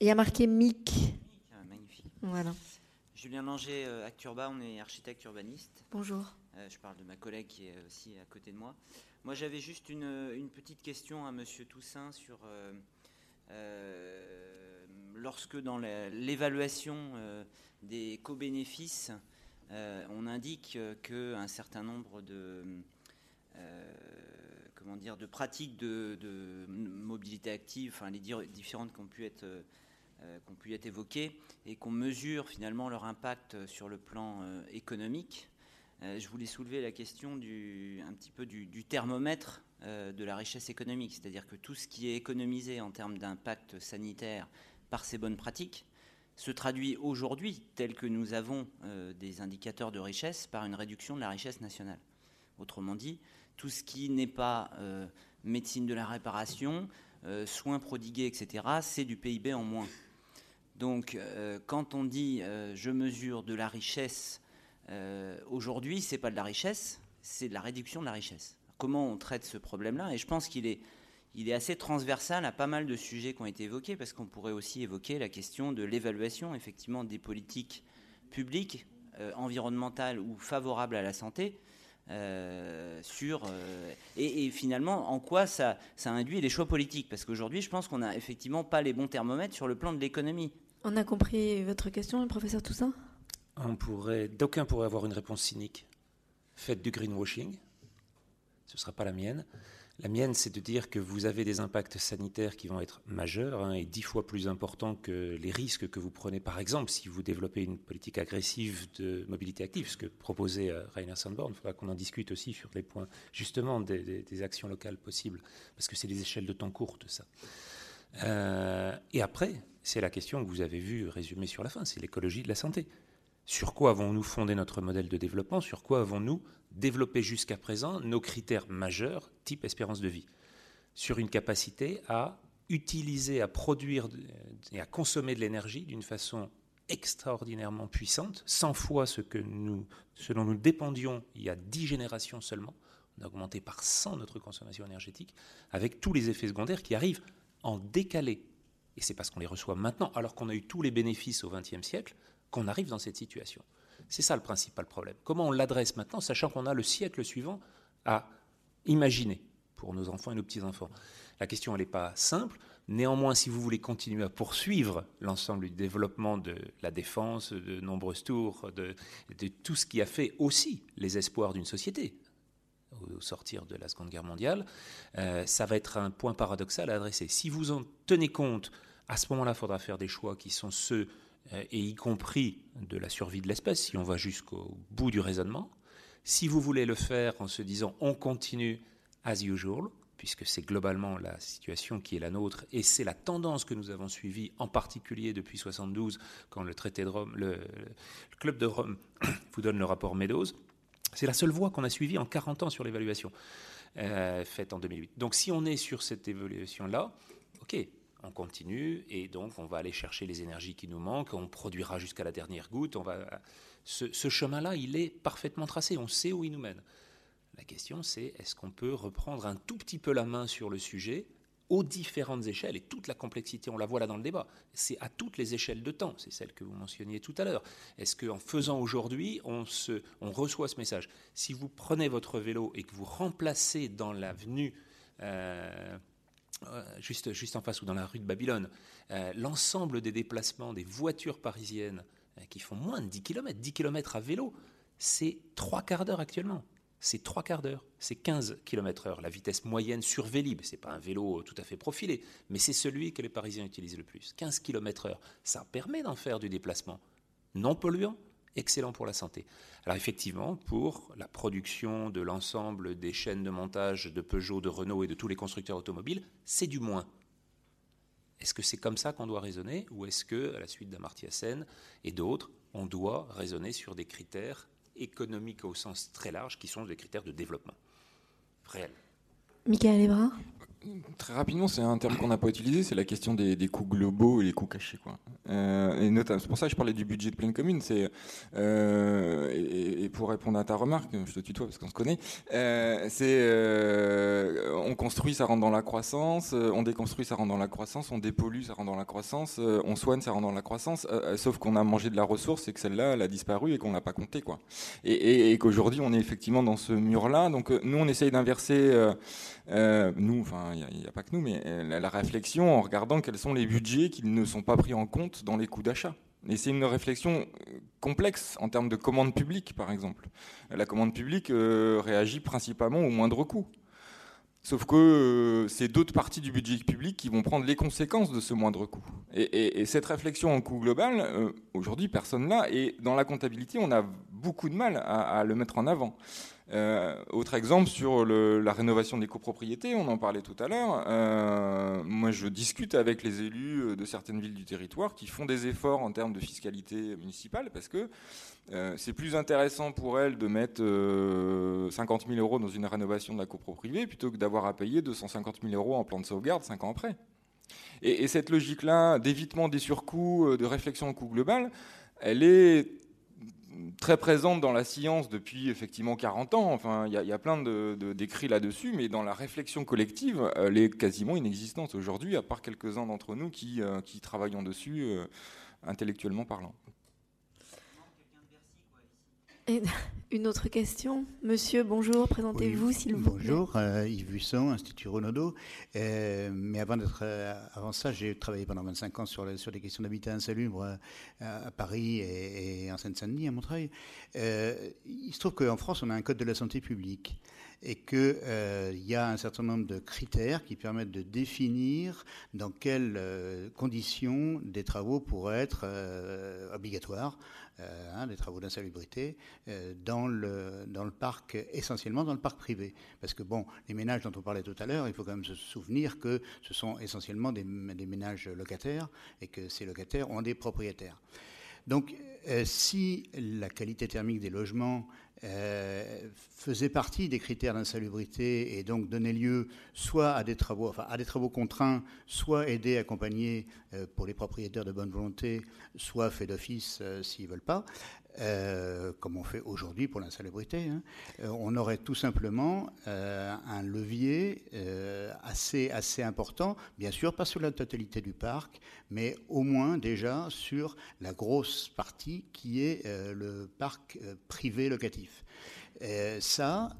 Il y a marqué MIC. Ah, magnifique. Voilà. Julien Langer, euh, Acturba, on est architecte urbaniste. Bonjour. Euh, je parle de ma collègue qui est aussi à côté de moi. Moi, j'avais juste une, petite question à monsieur Toussaint sur lorsque dans l'évaluation des co-bénéfices, on indique qu'un certain nombre de de pratiques de, mobilité active, les différentes qui ont pu être, euh, évoquées, et qu'on mesure finalement leur impact sur le plan euh, économique. Euh, je voulais soulever la question du, un petit peu du, thermomètre de la richesse économique, c'est-à-dire que tout ce qui est économisé en termes d'impact sanitaire par ces bonnes pratiques se traduit aujourd'hui, tel que nous avons des indicateurs de richesse, par une réduction de la richesse nationale. Autrement dit, tout ce qui n'est pas euh, médecine de la réparation, euh, soins prodigués, etc., c'est du PIB en moins. Donc, euh, quand on dit je mesure de la richesse aujourd'hui, c'est pas de la richesse, c'est de la réduction de la richesse. Comment on traite ce problème-là? Et je pense qu'il est, il est assez transversal à pas mal de sujets qui ont été évoqués, parce qu'on pourrait aussi évoquer la question de l'évaluation, effectivement, des politiques publiques, environnementales ou favorables à la santé, euh, sur euh, et, finalement en quoi ça, ça induit les choix politiques parce qu'aujourd'hui je pense qu'on n'a effectivement pas les bons thermomètres sur le plan de l'économie. On a compris votre question, le professeur Toussaint? On pourrait, d'aucuns pourraient avoir une réponse cynique, faite du greenwashing. Ce ne sera pas la mienne. La mienne, c'est de dire que vous avez des impacts sanitaires qui vont être majeurs hein, et dix fois plus importants que les risques que vous prenez, par exemple, si vous développez une politique agressive de mobilité active, ce que proposait euh, Rainer Sandborn. Il faudra qu'on en discute aussi sur les points, justement, des, actions locales possibles, parce que c'est des échelles de temps courtes, ça. Euh, et après, c'est la question que vous avez vue résumée sur la fin, c'est l'écologie de la santé. Sur quoi avons-nous fondé notre modèle de développement? Sur quoi avons-nous développé jusqu'à présent nos critères majeurs, type espérance de vie Sur une capacité à utiliser, à produire et à consommer de l'énergie d'une façon extraordinairement puissante, 100 fois ce, que nous, ce dont nous dépendions il y a 10 générations seulement. On a augmenté par 100 notre consommation énergétique, avec tous les effets secondaires qui arrivent en décalé. Et c'est parce qu'on les reçoit maintenant, alors qu'on a eu tous les bénéfices au XXe siècle, qu'on arrive dans cette situation. C'est ça le principal problème. Comment on l'adresse maintenant, sachant qu'on a le siècle suivant à imaginer pour nos enfants et nos petits-enfants? La question, elle n'est pas simple. Néanmoins, si vous voulez continuer à poursuivre l'ensemble du développement de la défense, de nombreuses tours, de, tout ce qui a fait aussi les espoirs d'une société au sortir de la Seconde Guerre mondiale, euh, ça va être un point paradoxal à adresser. Si vous en tenez compte, à ce moment-là, il faudra faire des choix qui sont ceux et y compris de la survie de l'espèce, si on va jusqu'au bout du raisonnement. Si vous voulez le faire en se disant on continue as usual, puisque c'est globalement la situation qui est la nôtre, et c'est la tendance que nous avons suivie, en particulier depuis 72, quand le traité de Rome, le, club de Rome [coughs] vous donne le rapport Meadows. C'est la seule voie qu'on a suivie en 40 ans sur l'évaluation euh, faite en 2008. Donc si on est sur cette évaluation-là, ok, on continue et donc on va aller chercher les énergies qui nous manquent, on produira jusqu'à la dernière goutte. On va... Ce, chemin-là, il est parfaitement tracé, on sait où il nous mène. La question, c'est est-ce qu'on peut reprendre un tout petit peu la main sur le sujet aux différentes échelles et toute la complexité, on la voit là dans le débat, c'est à toutes les échelles de temps, c'est celle que vous mentionniez tout à l'heure. Est-ce qu'en faisant aujourd'hui, on, on reçoit ce message? Si vous prenez votre vélo et que vous remplacez dans l'avenue euh, juste, juste en face ou dans la rue de Babylone, euh, l'ensemble des déplacements des voitures parisiennes euh, qui font moins de 10 km, 10 km à vélo, c'est trois quarts d'heure actuellement. C'est trois quarts d'heure, c'est 15 km heure, la vitesse moyenne sur Vélib. C'est pas un vélo tout à fait profilé, mais c'est celui que les Parisiens utilisent le plus. 15 km heure, ça permet d'en faire du déplacement non polluant, excellent pour la santé. Alors effectivement, pour la production de l'ensemble des chaînes de montage de Peugeot, de Renault et de tous les constructeurs automobiles, c'est du moins. Est-ce que c'est comme ça qu'on doit raisonner ou est-ce que, à la suite d'Amartya Sen et d'autres, on doit raisonner sur des critères économiques au sens très large qui sont des critères de développement réel? Michael Ebra Très rapidement, c'est un terme qu'on n'a pas utilisé, c'est la question des, coûts globaux et les coûts cachés. Quoi. Euh, et notamment, c'est pour ça que je parlais du budget de pleine commune. C'est euh, et, pour répondre à ta remarque, je te tutoie parce qu'on se connaît. Euh, c'est on construit, ça rentre dans la croissance. On déconstruit, ça rentre dans la croissance. On dépollue, ça rentre dans la croissance. on soigne, ça rentre dans la croissance. sauf qu'on a mangé de la ressource et que celle-là, elle a disparu et qu'on n'a pas compté, quoi. Et qu'aujourd'hui, on est effectivement dans ce mur-là. Donc nous, on essaye d'inverser. Nous, enfin il n'y a, pas que nous, mais la, réflexion en regardant quels sont les budgets qui ne sont pas pris en compte dans les coûts d'achat. Et c'est une réflexion complexe en termes de commande publique, par exemple. La commande publique réagit principalement au moindre coût. Sauf que euh, c'est d'autres parties du budget public qui vont prendre les conséquences de ce moindre coût. Et, cette réflexion en coût global, euh, aujourd'hui, personne l'a. Et dans la comptabilité, on a beaucoup de mal à, le mettre en avant. Euh, autre exemple sur la rénovation des copropriétés, on en parlait tout à l'heure. moi, je discute avec les élus de certaines villes du territoire qui font des efforts en termes de fiscalité municipale parce que euh, c'est plus intéressant pour elle de mettre 50 euh, 000 euros dans une rénovation de la copropriété plutôt que d'avoir à payer 250 000 euros en plan de sauvegarde 5 ans après. Et, cette logique-là d'évitement des surcoûts, euh, de réflexion au coût global, elle est très présente dans la science depuis effectivement 40 ans. Enfin, il y, a plein d'écrits de, là-dessus, mais dans la réflexion collective, elle est quasiment inexistante aujourd'hui, à part quelques-uns d'entre nous qui, qui travaillons dessus intellectuellement parlant. [laughs] une autre question. Monsieur, bonjour, présentez-vous s'il vous plaît. Bonjour, euh, Yves Buisson, Institut Renaudot. Euh, mais avant, euh, avant ça, j'ai travaillé pendant 25 ans sur, sur des questions d'habitat insalubre à Paris et, en Seine-Saint-Denis, à Montreuil. il se trouve qu'en France, on a un code de la santé publique et qu'il y a un certain nombre de critères qui permettent de définir dans quelles conditions des travaux pourraient être obligatoires euh, hein, des travaux d'insalubrité euh, dans, le, parc, essentiellement dans le parc privé. Parce que, bon, les ménages dont on parlait tout à l'heure, il faut quand même se souvenir que ce sont essentiellement des, des ménages locataires et que ces locataires ont des propriétaires. Donc, euh, si la qualité thermique des logements euh, faisait partie des critères d'insalubrité et donc donnait lieu soit à des travaux, enfin à des travaux contraints, soit aider, accompagner euh, pour les propriétaires de bonne volonté, soit fait d'office s'ils veulent pas. Euh, comme on fait aujourd'hui pour l'insalubrité, hein, euh, on aurait tout simplement euh, un levier assez, assez important, bien sûr pas sur la totalité du parc, mais au moins déjà sur la grosse partie qui est le parc privé locatif. ça,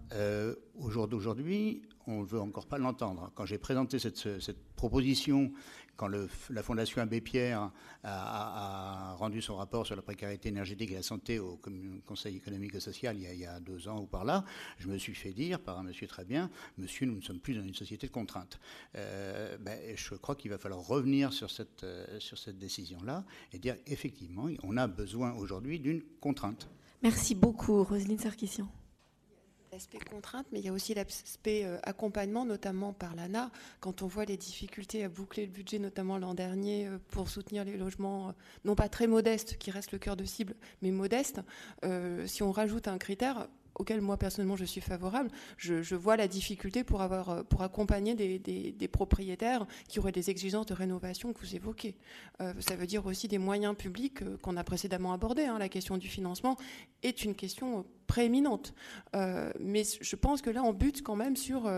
au jour d'aujourd'hui, on ne veut encore pas l'entendre. Quand j'ai présenté cette, cette proposition quand la Fondation Abbé Pierre a, rendu son rapport sur la précarité énergétique et la santé au Conseil économique et social il y, a, deux ans ou par là, je me suis fait dire par un monsieur très bien, monsieur, nous ne sommes plus dans une société de contraintes. Euh, ben, je crois qu'il va falloir revenir sur cette, euh, sur cette décision-là et dire effectivement, on a besoin aujourd'hui d'une contrainte. Merci beaucoup, Roselyne Sarkissian l'aspect contrainte, mais il y a aussi l'aspect euh, accompagnement, notamment par l'ANA. Quand on voit les difficultés à boucler le budget, notamment l'an dernier, euh, pour soutenir les logements, euh, non pas très modestes, qui restent le cœur de cible, mais modestes, si on rajoute un critère, auquel moi personnellement je suis favorable, je, vois la difficulté pour, avoir, euh, pour accompagner des, propriétaires qui auraient des exigences de rénovation que vous évoquez. Euh, ça veut dire aussi des moyens publics euh, qu'on a précédemment abordés. Hein. La question du financement est une question prééminente. mais je pense que là, on bute quand même sur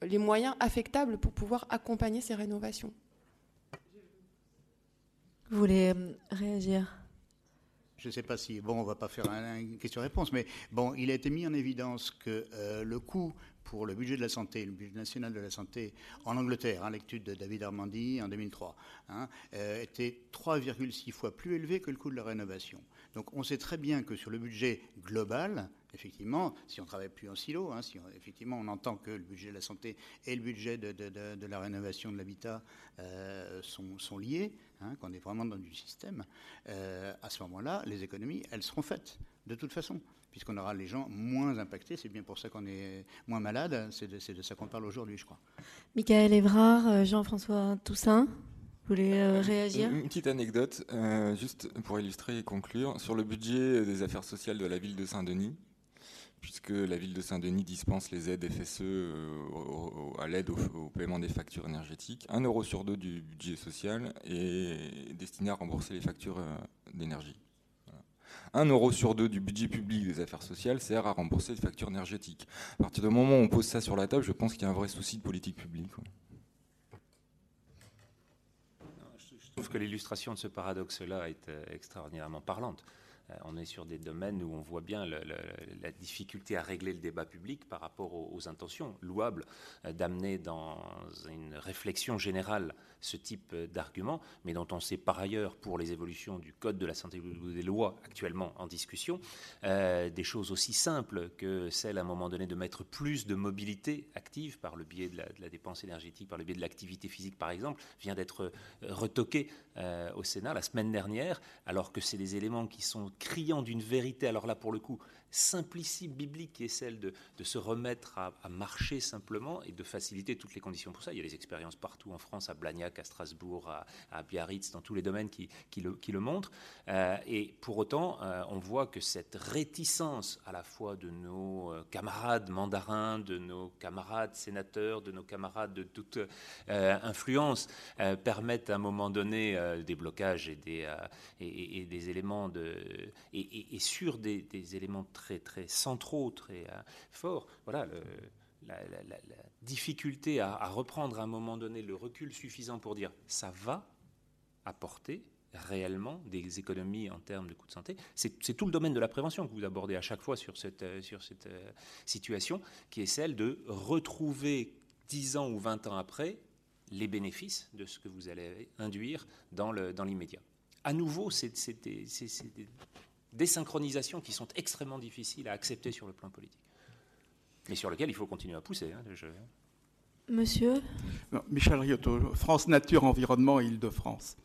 les moyens affectables pour pouvoir accompagner ces rénovations. Vous voulez réagir? Je ne sais pas si, bon, on ne va pas faire une question-réponse, mais bon, il a été mis en évidence que euh, le coût pour le budget de la santé, le budget national de la santé en Angleterre, hein, l'étude de David Armandi en 2003, hein, euh, était 3,6 fois plus élevé que le coût de la rénovation. Donc on sait très bien que sur le budget global, effectivement, si on travaille plus en silo, hein, si effectivement on entend que le budget de la santé et le budget de, la rénovation de l'habitat euh, sont, liés, hein, qu'on est vraiment dans du système, euh, à ce moment-là, les économies, elles seront faites, de toute façon, puisqu'on aura les gens moins impactés. C'est bien pour ça qu'on est moins malade. C'est de, ça qu'on parle aujourd'hui, je crois. Michael Évrard, euh, Jean-François Toussaint. Vous voulez réagir? Une petite anecdote, juste pour illustrer et conclure. Sur le budget des affaires sociales de la ville de Saint-Denis, puisque la ville de Saint-Denis dispense les aides FSE euh, à l'aide au, paiement des factures énergétiques. Un euro sur deux du budget social est destiné à rembourser les factures euh, d'énergie. Un euro sur deux du budget public des affaires sociales sert à rembourser les factures énergétiques. À partir du moment où on pose ça sur la table, je pense qu'il y a un vrai souci de politique publique. Je trouve que l'illustration de ce paradoxe-là est euh, extraordinairement parlante. On est sur des domaines où on voit bien la difficulté à régler le débat public par rapport aux, intentions louables d'amener dans une réflexion générale ce type d'argument, mais dont on sait par ailleurs, pour les évolutions du Code de la santé des lois actuellement en discussion, des choses aussi simples que celle à un moment donné de mettre plus de mobilité active par le biais de la, dépense énergétique, par le biais de l'activité physique par exemple, vient d'être retoqué au Sénat la semaine dernière, alors que c'est des éléments qui sont criant d'une vérité, alors là pour le coup, simplicité biblique qui est celle de, se remettre à, marcher simplement et de faciliter toutes les conditions pour ça. Il y a des expériences partout en France, à Blagnac, à Strasbourg, à, Biarritz, dans tous les domaines qui, le, montrent. Euh, et pour autant, euh, on voit que cette réticence à la fois de nos euh, camarades mandarins, de nos camarades sénateurs, de nos camarades de toute influence, permettent à un moment donné des blocages et des, et, des éléments de... et, sur des, des éléments très centraux, très euh, forts. Voilà, la, difficulté à, reprendre à un moment donné le recul suffisant pour dire ça va apporter réellement des économies en termes de coûts de santé. C'est tout le domaine de la prévention que vous abordez à chaque fois sur cette, euh, euh, situation, qui est celle de retrouver 10 ans ou 20 ans après les bénéfices de ce que vous allez induire dans l'immédiat. Dans à nouveau, c'est des, des synchronisations qui sont extrêmement difficiles à accepter sur le plan politique, mais sur lesquelles il faut continuer à pousser. Hein, Monsieur Michel Riotto, France Nature Environnement Île-de-France.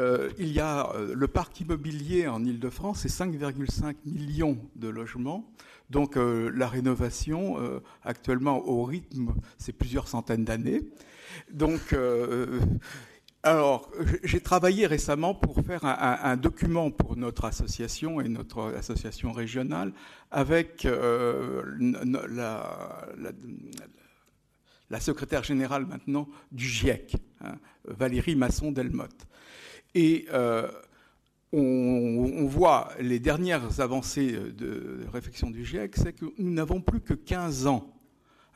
Euh, il y a euh, le parc immobilier en Île-de-France, c'est 5,5 millions de logements. Donc euh, la rénovation, actuellement au rythme, c'est plusieurs centaines d'années. Donc alors, j'ai travaillé récemment pour faire un, document pour notre association et notre association régionale avec euh, la, secrétaire générale maintenant du GIEC, hein, Valérie Masson-Delmotte. Et euh, on, voit les dernières avancées de réflexion du GIEC, c'est que nous n'avons plus que 15 ans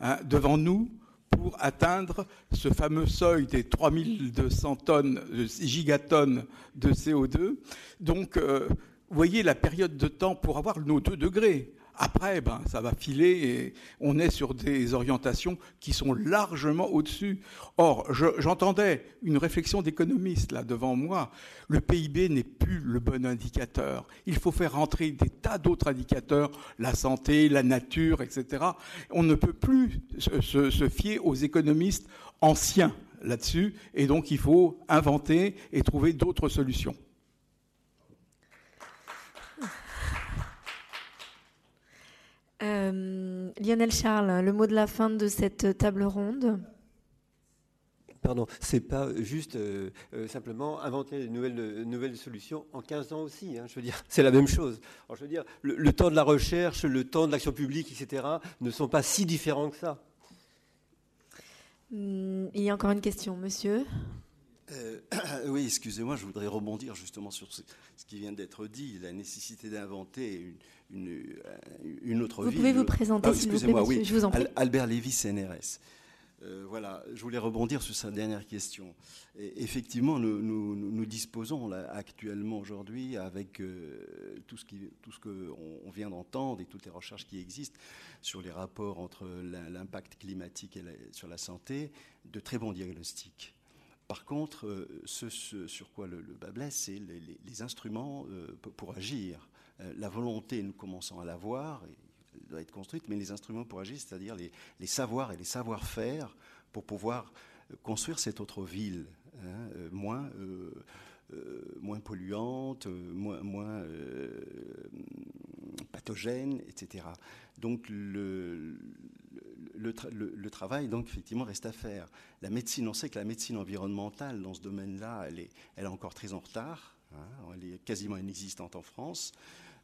hein, devant nous pour atteindre ce fameux seuil des 3200 tonnes, gigatonnes de CO2. Donc, euh, vous voyez la période de temps pour avoir nos 2 degrés. Après, ben, ça va filer et on est sur des orientations qui sont largement au-dessus. Or, j'entendais une réflexion d'économiste là devant moi. Le PIB n'est plus le bon indicateur. Il faut faire rentrer des tas d'autres indicateurs, la santé, la nature, etc. On ne peut plus se, se fier aux économistes anciens là-dessus, et donc il faut inventer et trouver d'autres solutions. Euh, Lionel Charles, le mot de la fin de cette table ronde Pardon, c'est pas juste euh, euh, simplement inventer de nouvelles, nouvelles solutions en 15 ans aussi. Hein, je veux dire, c'est la même chose. je veux dire, le, temps de la recherche, le temps de l'action publique, etc., ne sont pas si différents que ça. Hmm, il y a encore une question, monsieur. [clears throat] oui, excusez-moi, je voudrais rebondir justement sur ce, qui vient d'être dit, la nécessité d'inventer une, une, une autre vous Vous pouvez vous présenter, ah, s'il vous plaît, oui. je vous en prie. Albert Lévy, CNRS. Euh, voilà, je voulais rebondir sur sa dernière question. effectivement, nous, nous, disposons là, actuellement aujourd'hui, avec euh, tout ce qu'on on vient d'entendre et toutes les recherches qui existent sur les rapports entre l'impact climatique et sur la santé, de très bons diagnostics. Par contre, euh, ce, sur quoi le, bas blesse, c'est les, instruments pour agir. Euh, la volonté, nous commençons à l'avoir, elle doit être construite, mais les instruments pour agir, c'est-à-dire les, savoirs et les savoir-faire pour pouvoir euh, construire cette autre ville, hein, euh, moins, moins polluante, moins, moins pathogène, etc. Donc le, le, travail, donc, effectivement, reste à faire. La médecine, on sait que la médecine environnementale, dans ce domaine-là, elle est, elle est encore très en retard. Hein, elle est quasiment inexistante en France.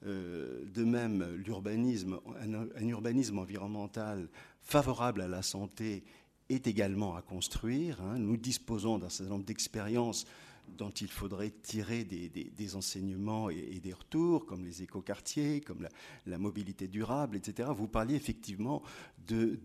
Euh, de même, l'urbanisme, un, urbanisme environnemental favorable à la santé est également à construire. Hein. Nous disposons d'un certain nombre d'expériences dont il faudrait tirer des, enseignements et, des retours, comme les écoquartiers, comme la, mobilité durable, etc. Vous parliez effectivement de,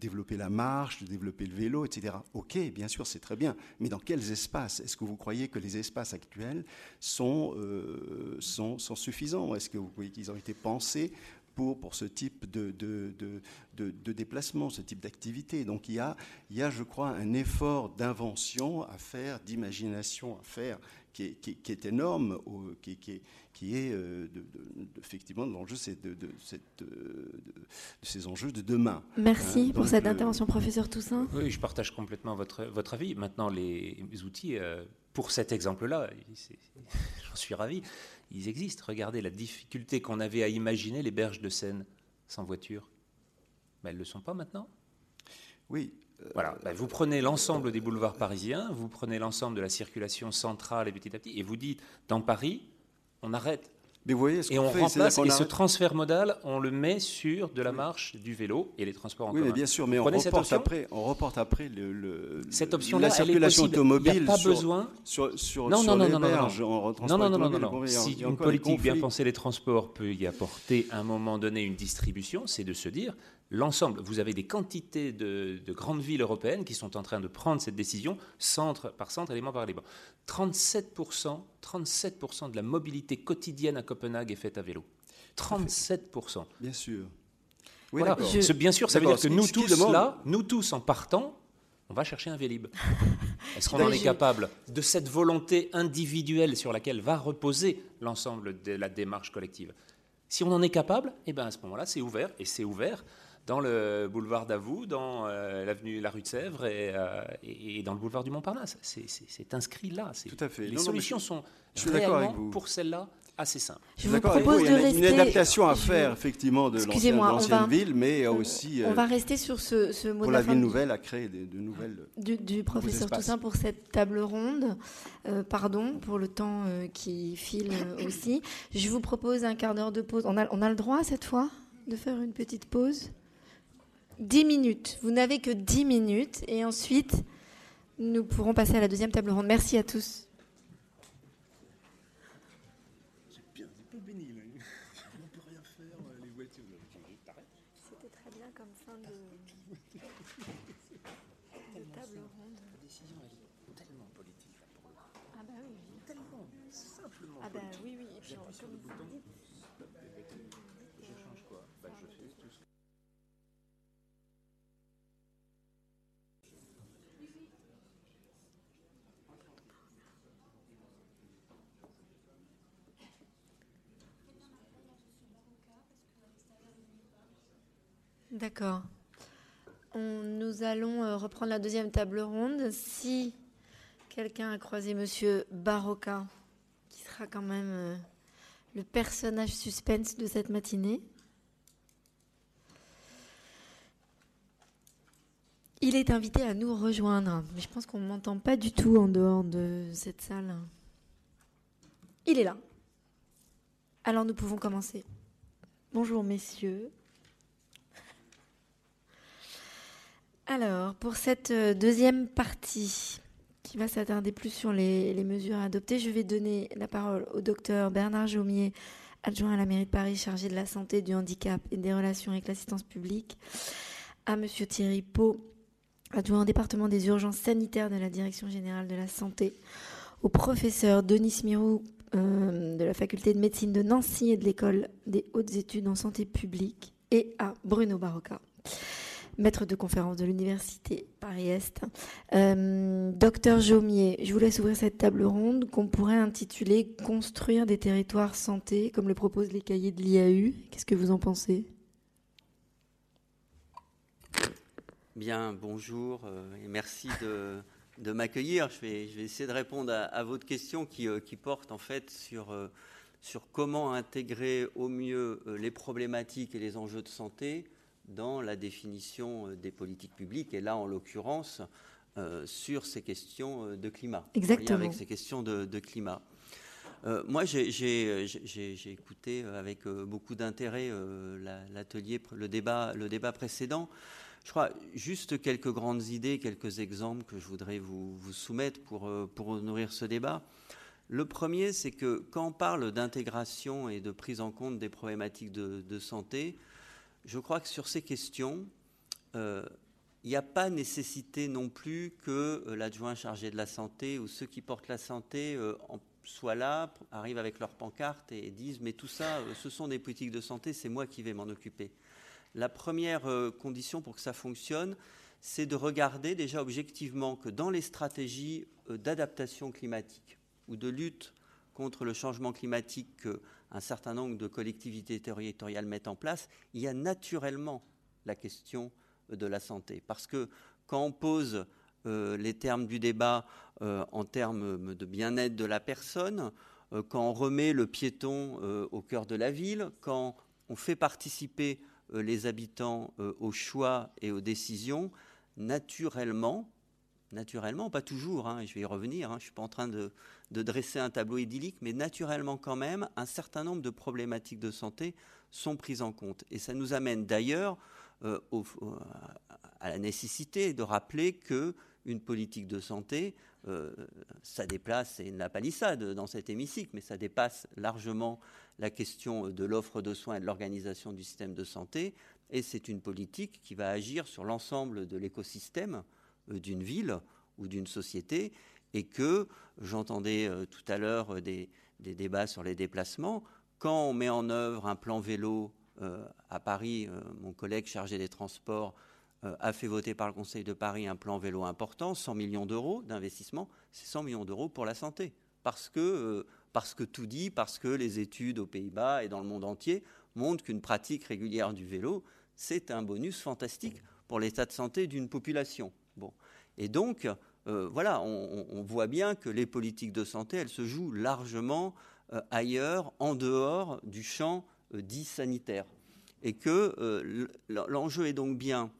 développer la marche, de développer le vélo, etc. Ok, bien sûr, c'est très bien, mais dans quels espaces? Est-ce que vous croyez que les espaces actuels sont, euh, sont, suffisants? Est-ce que vous croyez qu'ils ont été pensés pour, pour ce type de, de, de, de déplacement, ce type d'activité. Donc il y, a, il y a, je crois, un effort d'invention à faire, d'imagination à faire, qui est, qui, est énorme, qui, qui, est, qui est euh, effectivement l'enjeu de, de, ces enjeux de demain. Merci hein, pour cette intervention, professeur Toussaint. Oui, je partage complètement votre, votre avis. Maintenant, les outils, euh, pour cet exemple-là, [laughs] j'en suis ravi ils existent. Regardez la difficulté qu'on avait à imaginer les berges de Seine sans voiture. Mais elles ne le sont pas maintenant Oui. Euh, voilà. Ben, vous prenez l'ensemble des boulevards parisiens, vous prenez l'ensemble de la circulation centrale et petit à petit, et vous dites, dans Paris, on arrête et on remplace, et ce transfert modal, on le met sur de la marche, du vélo et les transports en oui, commun. Oui, bien sûr, mais on reporte, après, on reporte après le, cette option-là, la circulation automobile. Il n'y a pas besoin. Sur, sur, non, non, non, non, non, non, non, non, non, non, Si une politique bien pensée des transports peut y apporter à un moment donné une distribution, c'est de se dire l'ensemble. Vous avez des quantités de, grandes villes européennes qui sont en train de prendre cette décision centre par centre, élément par élément. 37%, 37% de la mobilité quotidienne à Copenhague est faite à vélo. 37%. Bien sûr. Oui, voilà. Bien sûr, ça veut dire que nous tous, là, nous tous en partant, on va chercher un Vélib. [laughs] Est-ce qu'on en est capable de cette volonté individuelle sur laquelle va reposer l'ensemble de la démarche collective? Si on en est capable, eh ben à ce moment-là, c'est ouvert, et c'est ouvert dans le boulevard d'Avoue, dans euh, l'avenue La Rue de Sèvres euh, et, dans le boulevard du Montparnasse. C'est inscrit là. Tout à fait. Les solutions sont je réellement, pour celle-là, assez simples. Je vous propose de rester... une adaptation à faire, effectivement, de l'ancienne ville, mais aussi... On va euh, rester sur ce, ce mot Pour la ville nouvelle, à créer de, nouvelles... Du, professeur Toussaint pour cette table ronde. pardon pour le temps qui file aussi. Je vous propose un quart d'heure de pause. On a, on a le droit, cette fois, de faire une petite pause? 10 minutes. Vous n'avez que 10 minutes et ensuite, nous pourrons passer à la deuxième table ronde. Merci à tous. C'était très bien comme fin de, table ronde. La décision est tellement politique. Ah bah oui. Tellement simplement. Ah bah oui, oui. Et puis, comme vous dites, je change quoi bah, Je fais tout ce que D'accord. nous allons euh, reprendre la deuxième table ronde. Si quelqu'un a croisé Monsieur Barocca, qui sera quand même euh, le personnage suspense de cette matinée, il est invité à nous rejoindre. Je pense qu'on ne m'entend pas du tout en dehors de cette salle. Il est là. Alors nous pouvons commencer. Bonjour messieurs. Alors, pour cette euh, deuxième partie, qui va s'attarder plus sur les, mesures adoptées, je vais donner la parole au docteur Bernard Jaumier, adjoint à la mairie de Paris chargé de la santé, du handicap et des relations avec l'assistance publique, à monsieur Thierry Pau, adjoint au département des urgences sanitaires de la Direction générale de la santé, au professeur Denis Smirou euh, de la faculté de médecine de Nancy et de l'école des hautes études en santé publique, et à Bruno Barocca maître de conférence de l'université Paris-Est. Euh, docteur Jaumier, je vous laisse ouvrir cette table ronde qu'on pourrait intituler Construire des territoires santé, comme le proposent les cahiers de l'IAU. Qu'est-ce que vous en pensez? Bien, bonjour euh, et merci de, m'accueillir. Je vais, essayer de répondre à, votre question qui, euh, qui, porte en fait sur comment intégrer au mieux les problématiques et les enjeux de santé dans la définition euh, des politiques publiques, et là, en l'occurrence, euh, sur ces questions euh, de climat. Exactement. Avec ces questions de, climat. moi, j'ai écouté avec beaucoup d'intérêt l'atelier, le débat, le débat précédent. Je crois juste quelques grandes idées, quelques exemples que je voudrais vous, soumettre pour, pour nourrir ce débat. Le premier, c'est que quand on parle d'intégration et de prise en compte des problématiques de, santé, je crois que sur ces questions, il n'y a pas nécessité non plus que l'adjoint chargé de la santé ou ceux qui portent la santé en soient là, arrivent avec leur pancarte et disent mais tout ça, euh, ce sont des politiques de santé, c'est moi qui vais m'en occuper. La première euh, condition pour que ça fonctionne, c'est de regarder déjà objectivement que dans les stratégies euh, d'adaptation climatique ou de lutte contre le changement climatique qu'un certain nombre de collectivités territoriales mettent en place, il y a naturellement la question de la santé. Parce que quand on pose euh, les termes du débat euh, en termes de bien-être de la personne, euh, quand on remet le piéton au cœur de la ville, quand on fait participer les habitants aux choix et aux décisions, naturellement, naturellement, pas toujours, hein, je vais y revenir, hein, je ne suis pas en train de, dresser un tableau idyllique, mais naturellement quand même, un certain nombre de problématiques de santé sont prises en compte. Et ça nous amène d'ailleurs à la nécessité de rappeler que une politique de santé, euh, ça déplace, c'est une palissade dans cet hémicycle, mais ça dépasse largement la question de l'offre de soins et de l'organisation du système de santé. Et c'est une politique qui va agir sur l'ensemble de l'écosystème euh, d'une ville ou d'une société. Et que j'entendais euh, tout à l'heure des, débats sur les déplacements. Quand on met en œuvre un plan vélo à Paris, mon collègue chargé des transports euh, a fait voter par le Conseil de Paris un plan vélo important, 100 millions d'euros d'investissement, c'est 100 millions d'euros pour la santé. Parce que, euh, parce que tout dit, parce que les études aux Pays-Bas et dans le monde entier montrent qu'une pratique régulière du vélo, c'est un bonus fantastique pour l'état de santé d'une population. Et donc, euh, voilà, on, voit bien que les politiques de santé, elles se jouent largement ailleurs, en dehors du champ dit sanitaire. Et que l'enjeu est donc bien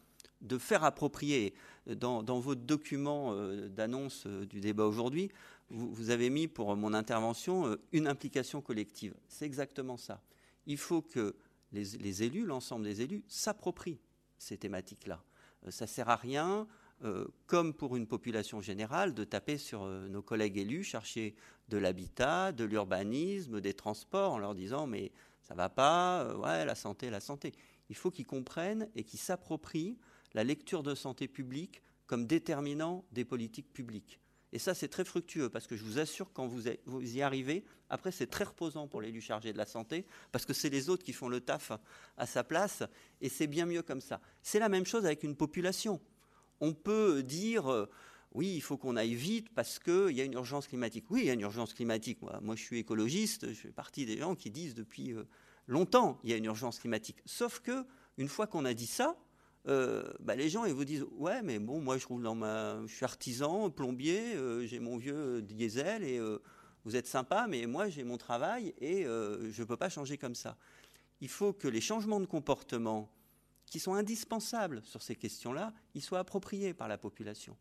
de faire approprier. Dans, votre document euh, d'annonce euh, du débat aujourd'hui, vous, avez mis pour mon intervention euh, une implication collective. C'est exactement ça. Il faut que les, élus, l'ensemble des élus, s'approprient ces thématiques-là. ça ne sert à rien, comme pour une population générale, de taper sur nos collègues élus, chercher de l'habitat, de l'urbanisme, des transports, en leur disant mais ça va pas, ouais, la santé, la santé. Il faut qu'ils comprennent et qu'ils s'approprient la lecture de santé publique comme déterminant des politiques publiques. Et ça, c'est très fructueux parce que je vous assure, quand vous, y arrivez, après, c'est très reposant pour l'élu chargé de la santé parce que c'est les autres qui font le taf à sa place et c'est bien mieux comme ça. C'est la même chose avec une population. On peut dire, euh, oui, il faut qu'on aille vite parce qu'il y a une urgence climatique. Oui, il y a une urgence climatique. Moi, moi, je suis écologiste, je fais partie des gens qui disent depuis euh, longtemps il y a une urgence climatique. Sauf que, une fois qu'on a dit ça, euh, bah, les gens ils vous disent ouais mais bon moi je roule dans ma je suis artisan plombier j'ai mon vieux diesel et vous êtes sympa mais moi j'ai mon travail et je ne peux pas changer comme ça il faut que les changements de comportement qui sont indispensables sur ces questions-là ils soient appropriés par la population.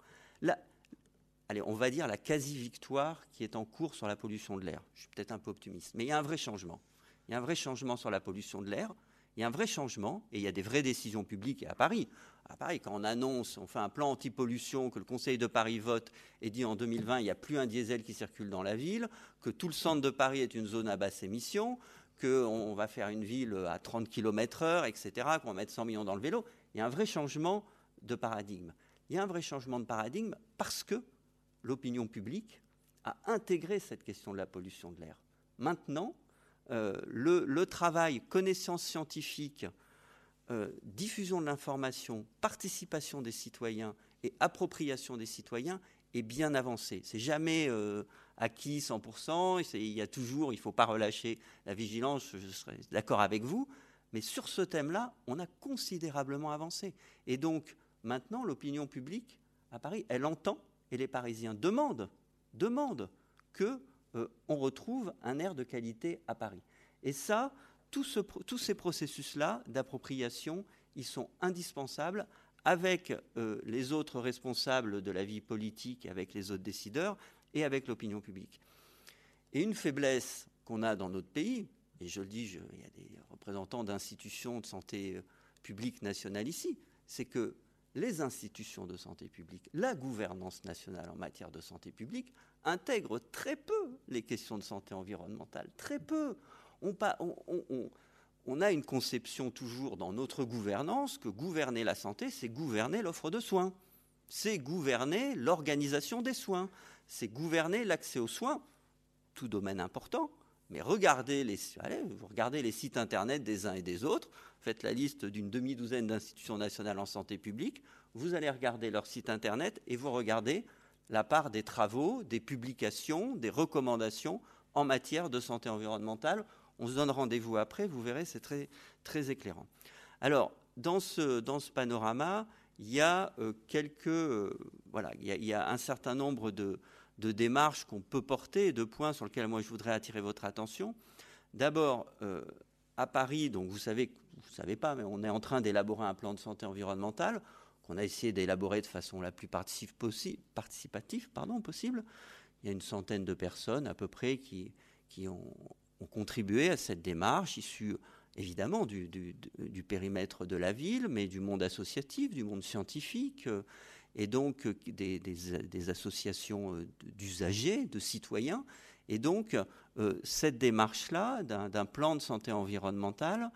Allez on va dire la quasi-victoire qui est en cours sur la pollution de l'air. Je suis peut-être un peu optimiste mais il y a un vrai changement. Il y a un vrai changement sur la pollution de l'air il y a un vrai changement et il y a des vraies décisions publiques. À Paris, à Paris, quand on annonce, on fait un plan anti-pollution, que le Conseil de Paris vote et dit en 2020 il n'y a plus un diesel qui circule dans la ville, que tout le centre de Paris est une zone à basse émission, qu'on va faire une ville à 30 km/h, etc., qu'on va mettre 100 millions dans le vélo, il y a un vrai changement de paradigme. Il y a un vrai changement de paradigme parce que l'opinion publique a intégré cette question de la pollution de l'air. Maintenant, euh, le, travail, connaissance scientifique, euh, diffusion de l'information, participation des citoyens et appropriation des citoyens est bien avancé. C'est jamais euh, acquis 100%. Il y a toujours, il ne faut pas relâcher la vigilance. Je serais d'accord avec vous, mais sur ce thème-là, on a considérablement avancé. Et donc maintenant, l'opinion publique à Paris, elle entend et les Parisiens demandent, demandent que euh, on retrouve un air de qualité à Paris. Et ça, tous ces processus-là d'appropriation, ils sont indispensables avec euh, les autres responsables de la vie politique, avec les autres décideurs et avec l'opinion publique. Et une faiblesse qu'on a dans notre pays, et je le dis, il y a des représentants d'institutions de santé euh, publique nationale ici, c'est que les institutions de santé publique, la gouvernance nationale en matière de santé publique intègrent très peu les questions de santé environnementale, très peu. On, on a une conception toujours dans notre gouvernance que gouverner la santé, c'est gouverner l'offre de soins, c'est gouverner l'organisation des soins, c'est gouverner l'accès aux soins, tout domaine important, mais regardez les, regardez les sites internet des uns et des autres, faites la liste d'une demi-douzaine d'institutions nationales en santé publique, vous allez regarder leur site internet et vous regardez la part des travaux, des publications, des recommandations en matière de santé environnementale. On se donne rendez-vous après, vous verrez, c'est très, éclairant. Alors, dans ce, dans ce panorama, il y a euh, quelques, euh, voilà, il y a, un certain nombre de, de démarches qu'on peut porter et de points sur lesquels moi je voudrais attirer votre attention. D'abord, euh, à Paris, donc vous savez, vous savez pas, mais on est en train d'élaborer un plan de santé environnementale qu'on a essayé d'élaborer de façon la plus participative pardon, possible. Il y a une centaine de personnes à peu près qui, ont, contribué à cette démarche, issue évidemment du, du, périmètre de la ville, mais du monde associatif, du monde scientifique, euh, et donc euh, des, associations euh, d'usagers, de citoyens. Et donc, cette démarche-là, d'un plan de santé environnementale,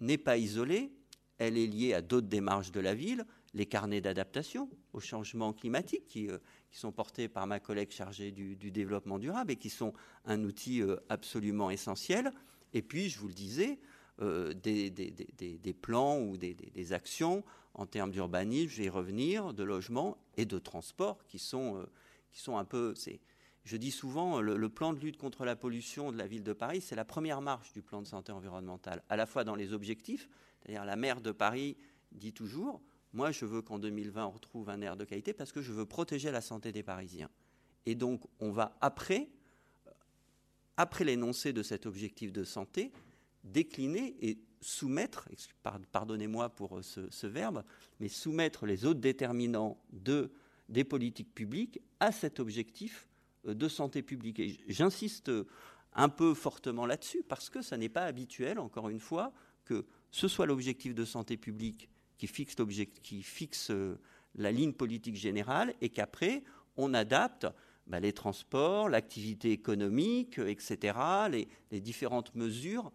n'est pas isolée, elle est liée à d'autres démarches de la ville, les carnets d'adaptation au changement climatique qui, sont portés par ma collègue chargée du, développement durable et qui sont un outil absolument essentiel. Et puis, je vous le disais, euh, des, plans ou des, actions en termes d'urbanisme, je vais y revenir, de logement et de transport qui sont, euh, qui sont un peu. Je dis souvent, le, plan de lutte contre la pollution de la ville de Paris, c'est la première marche du plan de santé environnementale, à la fois dans les objectifs, c'est-à-dire la maire de Paris dit toujours, moi je veux qu'en 2020 on retrouve un air de qualité parce que je veux protéger la santé des Parisiens. Et donc on va après après l'énoncé de cet objectif de santé, décliner et soumettre, pardonnez-moi pour euh, ce, verbe, mais soumettre les autres déterminants de, des politiques publiques à cet objectif euh, de santé publique. Et j'insiste un peu fortement là-dessus parce que ça n'est pas habituel, encore une fois, que ce soit l'objectif de santé publique qui fixe, qui fixe euh, la ligne politique générale et qu'après on adapte bah, les transports, l'activité économique, etc., les, différentes mesures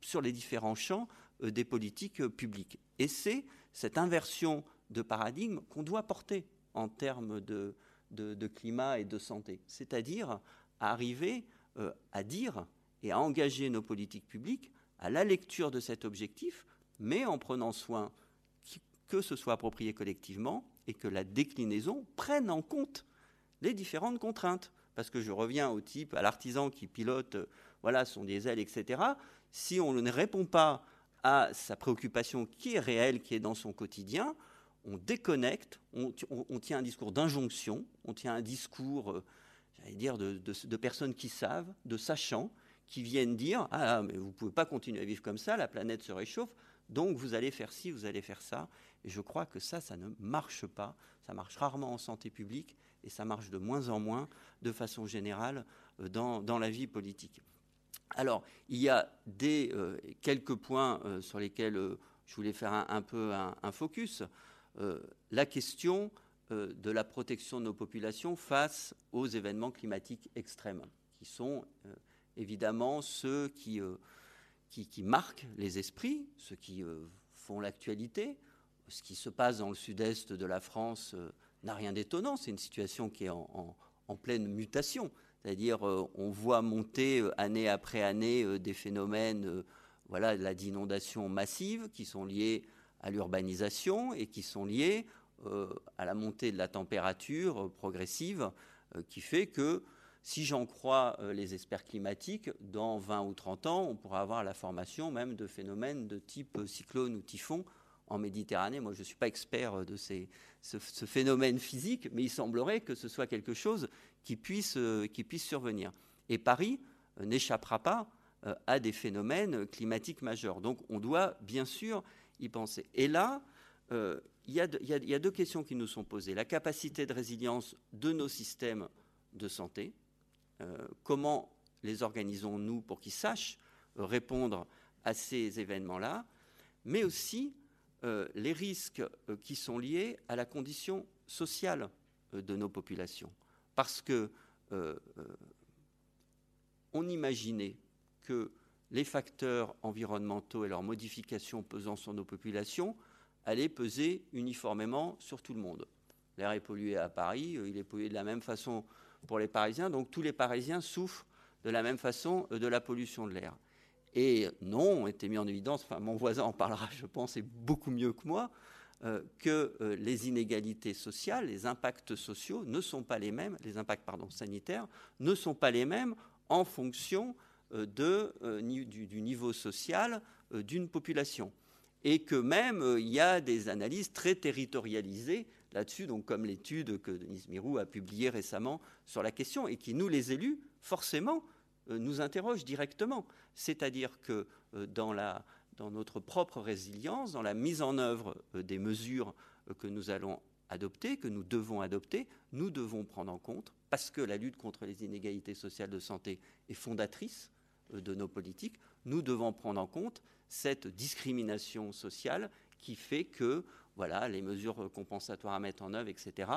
sur les différents champs euh, des politiques euh, publiques. Et c'est cette inversion de paradigme qu'on doit porter en termes de, climat et de santé, c'est-à-dire arriver euh, à dire et à engager nos politiques publiques à la lecture de cet objectif, mais en prenant soin que ce soit approprié collectivement et que la déclinaison prenne en compte les différentes contraintes. Parce que je reviens au type, à l'artisan qui pilote voilà, son diesel, etc. Si on ne répond pas à sa préoccupation qui est réelle, qui est dans son quotidien, on déconnecte, on, tient un discours d'injonction, on tient un discours, euh, j'allais dire, de, personnes qui savent, de sachants, qui viennent dire Ah, mais vous ne pouvez pas continuer à vivre comme ça, la planète se réchauffe, donc vous allez faire ci, vous allez faire ça. Et je crois que ça, ça ne marche pas. Ça marche rarement en santé publique et ça marche de moins en moins de façon générale euh, dans, la vie politique. Alors, il y a des, euh, quelques points euh, sur lesquels je voulais faire un, peu un, focus. la question de la protection de nos populations face aux événements climatiques extrêmes, qui sont évidemment ceux qui, marquent les esprits, ceux qui font l'actualité. Ce qui se passe dans le sud-est de la France n'a rien d'étonnant. C'est une situation qui est en, pleine mutation. C'est-à-dire, euh, on voit monter euh, année après année euh, des phénomènes voilà, d'inondations massives qui sont liés à l'urbanisation et qui sont liés à la montée de la température progressive, qui fait que, si j'en crois les experts climatiques, dans 20 ou 30 ans, on pourra avoir la formation même de phénomènes de type cyclone ou typhon en Méditerranée. Moi, je ne suis pas expert de ce, phénomène physique, mais il semblerait que ce soit quelque chose qui puisse, euh, survenir. Et Paris euh, n'échappera pas euh, à des phénomènes climatiques majeurs. Donc, on doit bien sûr y penser. Et là, il y, a deux questions qui nous sont posées. La capacité de résilience de nos systèmes de santé. comment les organisons-nous pour qu'ils sachent répondre à ces événements-là mais aussi les risques qui sont liés à la condition sociale de nos populations. Parce que on imaginait que les facteurs environnementaux et leurs modifications pesant sur nos populations allaient peser uniformément sur tout le monde. L'air est pollué à Paris, il est pollué de la même façon pour les Parisiens, donc tous les Parisiens souffrent de la même façon de la pollution de l'air. Et non, on était mis en évidence, enfin mon voisin en parlera, je pense, et beaucoup mieux que moi, euh, que euh, les inégalités sociales, les impacts sociaux ne sont pas les mêmes, les impacts sanitaires ne sont pas les mêmes en fonction euh, du, niveau social d'une population. Et que même il y a des analyses très territorialisées là-dessus, comme l'étude que Denise Mirou a publiée récemment sur la question, et qui, nous les élus, forcément, nous interroge directement. C'est-à-dire que euh, dans, notre propre résilience, dans la mise en œuvre euh, des mesures que nous allons adopter, que nous devons adopter, nous devons prendre en compte, parce que la lutte contre les inégalités sociales de santé est fondatrice de nos politiques, nous devons prendre en compte cette discrimination sociale qui fait que voilà, les mesures compensatoires à mettre en œuvre, etc.,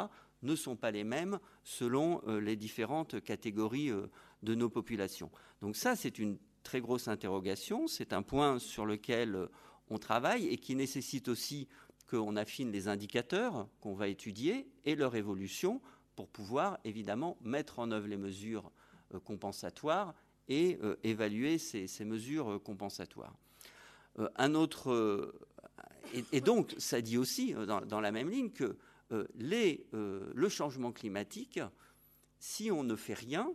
ne sont pas les mêmes selon euh, les différentes catégories euh, de nos populations. Donc ça, c'est une très grosse interrogation, c'est un point sur lequel euh, on travaille et qui nécessite aussi qu'on affine les indicateurs qu'on va étudier et leur évolution pour pouvoir évidemment mettre en œuvre les mesures compensatoires et évaluer ces, mesures compensatoires. un autre, et, donc, ça dit aussi, euh, dans, la même ligne, que euh, euh, le changement climatique, si on ne fait rien,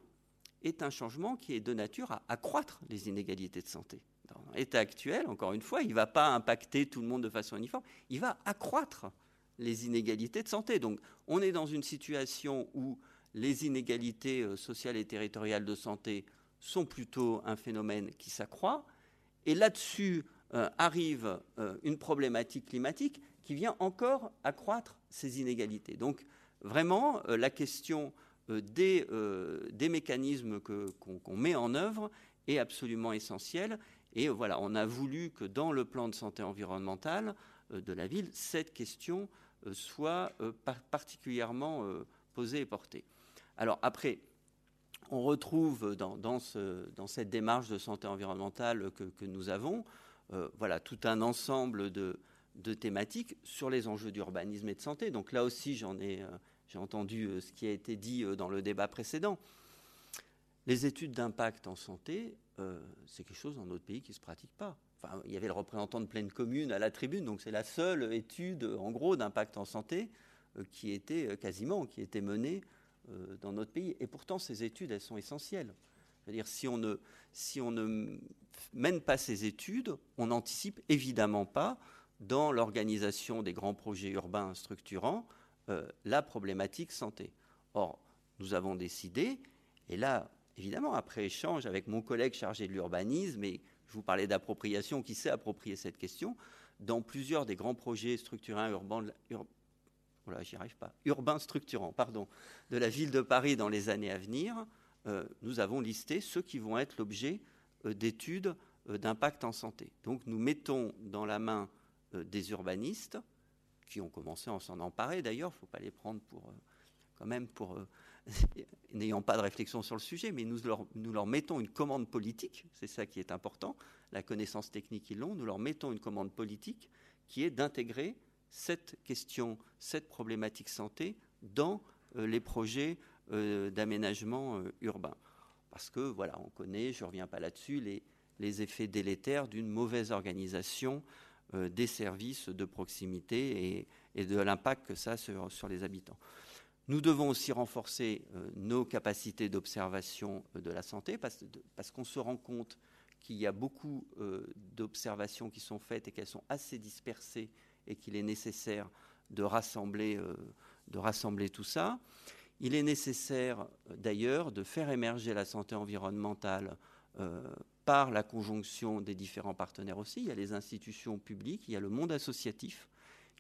est un changement qui est de nature à accroître les inégalités de santé. Dans l'état actuel, encore une fois, il ne va pas impacter tout le monde de façon uniforme, il va accroître les inégalités de santé. Donc, on est dans une situation où les inégalités sociales et territoriales de santé sont plutôt un phénomène qui s'accroît. Et là-dessus, euh, arrive euh, une problématique climatique qui vient encore accroître ces inégalités. Donc vraiment, euh, la question des, des, mécanismes qu'on met en œuvre est absolument essentielle. Et voilà, on a voulu que dans le plan de santé environnementale de la ville, cette question soit particulièrement posée et portée. Alors après, on retrouve dans, dans, ce, dans, cette démarche de santé environnementale que, nous avons euh, voilà, tout un ensemble de, thématiques sur les enjeux d'urbanisme et de santé. Donc là aussi, j'en ai, euh, j'ai entendu euh, ce qui a été dit dans le débat précédent. Les études d'impact en santé, c'est quelque chose dans notre pays qui ne se pratique pas. Enfin, il y avait le représentant de pleine commune à la tribune, donc c'est la seule étude, en gros, d'impact en santé qui était quasiment, qui était menée dans notre pays. Et pourtant, ces études, elles sont essentielles. C'est-à-dire, si on ne, si on ne mène pas ces études, on n'anticipe évidemment pas, dans l'organisation des grands projets urbains structurants, euh, la problématique santé. Or, nous avons décidé, et là, évidemment, après échange avec mon collègue chargé de l'urbanisme, et je vous parlais d'appropriation, qui sait approprier cette question, dans plusieurs des grands projets structurants urbains, pas, urbains structurants, pardon, de la ville de Paris dans les années à venir, euh, nous avons listé ceux qui vont être l'objet euh, d'études d'impact en santé. Donc nous mettons dans la main des urbanistes, qui ont commencé à s'en emparer d'ailleurs, il ne faut pas les prendre pour, quand même, pour, [laughs] n'ayant pas de réflexion sur le sujet, mais nous leur, nous leur mettons une commande politique, c'est ça qui est important, la connaissance technique ils l'ont, nous leur mettons une commande politique qui est d'intégrer cette question, cette problématique santé dans les projets euh, d'aménagement euh, urbain. Parce que, voilà, on connaît, je ne reviens pas là-dessus, les, les, effets délétères d'une mauvaise organisation euh, des services de proximité et, de l'impact que ça a sur, les habitants. Nous devons aussi renforcer nos capacités d'observation de la santé parce, qu'on se rend compte qu'il y a beaucoup d'observations qui sont faites et qu'elles sont assez dispersées et qu'il est nécessaire de rassembler, tout ça. Il est nécessaire d'ailleurs de faire émerger la santé environnementale euh, par la conjonction des différents partenaires aussi. Il y a les institutions publiques, il y a le monde associatif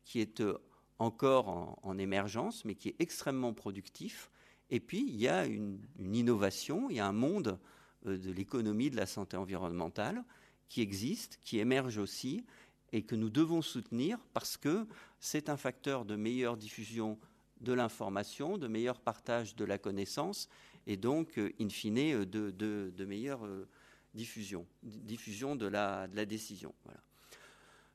qui est euh, encore en, émergence, mais qui est extrêmement productif. Et puis, il y a une, innovation, il y a un monde euh, de l'économie de la santé environnementale qui existe, qui émerge aussi, et que nous devons soutenir parce que c'est un facteur de meilleure diffusion de l'information, de meilleur partage de la connaissance et donc, euh, in fine, de, de, meilleure diffusion, diffusion de la, décision. Voilà.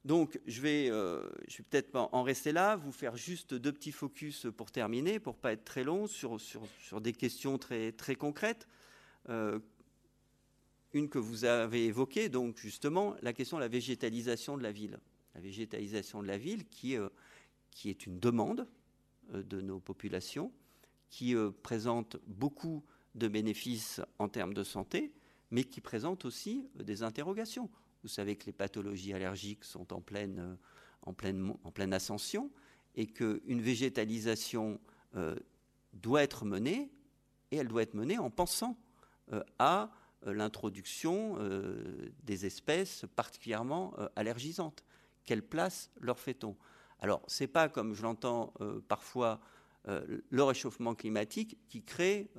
Donc, je vais, euh, peut-être en rester là, vous faire juste deux petits focus pour terminer, pour pas être très long, sur, sur, sur des questions très, très concrètes. Euh, une que vous avez évoquée, donc justement, la question de la végétalisation de la ville. La végétalisation de la ville qui, euh, qui est une demande de nos populations, qui présente beaucoup de bénéfices en termes de santé, mais qui présente aussi des interrogations. Vous savez que les pathologies allergiques sont en pleine, euh, en pleine, en pleine ascension et qu'une végétalisation euh, doit être menée, et elle doit être menée en pensant euh, à l'introduction des espèces particulièrement allergisantes. Quelle place leur fait-on? Alors, ce n'est pas, comme je l'entends parfois, le réchauffement climatique qui crée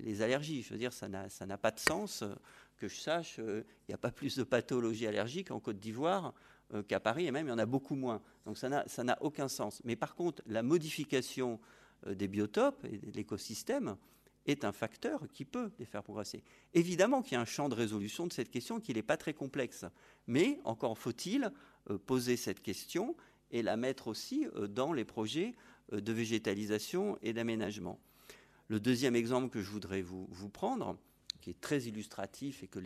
les allergies. Je veux dire, ça n'a pas de sens que je sache, euh, il n'y a pas plus de pathologies allergiques en Côte d'Ivoire euh, qu'à Paris, et même il y en a beaucoup moins. Donc ça n'a aucun sens. Mais par contre, la modification euh, des biotopes et de l'écosystème est un facteur qui peut les faire progresser. Évidemment qu'il y a un champ de résolution de cette question qui n'est pas très complexe, mais encore faut-il poser cette question et la mettre aussi dans les projets de végétalisation et d'aménagement. Le deuxième exemple que je voudrais vous, prendre, qui est très illustratif et que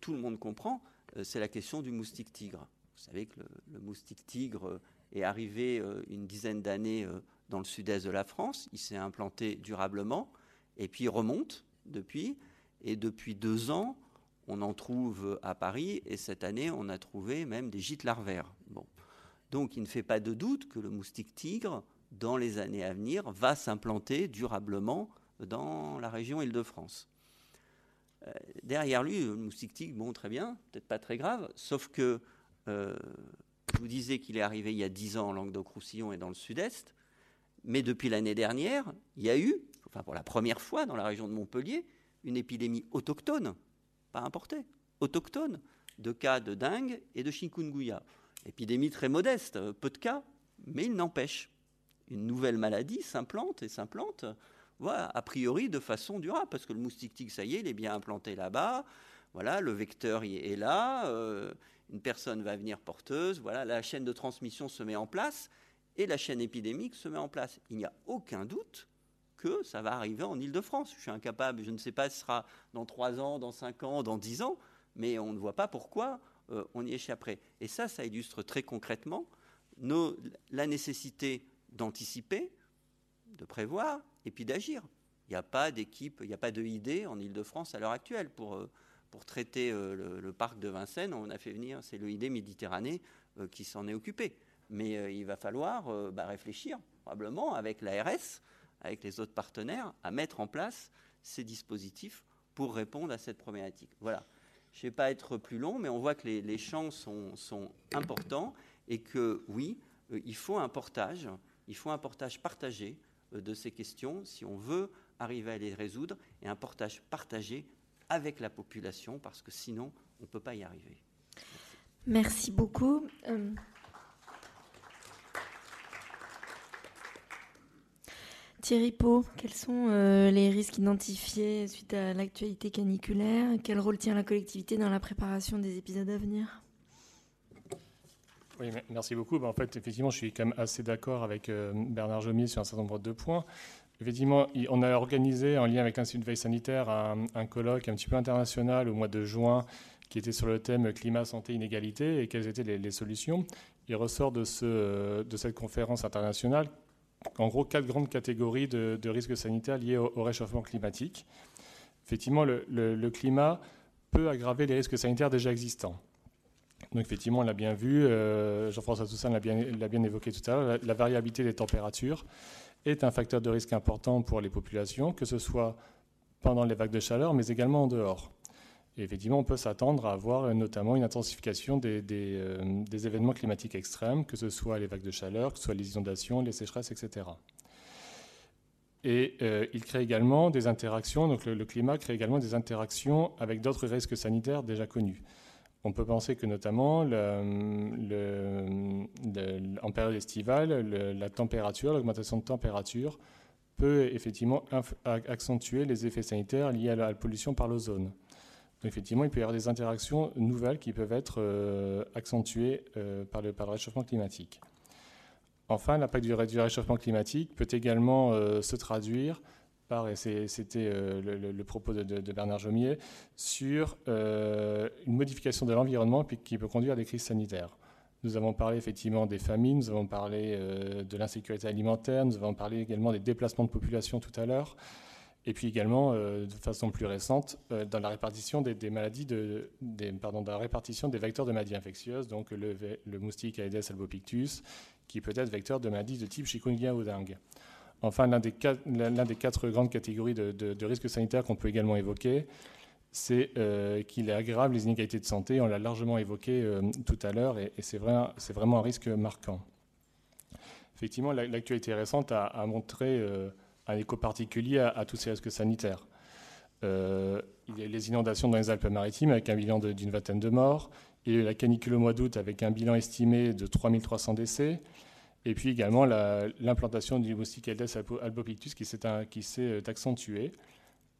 tout le monde comprend, euh, c'est la question du moustique tigre. Vous savez que le, moustique tigre euh, est arrivé euh, une dizaine d'années dans le sud-est de la France, il s'est implanté durablement, et puis il remonte depuis, et depuis deux ans, on en trouve à Paris, et cette année, on a trouvé même des gîtes larvaires. Donc il ne fait pas de doute que le moustique tigre, dans les années à venir, va s'implanter durablement dans la région Île-de-France. Euh, derrière lui, le moustique tigre, bon, très bien, peut-être pas très grave, sauf que euh, je vous disais qu'il est arrivé il y a 10 ans en Languedoc-Roussillon et dans le sud-est, mais depuis l'année dernière, il y a eu, pour la première fois dans la région de Montpellier, une épidémie autochtone, pas importée, autochtone, de cas de dengue et de chikungunya. Épidémie très modeste, peu de cas, mais il n'empêche. Une nouvelle maladie s'implante et s'implante voilà, a priori de façon durable, parce que le moustique tigre, ça y est, il est bien implanté là-bas. Voilà, le vecteur est là, euh, une personne va venir porteuse, voilà, la chaîne de transmission se met en place et la chaîne épidémique se met en place. Il n'y a aucun doute que ça va arriver en Ile-de-France. Je suis incapable, je ne sais pas si ce sera dans 3 ans, dans 5 ans, dans 10 ans, mais on ne voit pas pourquoi euh, on y échapperait. Et ça, ça illustre très concrètement la nécessité d'anticiper, de prévoir et puis d'agir. Il n'y a pas d'équipe, il n'y a pas de en Ile-de-France à l'heure actuelle pour, euh, pour traiter euh, le, parc de Vincennes. On a fait venir, c'est le ID Méditerranée euh, qui s'en est occupé. Mais il va falloir bah, réfléchir, probablement avec l'ARS, avec les autres partenaires, à mettre en place ces dispositifs pour répondre à cette problématique. Voilà. Je ne vais pas être plus long, mais on voit que les, les champs sont, sont, importants et que oui, il faut un portage, il faut un portage partagé euh, de ces questions si on veut arriver à les résoudre et un portage partagé avec la population parce que sinon on ne peut pas y arriver. Merci beaucoup. Euh, Thierry Pau, quels sont euh, les risques identifiés suite à l'actualité caniculaire? Quel rôle tient la collectivité dans la préparation des épisodes à venir? Merci beaucoup. Ben, en fait, effectivement, je suis quand même assez d'accord avec euh, Bernard Jomier sur un certain nombre de points. Effectivement, on a organisé, en lien avec l'Institut de veille sanitaire, un, colloque un petit peu international au mois de juin qui était sur le thème climat, santé, inégalité et quelles étaient les, solutions. Il ressort de, ce, de, cette conférence internationale, en gros, quatre grandes catégories de, risques sanitaires liés au, réchauffement climatique. Effectivement, le climat peut aggraver les risques sanitaires déjà existants. Donc effectivement, on l'a bien vu, euh, Jean-François Toussaint l'a bien, évoqué tout à l'heure, la, variabilité des températures est un facteur de risque important pour les populations, que ce soit pendant les vagues de chaleur, mais également en dehors. Et effectivement, on peut s'attendre à avoir euh, notamment une intensification des, euh, des, événements climatiques extrêmes, que ce soit les vagues de chaleur, que ce soit les inondations, les sécheresses, etc. Et il crée également des interactions, donc le climat crée également des interactions avec d'autres risques sanitaires déjà connus. On peut penser que notamment en période estivale, la température, l'augmentation de température peut effectivement accentuer les effets sanitaires liés à la pollution par l'ozone. Effectivement, il peut y avoir des interactions nouvelles qui peuvent être euh, accentuées euh, par, le, réchauffement climatique. Enfin, l'impact du, réchauffement climatique peut également euh, se traduire et c'était le, propos de, Bernard Jomier, sur une modification de l'environnement qui peut conduire à des crises sanitaires. Nous avons parlé effectivement des famines, nous avons parlé euh, de l'insécurité alimentaire, nous avons parlé également des déplacements de population tout à l'heure, et puis également, euh, de façon plus récente, euh, dans la répartition des, maladies pardon, dans la répartition des vecteurs de maladies infectieuses, donc le, moustique Aedes albopictus, qui peut être vecteur de maladies de type chikungunya ou dengue. Enfin, l'un des, quatre grandes catégories de, risques sanitaires qu'on peut également évoquer, c'est euh, qu'il aggrave les inégalités de santé. On l'a largement évoqué euh, tout à l'heure et, c'est vraiment un risque marquant. Effectivement, l'actualité récente a, montré euh, un écho particulier à, tous ces risques sanitaires. il y a les inondations dans les Alpes-Maritimes avec un bilan d'une vingtaine de morts. Il la canicule au mois d'août avec un bilan estimé de 3300 décès. Et puis également l'implantation du moustique Aedes albopictus qui s'est accentuée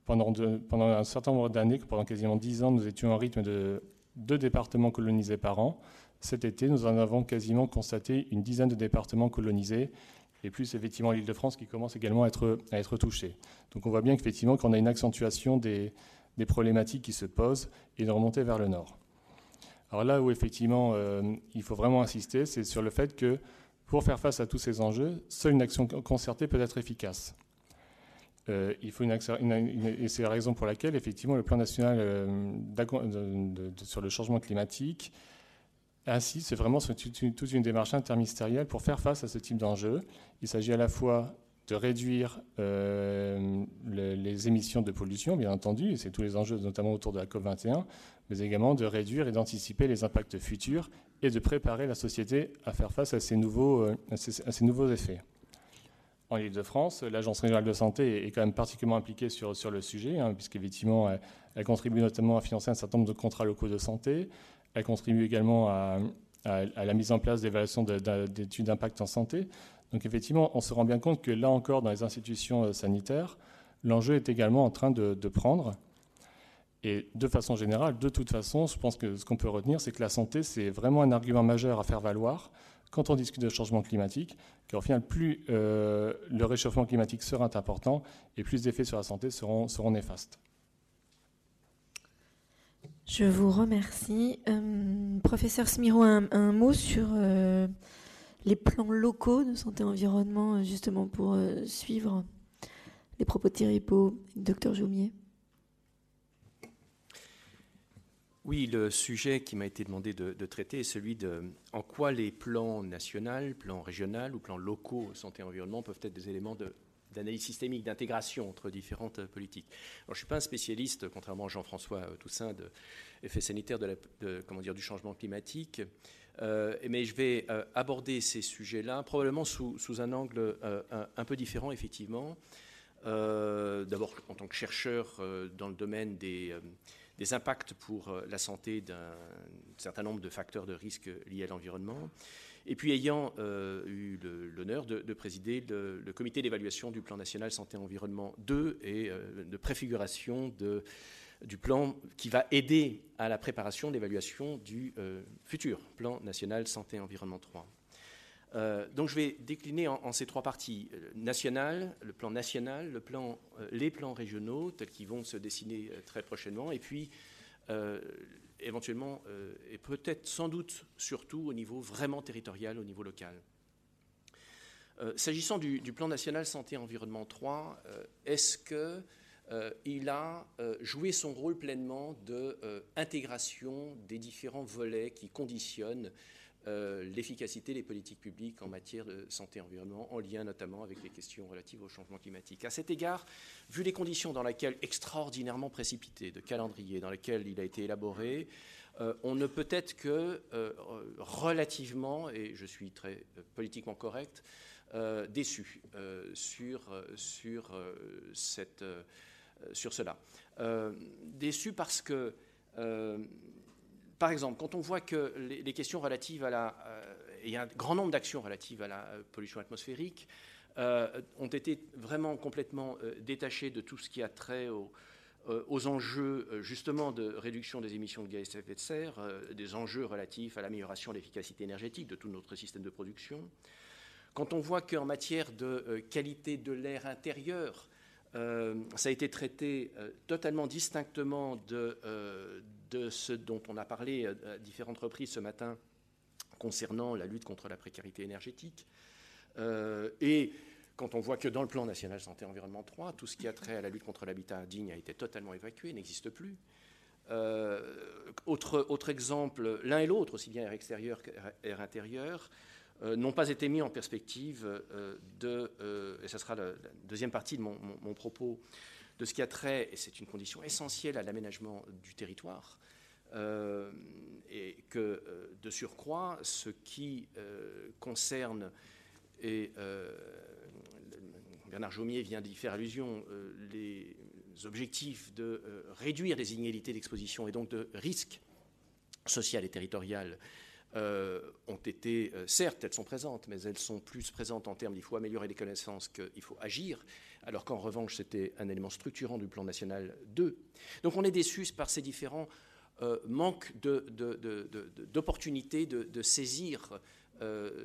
pendant, un certain nombre d'années, pendant quasiment dix ans, nous étions en rythme de deux départements colonisés par an. Cet été, nous en avons quasiment constaté une dizaine de départements colonisés, et plus effectivement l'île de France qui commence également à être, touchée. Donc on voit bien qu'effectivement qu'on a une accentuation des, problématiques qui se posent et de remonter vers le nord. Alors là où effectivement euh, il faut vraiment insister, c'est sur le fait que pour faire face à tous ces enjeux, seule une action concertée peut être efficace. Euh, il faut une, et c'est la raison pour laquelle, effectivement, le plan national euh, sur le changement climatique insiste vraiment sur toute une, démarche interministérielle pour faire face à ce type d'enjeu. Il s'agit à la fois de réduire euh, les émissions de pollution, bien entendu, et c'est tous les enjeux, notamment autour de la COP21, mais également de réduire et d'anticiper les impacts futurs et de préparer la société à faire face à ces nouveaux, à ces nouveaux effets en Ile-de-France. L'Agence régionale de santé est quand même particulièrement impliquée sur, le sujet, hein, puisqu'effectivement, elle, contribue notamment à financer un certain nombre de contrats locaux de santé. Elle contribue également à, la mise en place d'évaluations d'études d'impact en santé. Donc effectivement, on se rend bien compte que là encore, dans les institutions euh, sanitaires, l'enjeu est également en train de prendre. Et de façon générale, de toute façon, je pense que ce qu'on peut retenir, c'est que la santé, c'est vraiment un argument majeur à faire valoir quand on discute de changement climatique, qu'au final, plus euh, le réchauffement climatique sera important et plus les effets sur la santé seront, néfastes. Je vous remercie. Euh, professeur Smiro, un, mot sur euh, les plans locaux de santé-environnement, justement pour suivre les propos de Thierry Pau et Dr Jaumier Oui, le sujet qui m'a été demandé de, traiter est celui de en quoi les plans nationaux, plans régionaux ou plans locaux santé et environnement peuvent être des éléments d'analyse systémique, d'intégration entre différentes politiques. Alors, je ne suis pas un spécialiste, contrairement à Jean-François Toussaint, de effets sanitaires de, comment dire, du changement climatique, euh, mais je vais euh, aborder ces sujets-là probablement sous, un angle euh, un, peu différent, effectivement. D'abord, en tant que chercheur dans le domaine des des impacts pour euh, la santé d'un certain nombre de facteurs de risque liés à l'environnement. Et puis ayant euh, eu l'honneur de, présider le, comité d'évaluation du plan national santé-environnement 2 et euh, de préfiguration du plan qui va aider à la préparation d'évaluation du futur plan national santé-environnement 3. Euh, donc je vais décliner en, ces trois parties euh, le plan national, euh, les plans régionaux tels qu'ils vont se dessiner très prochainement, et puis éventuellement et peut-être sans doute surtout au niveau vraiment territorial, au niveau local. S'agissant du, plan national santé environnement 3, est-ce que il a joué son rôle pleinement d'intégration des différents volets qui conditionnent euh, l'efficacité des politiques publiques en matière de santé et environnement, en lien notamment avec les questions relatives au changement climatique. À cet égard, vu les conditions dans lesquelles extraordinairement précipitées de calendrier dans lesquelles il a été élaboré, euh, on ne peut être que euh, relativement, et je suis très politiquement correct, déçu sur, sur, cette, sur cela. déçu parce que par exemple, quand on voit que les, questions relatives à la... il y a un grand nombre d'actions relatives à la pollution atmosphérique, ont été vraiment complètement détachées de tout ce qui a trait au, aux enjeux justement de réduction des émissions de gaz à effet de serre, des enjeux relatifs à l'amélioration de l'efficacité énergétique de tout notre système de production. Quand on voit qu'en matière de qualité de l'air intérieur, euh, ça a été traité euh, totalement distinctement de, euh, de, ce dont on a parlé à différentes reprises ce matin concernant la lutte contre la précarité énergétique. et quand on voit que dans le plan national santé-environnement 3, tout ce qui a trait à la lutte contre l'habitat indigne a été totalement évacué, n'existe plus. autre, autre, exemple, l'un et l'autre, aussi bien air extérieur qu'air intérieur, euh, n'ont pas été mis en perspective euh, de, euh, et ce sera la, deuxième partie de mon, propos, de ce qui a trait, et c'est une condition essentielle à l'aménagement du territoire, et que de surcroît, ce qui concerne, et Bernard Jaumier vient d'y faire allusion, les objectifs de réduire les inégalités d'exposition et donc de risques social et territorial euh, ont été, euh, certes, elles sont présentes, mais elles sont plus présentes en termes d'il faut améliorer les connaissances qu'il faut agir, alors qu'en revanche, c'était un élément structurant du plan national 2. Donc on est déçus par ces différents euh, manques d'opportunités de, de, saisir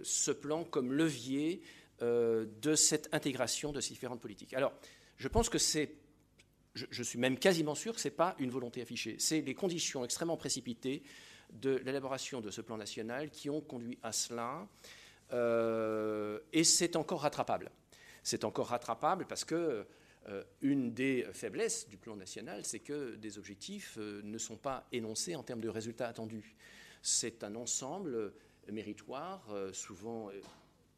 ce plan comme levier de cette intégration de ces différentes politiques. Alors, je pense que c'est je, je, suis même quasiment sûr que ce n'est pas une volonté affichée. C'est des conditions extrêmement précipitées de l'élaboration de ce plan national qui ont conduit à cela. Euh, et c'est encore rattrapable. C'est encore rattrapable parce que euh, une des faiblesses du plan national, c'est que des objectifs euh, ne sont pas énoncés en termes de résultats attendus. C'est un ensemble méritoire, souvent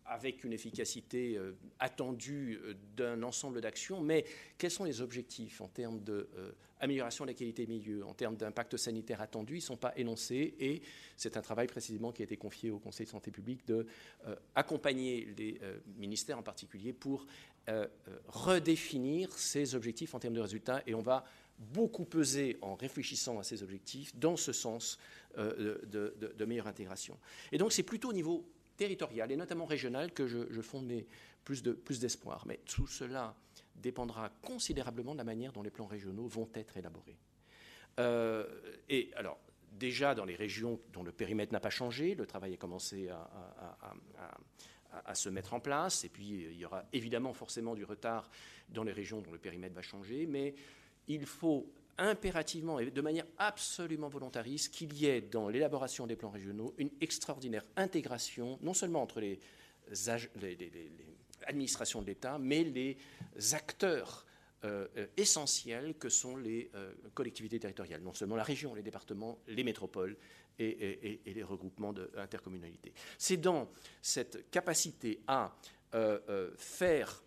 avec une efficacité euh, attendue euh, d'un ensemble d'actions, mais quels sont les objectifs en termes d'amélioration de, la qualité des milieux, en termes d'impact sanitaire attendu? Ils ne sont pas énoncés et c'est un travail précisément qui a été confié au Conseil de santé publique de euh, accompagner les ministères en particulier pour redéfinir ces objectifs en termes de résultats et on va beaucoup peser en réfléchissant à ces objectifs dans ce sens de, de meilleure intégration. Et donc c'est plutôt au niveau territoriale et notamment régionale que je, je fondais plus d'espoir. De, plus Mais tout cela dépendra considérablement de la manière dont les plans régionaux vont être élaborés. Euh, et alors, déjà dans les régions dont le périmètre n'a pas changé, le travail a commencé à, à, à, se mettre en place, et puis il y aura évidemment forcément du retard dans les régions dont le périmètre va changer, mais il faut impérativement et de manière absolument volontariste qu'il y ait dans l'élaboration des plans régionaux une extraordinaire intégration, non seulement entre les, administrations de l'État, mais les acteurs euh, euh, essentiels que sont les euh, collectivités territoriales, non seulement la région, les départements, les métropoles et, les regroupements d'intercommunalités. C'est dans cette capacité à faire,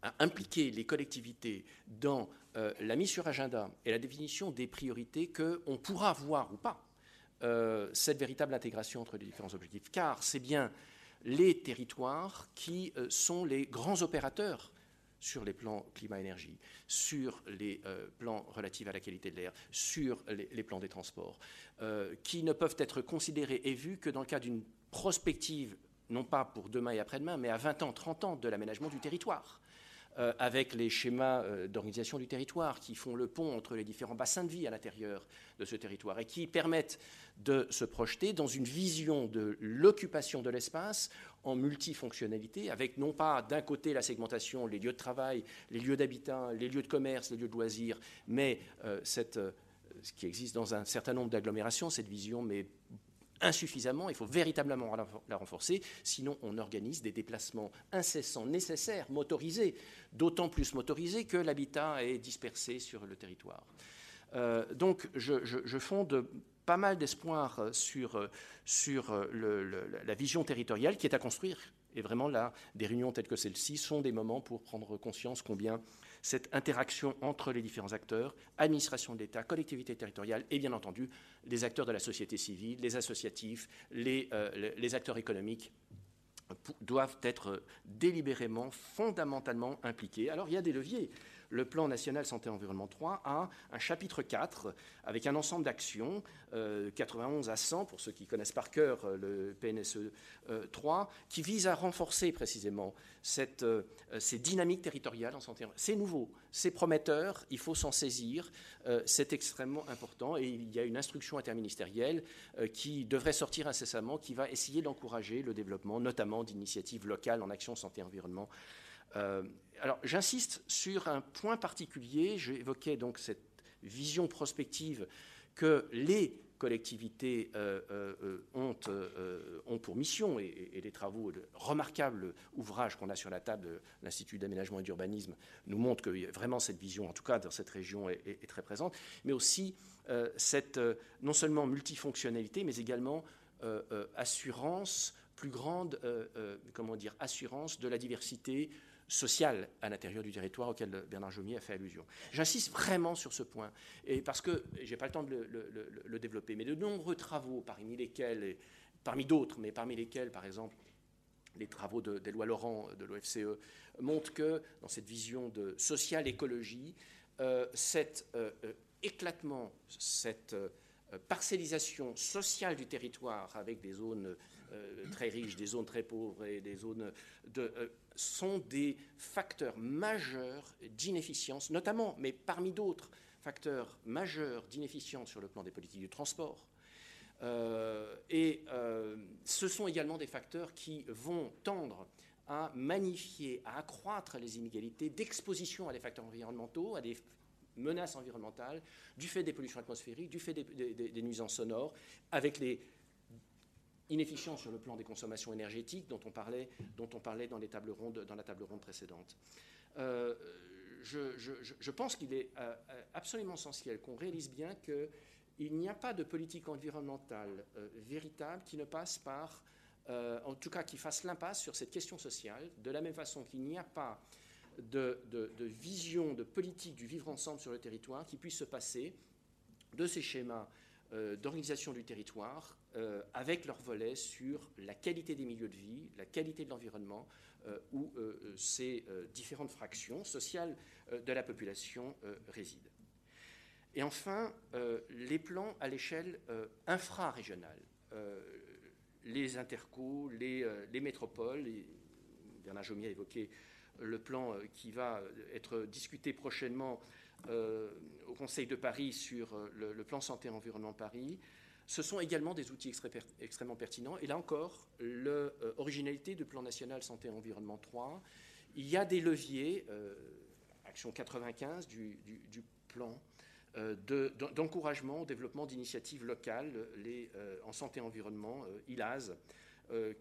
à impliquer les collectivités dans euh, la mise sur agenda et la définition des priorités qu'on pourra voir ou pas euh, cette véritable intégration entre les différents objectifs. Car c'est bien les territoires qui euh, sont les grands opérateurs sur les plans climat-énergie, sur les plans relatifs à la qualité de l'air, sur les, plans des transports, qui ne peuvent être considérés et vus que dans le cadre d'une prospective, non pas pour demain et après-demain, mais à 20 ans, 30 ans de l'aménagement du territoire. Euh, avec les schémas euh, d'organisation du territoire qui font le pont entre les différents bassins de vie à l'intérieur de ce territoire et qui permettent de se projeter dans une vision de l'occupation de l'espace en multifonctionnalité, avec non pas d'un côté la segmentation, les lieux de travail, les lieux d'habitat, les lieux de commerce, les lieux de loisirs, mais euh, ce qui existe dans un certain nombre d'agglomérations, cette vision, mais insuffisamment, il faut véritablement la renforcer, sinon on organise des déplacements incessants, nécessaires, motorisés, d'autant plus motorisés que l'habitat est dispersé sur le territoire. Euh, donc je, fonde pas mal d'espoir sur, sur la vision territoriale qui est à construire. Et vraiment là, des réunions telles que celle-ci sont des moments pour prendre conscience combien cette interaction entre les différents acteurs, administration de l'État, collectivités territoriales et bien entendu les acteurs de la société civile, les associatifs, les, euh, les acteurs économiques doivent être délibérément, fondamentalement impliqués. Alors il y a des leviers. Le plan national santé-environnement 3 a un chapitre 4 avec un ensemble d'actions, 91 à 100 pour ceux qui connaissent par cœur le PNSE 3, qui vise à renforcer précisément cette, ces dynamiques territoriales en santé. C'est nouveau, c'est prometteur, il faut s'en saisir, c'est extrêmement important et il y a une instruction interministérielle qui devrait sortir incessamment, qui va essayer d'encourager le développement, notamment d'initiatives locales en action santé-environnement. Euh, alors j'insiste sur un point particulier, j'évoquais donc cette vision prospective que les collectivités euh, euh, ont, ont, pour mission, et, les travaux, de remarquables ouvrages qu'on a sur la table de l'Institut d'aménagement et d'urbanisme nous montrent que vraiment cette vision, en tout cas dans cette région, est, est très présente, mais aussi cette non seulement multifonctionnalité, mais également assurance plus grande, comment dire, assurance de la diversité social à l'intérieur du territoire auquel Bernard Jomier a fait allusion. J'insiste vraiment sur ce point, et parce que je n'ai pas le temps de le, développer, mais de nombreux travaux, parmi lesquels, parmi d'autres, mais parmi lesquels, par exemple, les travaux d'Éloi Laurent de l'OFCE montrent que dans cette vision de social-écologie, euh, cet euh, euh, éclatement, cette parcellisation sociale du territoire avec des zones très riches, des zones très pauvres et des zones de, sont des facteurs majeurs d'inefficience, notamment, mais parmi d'autres facteurs majeurs d'inefficience sur le plan des politiques du transport. Euh, et euh, ce sont également des facteurs qui vont tendre à magnifier, à accroître les inégalités d'exposition à des facteurs environnementaux, à des menaces environnementales, du fait des pollutions atmosphériques, du fait des nuisances sonores, avec les inefficient sur le plan des consommations énergétiques dont on parlait, dont on parlait dans, les tables rondes, dans la table ronde précédente. Euh, je, pense qu'il est euh, absolument essentiel qu'on réalise bien qu'il n'y a pas de politique environnementale euh, véritable qui ne passe par, en tout cas qui fasse l'impasse sur cette question sociale, de la même façon qu'il n'y a pas de, de, vision, de politique du vivre ensemble sur le territoire qui puisse se passer de ces schémas d'organisation du territoire euh, avec leur volet sur la qualité des milieux de vie, la qualité de l'environnement, euh, où euh, ces différentes fractions sociales de la population résident. Et enfin, les plans à l'échelle infrarégionale, les intercos, les, les métropoles, et Bernard Jomier a évoqué le plan qui va être discuté prochainement au Conseil de Paris sur le, plan santé-environnement Paris, ce sont également des outils extrêmement pertinents. Et là encore, l'originalité du plan national santé-environnement 3, il y a des leviers, euh, action 95 du, plan, euh, d'encouragement au développement d'initiatives locales les, euh, en santé-environnement, ILAS,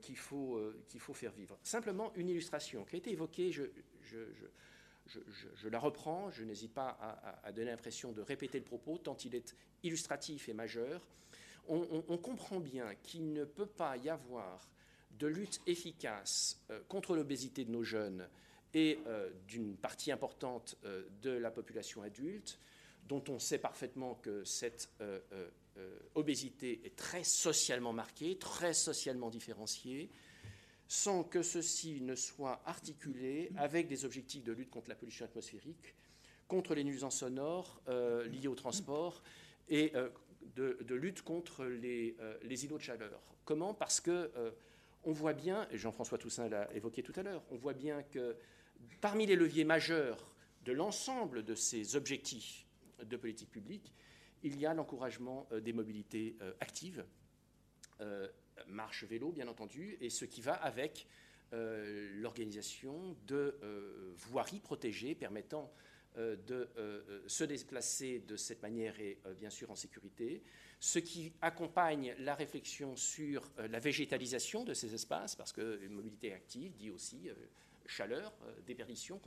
qu'il faut, faut faire vivre. Simplement une illustration qui a été évoquée, je, la reprends, je n'hésite pas à, à donner l'impression de répéter le propos, tant il est illustratif et majeur. On, comprend bien qu'il ne peut pas y avoir de lutte efficace euh, contre l'obésité de nos jeunes et euh, d'une partie importante euh, de la population adulte, dont on sait parfaitement que cette obésité est très socialement marquée, très socialement différenciée, sans que ceci ne soit articulé avec des objectifs de lutte contre la pollution atmosphérique, contre les nuisances sonores liées au transport et de, lutte contre les, euh, les, îlots de chaleur. Comment? Parce que euh, on voit bien, et Jean-François Toussaint l'a évoqué tout à l'heure, on voit bien que parmi les leviers majeurs de l'ensemble de ces objectifs de politique publique, il y a l'encouragement euh, des mobilités actives, marche, vélo, bien entendu, et ce qui va avec l'organisation de voiries protégées permettant euh, de euh, euh, se déplacer de cette manière et bien sûr en sécurité, ce qui accompagne la réflexion sur la végétalisation de ces espaces, parce que mobilité active dit aussi chaleur, déperdition,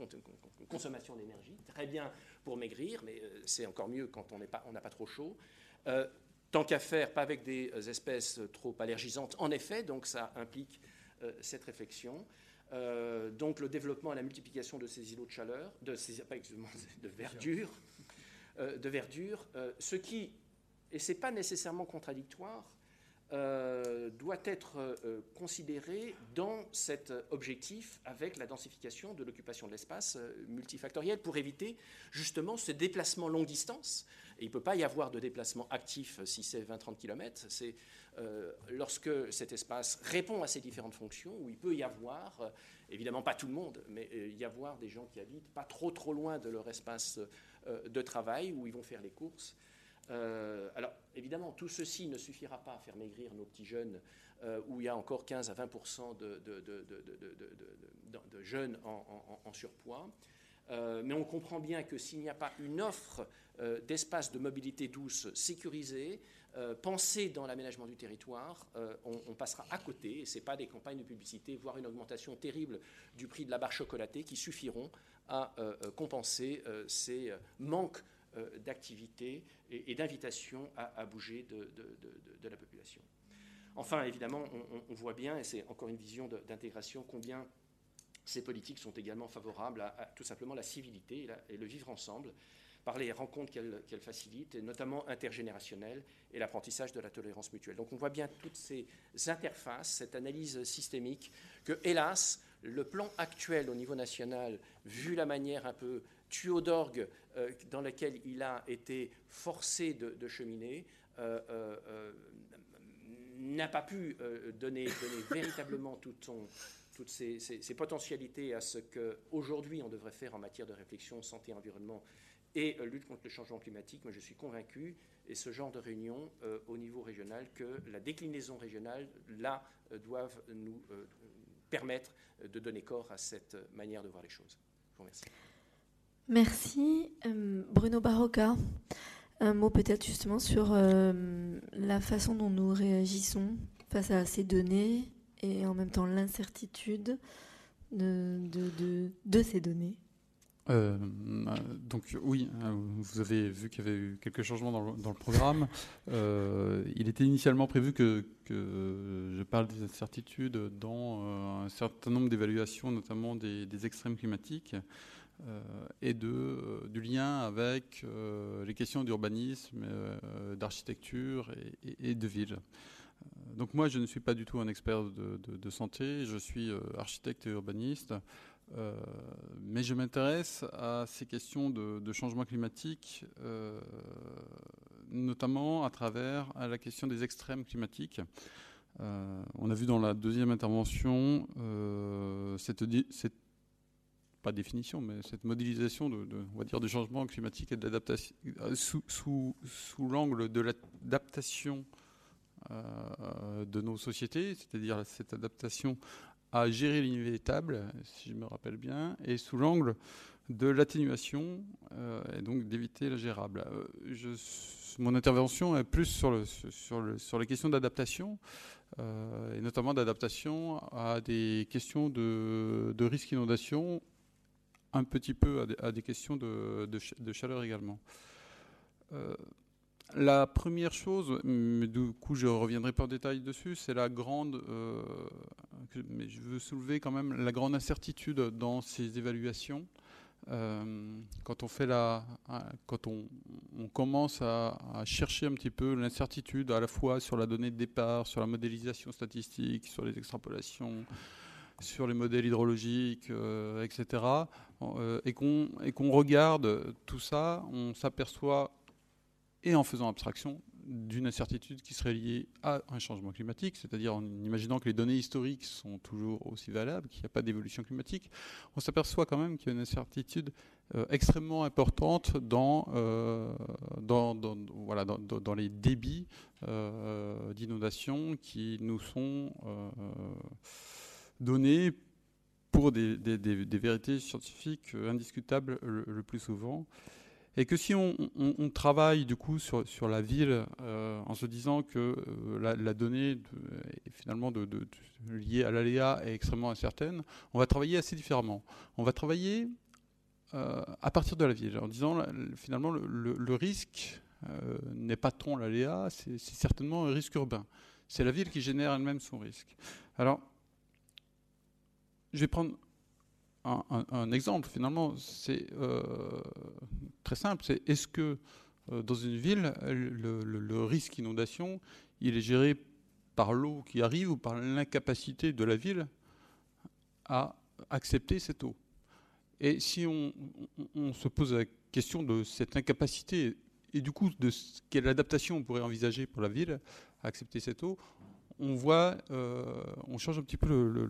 consommation d'énergie, très bien pour maigrir, mais c'est encore mieux quand on n'a pas, pas, trop chaud. Tant qu'à faire, pas avec des espèces trop allergisantes, en effet, donc ça implique cette réflexion. Euh, donc le développement et la multiplication de ces îlots de chaleur, de, ces, de verdure, euh, de verdure euh, ce qui, et ce n'est pas nécessairement contradictoire euh, doit être euh, considéré dans cet objectif avec la densification de l'occupation de l'espace multifactoriel pour éviter justement ce déplacement longue distance. Il ne peut pas y avoir de déplacement actif si c'est 20-30 km. C'est lorsque cet espace répond à ces différentes fonctions où il peut y avoir, évidemment pas tout le monde, mais y avoir des gens qui habitent pas trop trop loin de leur espace de travail où ils vont faire les courses euh, alors, évidemment, tout ceci ne suffira pas à faire maigrir nos petits jeunes, euh, où il y a encore 15 à 20 de, de, jeunes en, surpoids. Euh, mais on comprend bien que s'il n'y a pas une offre d'espace de mobilité douce sécurisée, pensée dans l'aménagement du territoire, on, passera à côté, et ce n'est pas des campagnes de publicité, voire une augmentation terrible du prix de la barre chocolatée qui suffiront à compenser ces manques euh, d'activité et, d'invitation à, bouger de, la population. Enfin, évidemment, on, voit bien, et c'est encore une vision d'intégration, combien ces politiques sont également favorables à, tout simplement la civilité et, le vivre ensemble par les rencontres qu'elles facilitent, notamment intergénérationnelles, et l'apprentissage de la tolérance mutuelle. Donc on voit bien toutes ces interfaces, cette analyse systémique, que, hélas, le plan actuel au niveau national, vu la manière un peu tuyau d'orgue euh, dans lequel il a été forcé de, cheminer, euh, euh, n'a pas pu donner, véritablement toutes ces, potentialités à ce qu'aujourd'hui on devrait faire en matière de réflexion santé, environnement et lutte contre le changement climatique. Mais je suis convaincu, et ce genre de réunion au niveau régional, que la déclinaison régionale, là, doivent nous permettre de donner corps à cette manière de voir les choses. Je vous remercie. Merci. Euh, Bruno Barocca, un mot peut-être justement sur euh, la façon dont nous réagissons face à ces données et en même temps l'incertitude de, de, ces données. Euh, donc oui, vous avez vu qu'il y avait eu quelques changements dans le, programme. il était initialement prévu que, je parle des incertitudes dans un certain nombre d'évaluations, notamment des, extrêmes climatiques. Euh, et de, euh, du lien avec euh, les questions d'urbanisme, d'architecture et, de ville. Donc moi, je ne suis pas du tout un expert de, santé, je suis architecte et urbaniste, mais je m'intéresse à ces questions de, changement climatique, notamment à travers la question des extrêmes climatiques. on a vu dans la deuxième intervention cette, pas définition, mais cette modélisation de, on va dire, du changement climatique et de l'adaptation euh, sous, sous, sous l'angle de l'adaptation euh, de nos sociétés, c'est-à-dire cette adaptation à gérer l'inévitable, si je me rappelle bien, et sous l'angle de l'atténuation euh, et donc d'éviter le gérable. Je, mon intervention est plus sur, le, sur, le, sur les questions d'adaptation, et notamment d'adaptation à des questions de, risque inondation un petit peu à des, questions de, chaleur également. Euh, la première chose, mais du coup je ne reviendrai pas en détail dessus, c'est la grande, euh, mais je veux soulever quand même la grande incertitude dans ces évaluations. Euh, quand on fait la, quand on, commence à, chercher un petit peu l'incertitude à la fois sur la donnée de départ, sur la modélisation statistique, sur les extrapolations, sur les modèles hydrologiques, euh, etc., euh, et qu'on regarde tout ça, on s'aperçoit, et en faisant abstraction, d'une incertitude qui serait liée à un changement climatique, c'est-à-dire en imaginant que les données historiques sont toujours aussi valables, qu'il n'y a pas d'évolution climatique, on s'aperçoit quand même qu'il y a une incertitude euh, extrêmement importante dans, dans, voilà, dans, les débits d'inondation qui nous sont données pour des, vérités scientifiques euh, indiscutables le, plus souvent. Et que si on, travaille du coup sur, sur la ville euh, en se disant que euh, la, donnée finalement liée à l'aléa est extrêmement incertaine, on va travailler assez différemment. On va travailler à partir de la ville en disant finalement le, risque n'est pas tant l'aléa, c'est certainement un risque urbain. C'est la ville qui génère elle-même son risque. Alors je vais prendre un, exemple, finalement, c'est euh, très simple. C'est est-ce que euh, dans une ville, le, risque inondation, il est géré par l'eau qui arrive ou par l'incapacité de la ville à accepter cette eau? Et si on, se pose la question de cette incapacité et du coup de quelle adaptation on pourrait envisager pour la ville à accepter cette eau, on voit, euh, on change un petit peu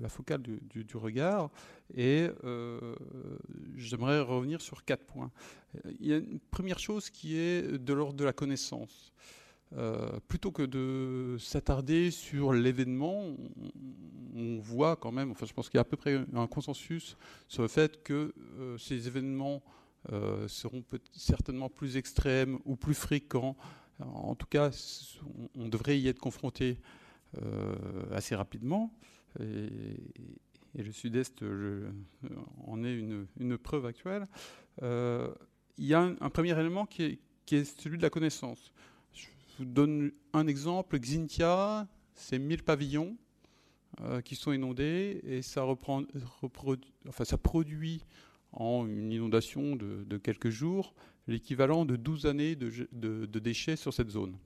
la focale du, regard et euh, j'aimerais revenir sur quatre points. Il y a une première chose qui est de l'ordre de la connaissance. Euh, plutôt que de s'attarder sur l'événement, on, voit quand même, enfin je pense qu'il y a à peu près un consensus sur le fait que ces événements seront certainement plus extrêmes ou plus fréquents en tout cas, on devrait y être confronté euh, assez rapidement. Et, le Sud-Est en est une, preuve actuelle. Euh, il y a un, premier élément qui est, celui de la connaissance. Je vous donne un exemple. Xintia, c'est 1000 pavillons euh, qui sont inondés et ça, produit en une inondation de quelques jours l'équivalent de 12 années de, déchets sur cette zone.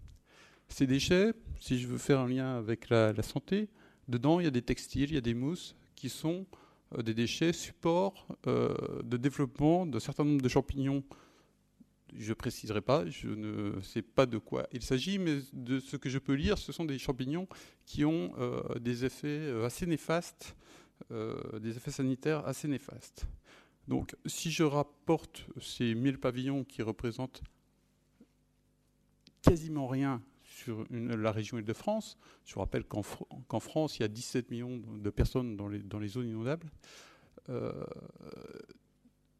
Ces déchets, si je veux faire un lien avec la, santé, dedans il y a des textiles, il y a des mousses qui sont euh, des déchets supports euh, de développement d'un certain nombre de champignons. Je ne préciserai pas, je ne sais pas de quoi il s'agit, mais de ce que je peux lire, ce sont des champignons qui ont euh, des effets assez néfastes, des effets sanitaires assez néfastes. Donc si je rapporte ces 1000 pavillons qui représentent quasiment rien sur la région Île-de-France, je rappelle qu'en France, il y a 17 millions de personnes dans les, zones inondables, euh,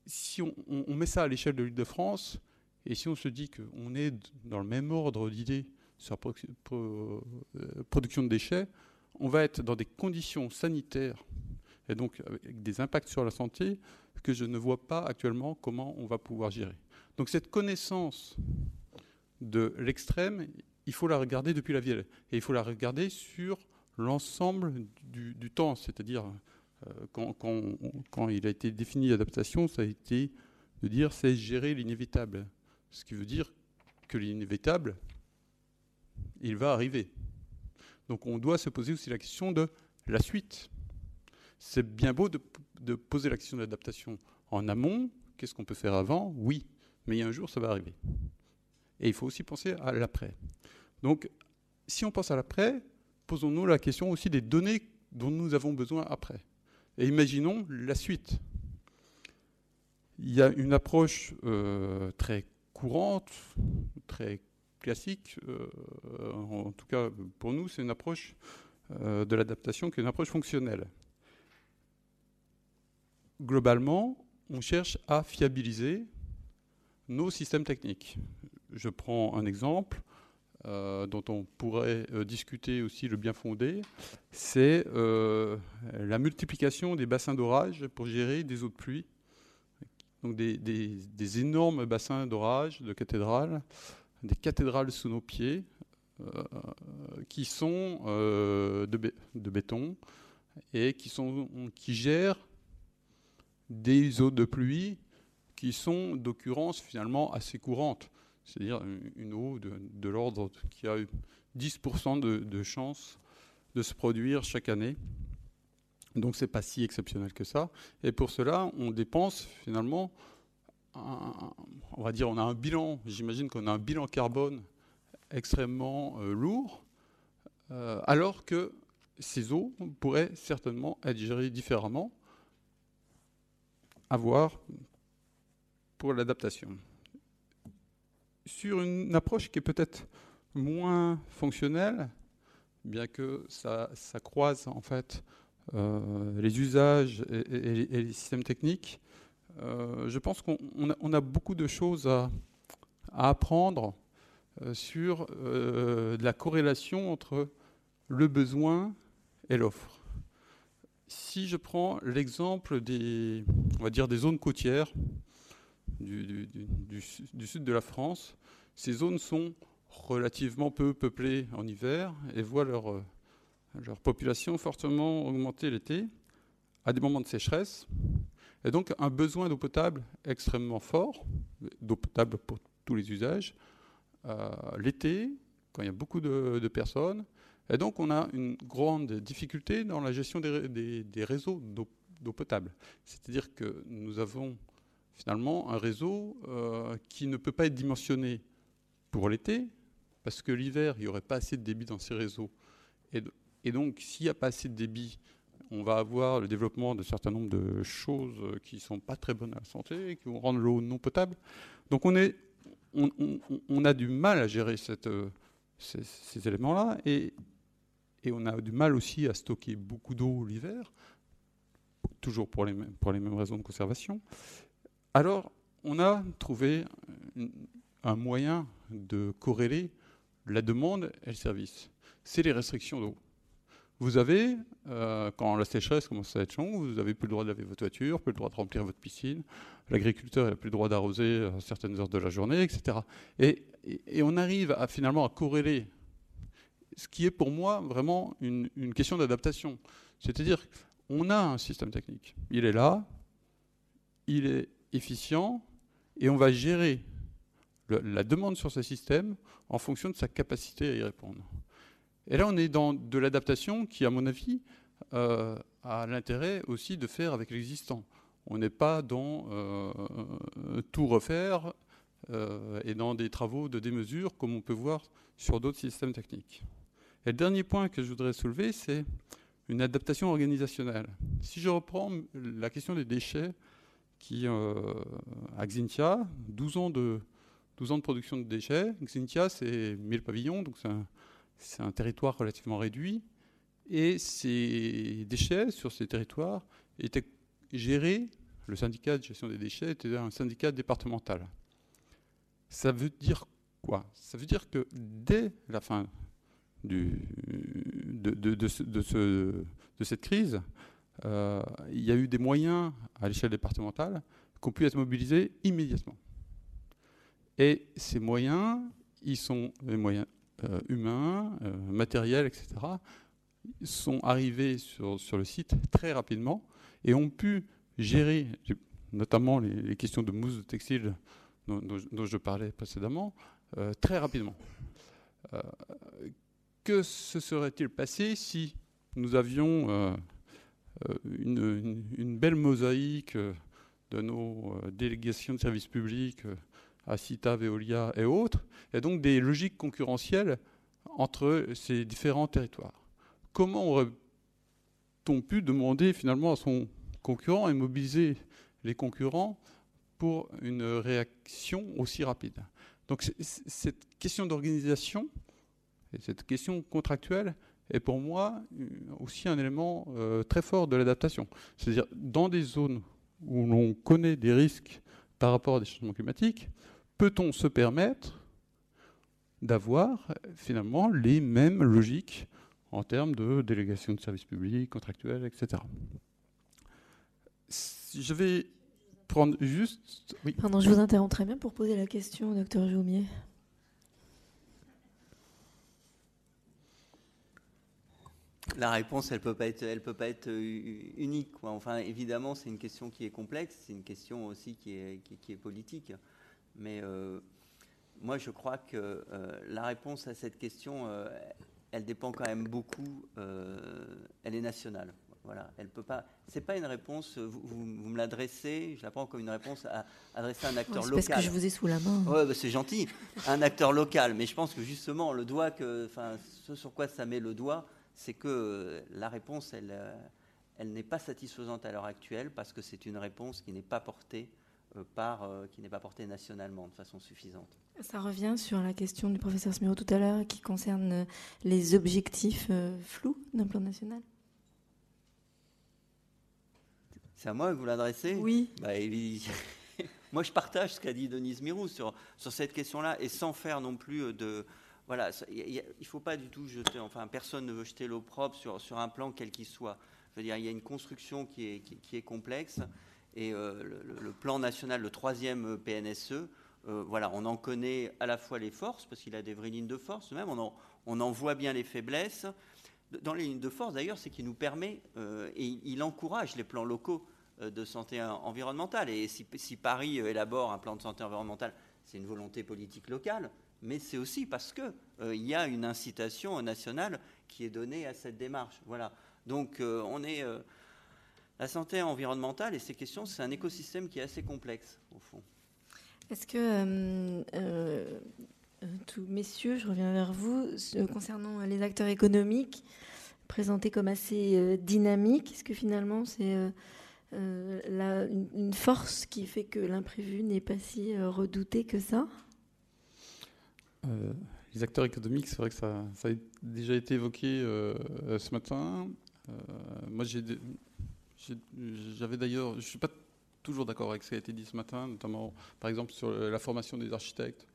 si on, met ça à l'échelle de l'Île-de-France, et si on se dit qu'on est dans le même ordre d'idées sur la euh, production de déchets, on va être dans des conditions sanitaires et donc avec des impacts sur la santé que je ne vois pas actuellement comment on va pouvoir gérer. Donc cette connaissance de l'extrême, il faut la regarder depuis la ville. Et il faut la regarder sur l'ensemble du, temps. C'est-à-dire, euh, quand, quand, il a été défini l'adaptation, ça a été de dire c'est gérer l'inévitable. Ce qui veut dire que l'inévitable, il va arriver. Donc on doit se poser aussi la question de la suite. C'est bien beau de, poser la question de l'adaptation en amont. Qu'est-ce qu'on peut faire avant? Oui, mais il y a un jour, ça va arriver. Et il faut aussi penser à l'après. Donc, si on pense à l'après, posons-nous la question aussi des données dont nous avons besoin après. Et imaginons la suite. Il y a une approche euh, très courante, très classique, euh, en tout cas pour nous, c'est une approche euh, de l'adaptation qui est une approche fonctionnelle globalement, on cherche à fiabiliser nos systèmes techniques. Je prends un exemple euh, dont on pourrait euh, discuter aussi le bien fondé, c'est euh, la multiplication des bassins d'orage pour gérer des eaux de pluie. Donc des, énormes bassins d'orage de cathédrales, des cathédrales sous nos pieds, qui sont de, de, béton et qui, sont, qui gèrent des eaux de pluie qui sont d'occurrence finalement assez courantes. C'est-à-dire une eau de, l'ordre qui a 10% de, de chances de se produire chaque année. Donc c'est pas si exceptionnel que ça. Et pour cela, on dépense finalement, on va dire, on a un bilan, j'imagine qu'on a un bilan carbone extrêmement euh, lourd, euh, alors que ces eaux pourraient certainement être gérées différemment avoir pour l'adaptation. Sur une approche qui est peut-être moins fonctionnelle, bien que ça, croise en fait euh, les usages et, les systèmes techniques, euh, je pense qu'on a, beaucoup de choses à, apprendre euh, sur la corrélation entre le besoin et l'offre si je prends l'exemple des, on va dire des zones côtières du, sud de la France, ces zones sont relativement peu peuplées en hiver et voient leur, leur population fortement augmenter l'été à des moments de sécheresse, et donc un besoin d'eau potable extrêmement fort, d'eau potable pour tous les usages, euh, l'été, quand il y a beaucoup de, personnes, Et donc on a une grande difficulté dans la gestion des, réseaux d'eau potable. C'est-à-dire que nous avons finalement un réseau euh, qui ne peut pas être dimensionné pour l'été, parce que l'hiver, il n'y aurait pas assez de débit dans ces réseaux. Et, donc, s'il n'y a pas assez de débit, on va avoir le développement d'un certain nombre de choses qui ne sont pas très bonnes à la santé, qui vont rendre l'eau non potable. Donc, on, a du mal à gérer cette, ces, éléments-là, et, et on a du mal aussi à stocker beaucoup d'eau l'hiver, toujours pour les, mêmes, pour les mêmes raisons de conservation. Alors, on a trouvé un moyen de corréler la demande et le service. C'est les restrictions d'eau. Vous avez, euh, quand la sécheresse commence à être longue, vous n'avez plus le droit de laver votre voiture, plus le droit de remplir votre piscine, l'agriculteur n'a plus le droit d'arroser à certaines heures de la journée, etc. Et, on arrive finalement à corréler ce qui est pour moi vraiment une, une question d'adaptation. C'est-à-dire, on a un système technique. Il est là, il est efficient et on va gérer la demande sur ce système en fonction de sa capacité à y répondre. Et là, on est dans de l'adaptation qui, à mon avis, euh, a l'intérêt aussi de faire avec l'existant. On n'est pas dans euh, tout refaire euh, et dans des travaux de démesure comme on peut voir sur d'autres systèmes techniques. Et le dernier point que je voudrais soulever, c'est une adaptation organisationnelle. Si je reprends la question des déchets, qui, à Xintia, 12 ans, de, 12 ans de production de déchets. Xintia, c'est 1000 pavillons, donc c'est un, territoire relativement réduit. Et ces déchets sur ces territoires étaient gérés, le syndicat de gestion des déchets était un syndicat départemental. Ça veut dire quoi? Ça veut dire que dès la fin de cette crise, euh, il y a eu des moyens à l'échelle départementale qui ont pu être mobilisés immédiatement. Et ces moyens, ils sont des moyens euh, humains, euh, matériels, etc., sont arrivés sur, sur, le site très rapidement et ont pu gérer notamment les, questions de mousse de textile dont, je parlais précédemment, très rapidement. que se serait-il passé si nous avions euh, une, belle mosaïque euh, de nos euh, délégations de services publics à CITA, Veolia et autres, et donc des logiques concurrentielles entre ces différents territoires. Comment aurait-on pu demander finalement à son concurrent et mobiliser les concurrents pour une réaction aussi rapide? Donc cette question d'organisation et cette question contractuelle, est pour moi euh, aussi un élément euh, très fort de l'adaptation. C'est-à-dire dans des zones où l'on connaît des risques par rapport à des changements climatiques, peut-on se permettre d'avoir finalement les mêmes logiques en termes de délégation de services publics, contractuels, etc. Je vais prendre juste... Oui. Pardon, je vous interromps très bien pour poser la question docteur Jaumier. La réponse, elle peut pas être, elle peut pas être euh, unique. Enfin, évidemment, c'est une question qui est complexe, c'est une question aussi qui est, qui, est politique. Mais euh, moi, je crois que euh, la réponse à cette question, elle dépend quand même beaucoup. elle est nationale. Voilà, elle peut pas. C'est pas une réponse. Vous, me l'adressez. Je la prends comme une réponse à adresser à un acteur local. Parce que je vous ai sous la main. Ouais, bah, c'est gentil. Un acteur local, mais je pense que justement le doigt que, enfin, ce sur quoi ça met le doigt c'est que la réponse, elle, euh, elle n'est pas satisfaisante à l'heure actuelle parce que c'est une réponse qui n'est pas portée euh, par, euh, qui n'est pas portée nationalement de façon suffisante. Ça revient sur la question du professeur Smiro tout à l'heure qui concerne les objectifs flous d'un plan national. C'est à moi que vous l'adressez Oui. Bah, [laughs] moi, je partage ce qu'a dit Denise Mirou sur, sur cette question-là et sans faire non plus de, voilà, il ne faut pas du tout jeter, enfin personne ne veut jeter l'eau propre sur, sur un plan quel qu'il soit. Je veux dire, il y a une construction qui est, qui, est complexe et euh, le, plan national, le troisième PNSE, euh, voilà, on en connaît à la fois les forces, parce qu'il a des vraies lignes de force même, on en, voit bien les faiblesses. Dans les lignes de force, d'ailleurs, c'est qu'il nous permet, euh, et il encourage les plans locaux de santé environnementale. Et si, Paris élabore un plan de santé environnementale, c'est une volonté politique locale mais c'est aussi parce qu'il euh, y a une incitation nationale qui est donné à cette démarche. Voilà. Donc on est la santé environnementale et ces questions, c'est un écosystème qui est assez complexe au fond. Est-ce que tous messieurs, je reviens vers vous concernant les acteurs économiques présentés comme assez dynamiques, est-ce que finalement c'est euh, une force qui fait que l'imprévu n'est pas si euh, redouté que ça? Euh, Les acteurs économiques, c'est vrai que ça, a déjà été évoqué ce matin. moi, j'avais d'ailleurs, je ne suis pas toujours d'accord avec ce qui a été dit ce matin, notamment par exemple sur la formation des architectes.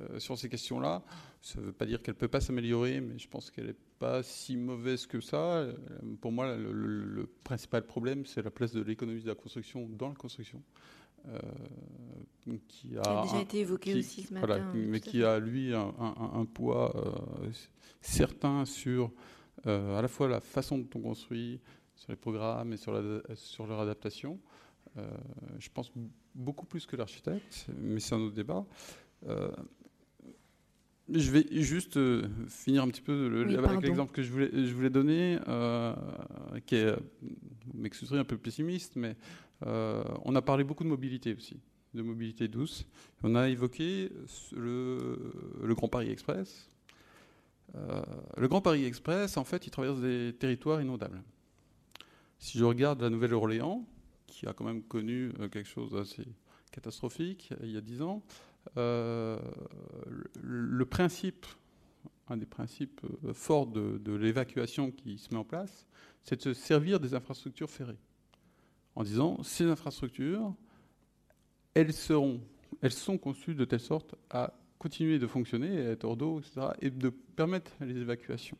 Euh, sur ces questions-là. Ça ne veut pas dire qu'elle ne peut pas s'améliorer, mais je pense qu'elle n'est pas si mauvaise que ça. Euh, pour moi, le, principal problème, c'est la place de l'économie de la construction dans la construction. Euh, qui a, déjà été évoqué aussi ce matin. mais qui a, lui, un, poids certain sur à la fois la façon dont on construit, sur les programmes et sur, sur leur adaptation. je pense beaucoup plus que l'architecte, mais c'est un autre débat. Je vais juste euh, finir un petit peu avec l'exemple que je voulais, je voulais donner, euh, qui est, vous m'excuserez, un peu pessimiste, mais euh, on a parlé beaucoup de mobilité aussi, de mobilité douce. On a évoqué le, le Grand Paris Express. le Grand Paris Express, en fait, il traverse des territoires inondables. Si je regarde la Nouvelle-Orléans, qui a quand même connu quelque chose d'assez catastrophique il y a dix ans, euh, le principe, un des principes euh, forts de, l'évacuation qui se met en place, c'est de se servir des infrastructures ferrées. En disant, ces infrastructures, elles, seront, elles sont conçues de telle sorte à continuer de fonctionner, à être hors d'eau, etc., et de permettre les évacuations.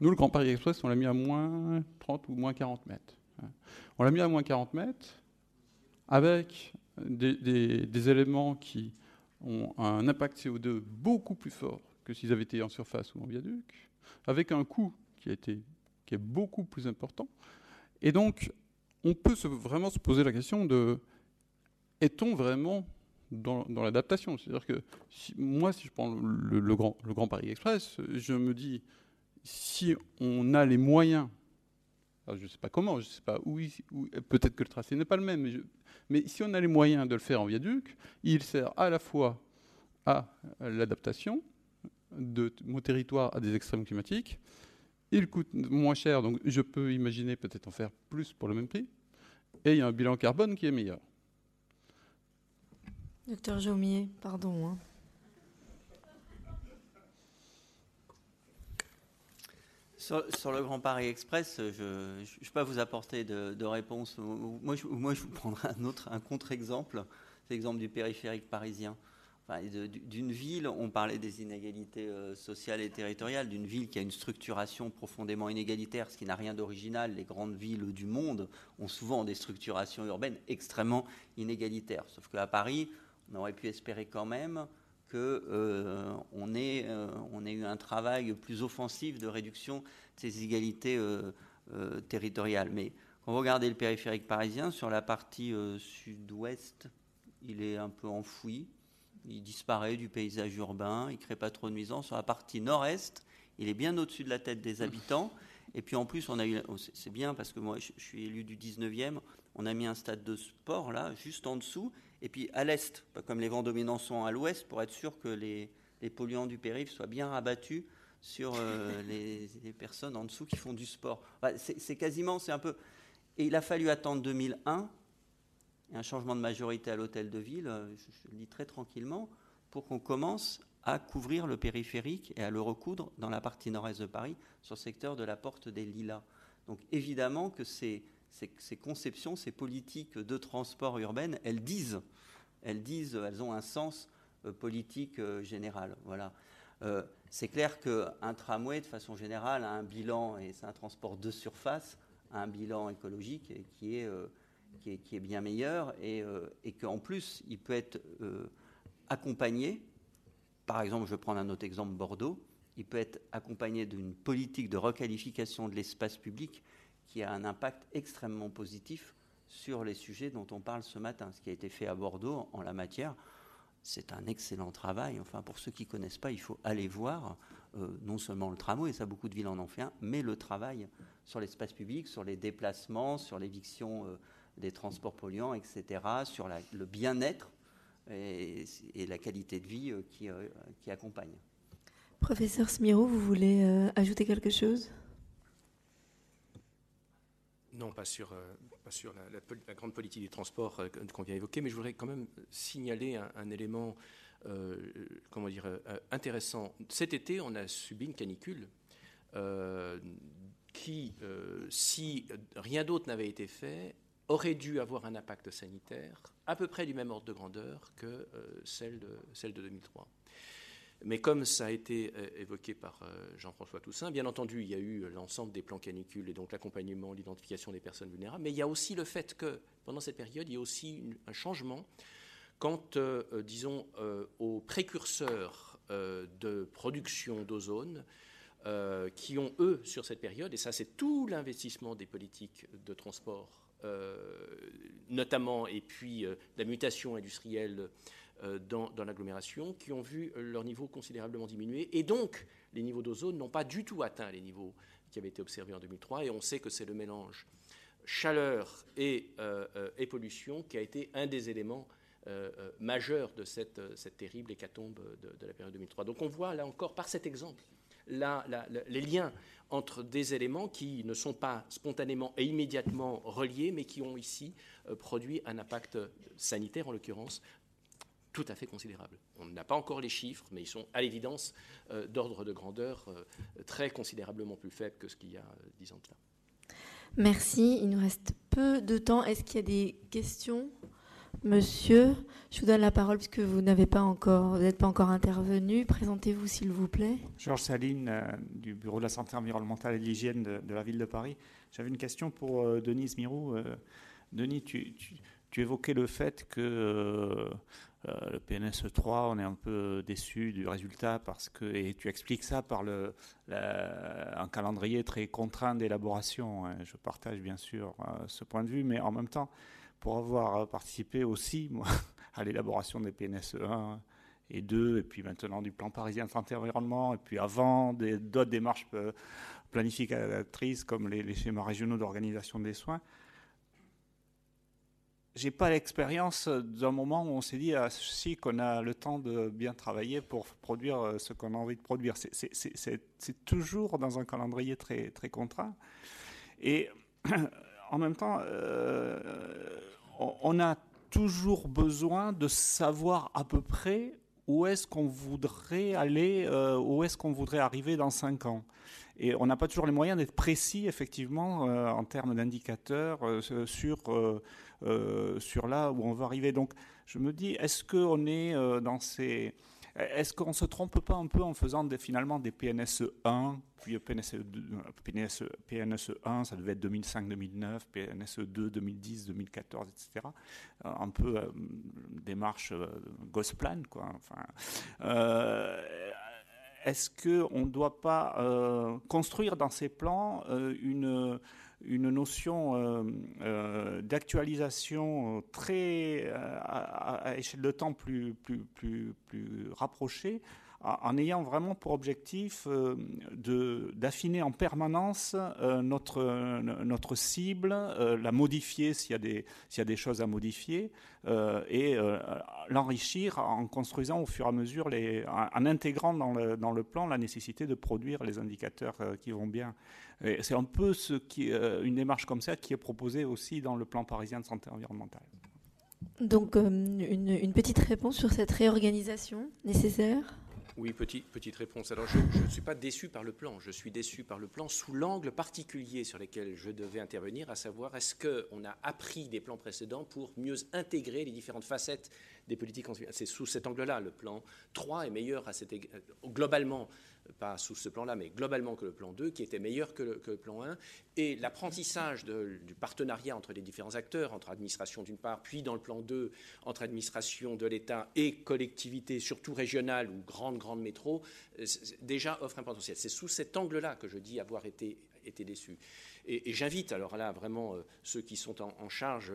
Nous, le Grand Paris Express, on l'a mis à moins 30 ou moins 40 mètres. On l'a mis à moins 40 mètres avec des éléments qui ont un impact CO2 beaucoup plus fort que s'ils avaient été en surface ou en viaduc, avec un coût qui, a est beaucoup plus important. Et donc, on peut vraiment se poser la question de est-on vraiment dans, l'adaptation? C'est-à-dire que moi, si je prends le Grand Paris Express, je me dis si on a les moyens je ne sais pas comment, je ne sais pas où, peut-être que le tracé n'est pas le même, mais, mais, si on a les moyens de le faire en viaduc, il sert à la fois à l'adaptation de mon territoire à des extrêmes climatiques, il coûte moins cher, donc je peux imaginer peut-être en faire plus pour le même prix, et il y a un bilan carbone qui est meilleur. Docteur Jaumier, pardon. Hein. Sur, le Grand Paris Express, je ne peux pas vous apporter de, réponse. Moi je, vous prendrai un autre, un contre-exemple, c'est l'exemple du périphérique parisien. d'une ville, on parlait des inégalités euh, sociales et territoriales, d'une ville qui a une structuration profondément inégalitaire, ce qui n'a rien d'original. Les grandes villes du monde ont souvent des structurations urbaines extrêmement inégalitaires. Sauf qu'à Paris, on aurait pu espérer quand même qu'on euh, euh, on ait eu un travail plus offensif de réduction de ces inégalités euh, territoriales. Mais quand vous regardez le périphérique parisien, sur la partie sud-ouest, il est un peu enfoui, il disparaît du paysage urbain, il ne crée pas trop de nuisances. Sur la partie nord-est, il est bien au-dessus de la tête des habitants. Et puis en plus, on oh, c'est bien parce que moi je suis élu du 19e, on a mis un stade de sport là, juste en dessous, et puis à l'est, comme les vents dominants sont à l'ouest, pour être sûr que les, polluants du périph' soient bien rabattus sur euh, [laughs] les, personnes en dessous qui font du sport. c'est quasiment, c'est un peu. Et il a fallu attendre 2001, et un changement de majorité à l'hôtel de ville, euh, je, le dis très tranquillement, pour qu'on commence à couvrir le périphérique et à le recoudre dans la partie nord-est de Paris, sur le secteur de la porte des Lilas. Donc évidemment que c'est ces, conceptions, ces politiques de transport urbaine, elles disent, elles disent, elles ont un sens euh, politique euh, général. Voilà. Euh, c'est clair qu'un tramway, de façon générale, a un bilan, et c'est un transport de surface, a un bilan écologique qui est, qui est, bien meilleur, et qu'en plus, il peut être accompagné, par exemple, je vais prendre un autre exemple, Bordeaux, il peut être accompagné d'une politique de requalification de l'espace public qui a un impact extrêmement positif sur les sujets dont on parle ce matin. Ce qui a été fait à Bordeaux en la matière, c'est un excellent travail. Enfin, pour ceux qui ne connaissent pas, il faut aller voir. non seulement le tramway, et ça beaucoup de villes en ont fait un, mais le travail sur l'espace public, sur les déplacements, sur l'éviction des transports polluants, etc., sur le bien-être et, la qualité de vie qui, qui accompagne. Professeur Smiro, vous voulez ajouter quelque chose? Non, pas sur, euh, la, grande politique des transports euh, qu'on vient évoquer, mais je voudrais quand même signaler un, élément euh, comment dire, intéressant. Cet été, on a subi une canicule qui, si rien d'autre n'avait été fait, aurait dû avoir un impact sanitaire à peu près du même ordre de grandeur que celle, de, celle de 2003. Mais comme ça a été euh, évoqué par euh, Jean-François Toussaint, bien entendu, il y a eu l'ensemble des plans canicules et donc l'accompagnement, l'identification des personnes vulnérables, mais il y a aussi le fait que pendant cette période, il y a aussi un changement quant, euh, disons, aux précurseurs de production d'ozone qui ont, eux, sur cette période, et ça c'est tout l'investissement des politiques de transport, notamment, et puis la mutation industrielle euh, dans, l'agglomération qui ont vu leur niveau considérablement diminuer. Et donc, les niveaux d'ozone n'ont pas du tout atteint les niveaux qui avaient été observés en 2003. Et on sait que c'est le mélange chaleur et, euh, et, pollution qui a été un des éléments euh, majeurs de cette, cette terrible hécatombe de, la période 2003. Donc on voit là encore par cet exemple les liens entre des éléments qui ne sont pas spontanément et immédiatement reliés, mais qui ont ici produit un impact sanitaire, en l'occurrence, tout à fait considérable. On n'a pas encore les chiffres, mais ils sont à l'évidence euh, d'ordre de grandeur euh, très considérablement plus faibles que ce qu'il y a euh, dix ans de là. Merci. Il nous reste peu de temps. Est-ce qu'il y a des questions? Monsieur, je vous donne la parole puisque vous n'avez pas encore, n'êtes pas encore intervenu. Présentez-vous s'il vous plaît. Georges Saline du Bureau de la santé environnementale et de l'hygiène de, la ville de Paris. J'avais une question pour Denise Mirou. Denis, tu, tu, évoquais le fait que euh, le PNSE 3, on est un peu déçu du résultat parce que, et tu expliques ça par le, un calendrier très contraint d'élaboration. Hein. Je partage bien sûr euh, ce point de vue, mais en même temps, pour avoir participé aussi [laughs] moi, à l'élaboration des PNSE 1 et 2, et puis maintenant du plan parisien de santé environnement, et puis avant d'autres démarches euh, planificatrices comme les schémas régionaux d'organisation des soins, j'ai pas l'expérience d'un moment où on s'est dit ah, si qu'on a le temps de bien travailler pour produire euh, ce qu'on a envie de produire. C'est toujours dans un calendrier très, très contraint. Et [clears throat] en même temps, euh, on a toujours besoin de savoir à peu près où est-ce qu'on voudrait aller, euh, où est-ce qu'on voudrait arriver dans cinq ans. Et on n'a pas toujours les moyens d'être précis, effectivement, en termes d'indicateurs sur euh, sur là où on va arriver. Donc je me dis, est-ce qu'on est euh, dans ces... Est-ce qu'on se trompe pas un peu en faisant finalement des PNSE 1, puis PNSE, 2, PNSE, 1, ça devait être 2005-2009, PNSE 2, 2010, 2014, etc. Un peu euh, démarche Gosplan, quoi. Est-ce qu'on ne doit pas construire dans ces plans une une notion euh, euh, d'actualisation euh, très à, échelle de temps plus, plus, plus, plus rapprochée en ayant vraiment pour objectif d'affiner en permanence notre, notre cible, la modifier s'il y, a des, choses à modifier, et l'enrichir en construisant au fur et à mesure, en, intégrant dans le, plan la nécessité de produire les indicateurs qui vont bien. C'est un peu euh, une démarche comme ça qui est proposée aussi dans le plan parisien de santé environnementale. Donc, euh, une, petite réponse sur cette réorganisation nécessaire? Oui, petite, petite réponse. Alors, je ne suis pas déçu par le plan. Je suis déçu par le plan sous l'angle particulier sur lequel je devais intervenir, à savoir est-ce qu'on a appris des plans précédents pour mieux intégrer les différentes facettes des politiques C'est sous cet angle-là. Le plan 3 est meilleur à cette, globalement pas sous ce plan-là, mais globalement que le plan 2, qui était meilleur que le, plan 1. Et l'apprentissage du partenariat entre les différents acteurs, entre administration d'une part, puis dans le plan 2, entre administration de l'État et collectivités, surtout régionales ou grandes, grandes métros, euh, déjà offre un potentiel. C'est sous cet angle-là que je dis avoir été, été déçu. Et, j'invite alors là vraiment euh, ceux qui sont en, charge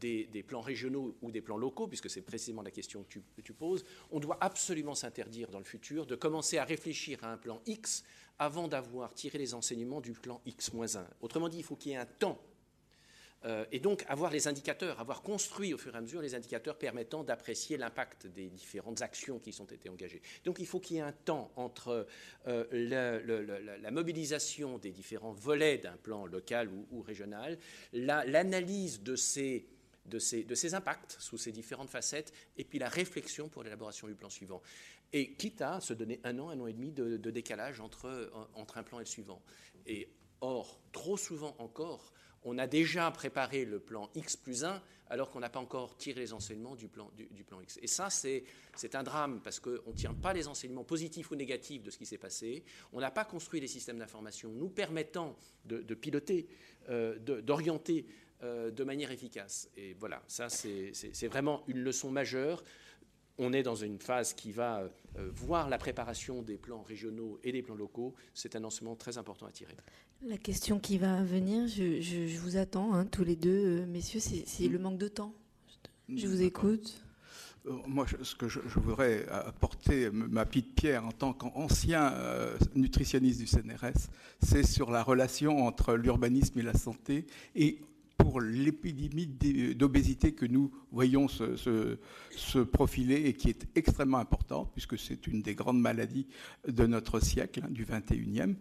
des, plans régionaux ou des plans locaux, puisque c'est précisément la question que tu, poses, on doit absolument s'interdire dans le futur de commencer à réfléchir à un plan X avant d'avoir tiré les enseignements du plan X-1. Autrement dit, il faut qu'il y ait un temps euh, et donc avoir les indicateurs, avoir construit au fur et à mesure les indicateurs permettant d'apprécier l'impact des différentes actions qui sont été engagées. Donc il faut qu'il y ait un temps entre euh, la, mobilisation des différents volets d'un plan local ou, régional, l'analyse de ces impacts sous ces différentes facettes, et puis la réflexion pour l'élaboration du plan suivant. Et quitte à se donner un an, un an et demi de, de décalage entre, entre un plan et le suivant. Et or, trop souvent encore, on a déjà préparé le plan X plus 1 alors qu'on n'a pas encore tiré les enseignements du plan, X. Et ça, c'est un drame parce qu'on ne tient pas les enseignements positifs ou négatifs de ce qui s'est passé. On n'a pas construit les systèmes d'information nous permettant de, piloter, euh, d'orienter euh, de manière efficace. Et voilà, ça, c'est vraiment une leçon majeure on est dans une phase qui va euh, voir la préparation des plans régionaux et des plans locaux. C'est un enseignement très important à tirer. La question qui va venir, je, vous attends, hein, tous les deux, euh, messieurs, c'est le manque de temps. Je vous écoute. Euh, moi, ce que je, voudrais apporter ma petite pierre en tant qu'ancien nutritionniste du CNRS, c'est sur la relation entre l'urbanisme et la santé et pour l'épidémie d'obésité que nous voyons se, profiler et qui est extrêmement importante, puisque c'est une des grandes maladies de notre siècle, hein, du 21e.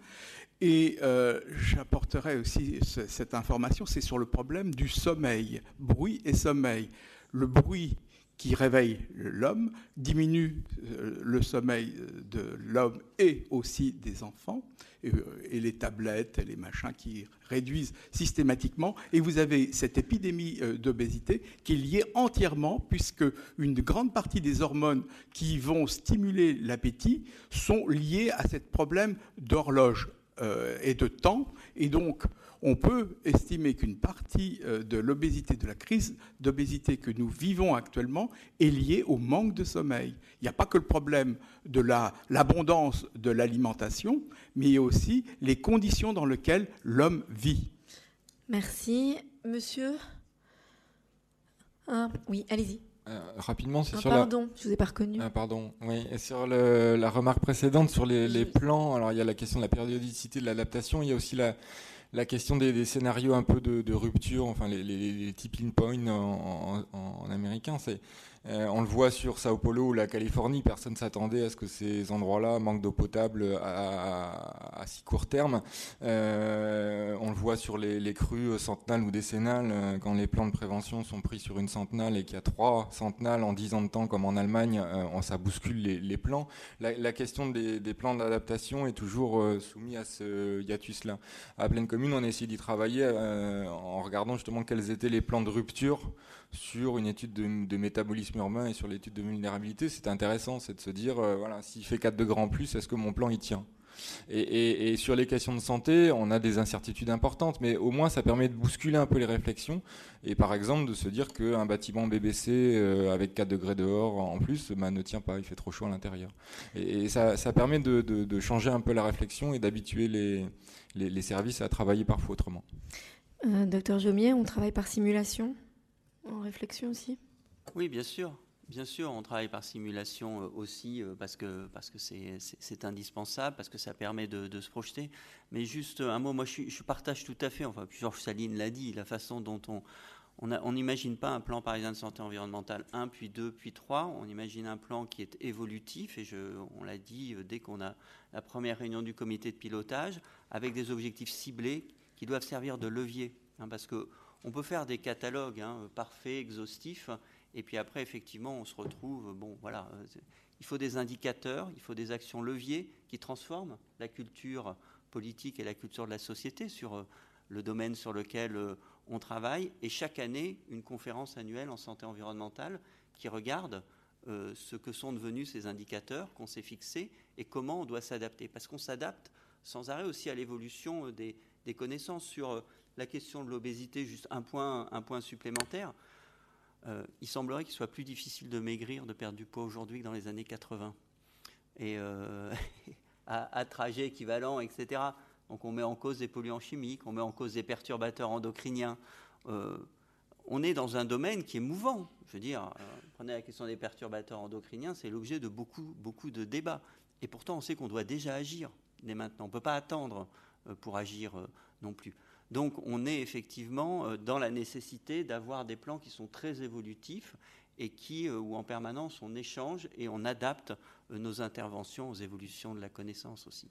Et euh, j'apporterai aussi cette information, c'est sur le problème du sommeil, bruit et sommeil. Le bruit qui réveille l'homme diminue euh, le sommeil de l'homme et aussi des enfants, et, euh, les tablettes et les machins qui réduisent systématiquement. Et vous avez cette épidémie d'obésité qui est liée entièrement, puisque une grande partie des hormones qui vont stimuler l'appétit sont liées à ce problème d'horloge euh, et de temps. Et donc, on peut estimer qu'une partie euh, de l'obésité, de la crise d'obésité que nous vivons actuellement est liée au manque de sommeil. Il n'y a pas que le problème de l'abondance de l'alimentation, mais aussi les conditions dans lesquelles l'homme vit. Merci. Monsieur? Ah, Oui, allez-y. Euh, rapidement, c'est ah, sur pardon, je vous ai pas reconnu. Ah, pardon, oui. Et sur la remarque précédente sur les, plans, alors il y a la question de la périodicité de l'adaptation, il y a aussi la, la question des, scénarios un peu de, rupture, enfin les, les, tipping points en, en américain, c'est euh, on le voit sur Sao Paulo ou la Californie, personne ne s'attendait à ce que ces endroits-là manquent d'eau potable à, si court terme. Euh, on le voit sur les, crues centenales ou décennales, euh, quand les plans de prévention sont pris sur une centenale et qu'il y a trois centenales en dix ans de temps, comme en Allemagne, on, ça bouscule les, plans. La, question des, plans d'adaptation est toujours soumise à ce hiatus-là. À Pleine Commune, on a essayé d'y travailler en regardant justement quels étaient les plans de rupture sur une étude de, métabolisme urbain et sur l'étude de vulnérabilité, c'est intéressant, c'est de se dire, euh, voilà, s'il fait 4 degrés en plus, est-ce que mon plan y tient? Et, sur les questions de santé, on a des incertitudes importantes, mais au moins ça permet de bousculer un peu les réflexions et par exemple de se dire qu'un bâtiment BBC euh, avec 4 degrés dehors en plus bah, ne tient pas, il fait trop chaud à l'intérieur. Et, ça, permet de, changer un peu la réflexion et d'habituer les, services à travailler parfois autrement. Euh, docteur Jomier, on travaille par simulation? En réflexion aussi? Oui, bien sûr. Bien sûr, on travaille par simulation euh, aussi euh, parce que parce que c'est indispensable, parce que ça permet de, se projeter. Mais juste un mot, moi je, partage tout à fait, enfin Georges Saline l'a dit, la façon dont on on n'imagine pas un plan parisien de santé environnementale 1, puis 2, puis 3. On imagine un plan qui est évolutif, et je, on l'a dit euh, dès qu'on a la première réunion du comité de pilotage, avec des objectifs ciblés qui doivent servir de levier. Hein, parce que on peut faire des catalogues hein, parfaits, exhaustifs, et puis après, effectivement, on se retrouve, bon, voilà, euh, il faut des indicateurs, il faut des actions leviers qui transforment la culture politique et la culture de la société sur euh, le domaine sur lequel euh, on travaille, et chaque année, une conférence annuelle en santé environnementale qui regarde ce que sont devenus ces indicateurs qu'on s'est fixés et comment on doit s'adapter. Parce qu'on s'adapte sans arrêt aussi à l'évolution des, des, connaissances sur la question de l'obésité, juste un point, supplémentaire. Euh, il semblerait qu'il soit plus difficile de maigrir, de perdre du poids aujourd'hui que dans les années 80. Et euh, [laughs] à, trajet équivalent, etc. Donc on met en cause des polluants chimiques, on met en cause des perturbateurs endocriniens. Euh, on est dans un domaine qui est mouvant. Je veux dire, prenez la question des perturbateurs endocriniens, c'est l'objet de beaucoup, beaucoup de débats. Et pourtant, on sait qu'on doit déjà agir dès maintenant. On ne peut pas attendre pour agir non plus. Donc, on est effectivement dans la nécessité d'avoir des plans qui sont très évolutifs et qui, où en permanence on échange et on adapte nos interventions aux évolutions de la connaissance aussi.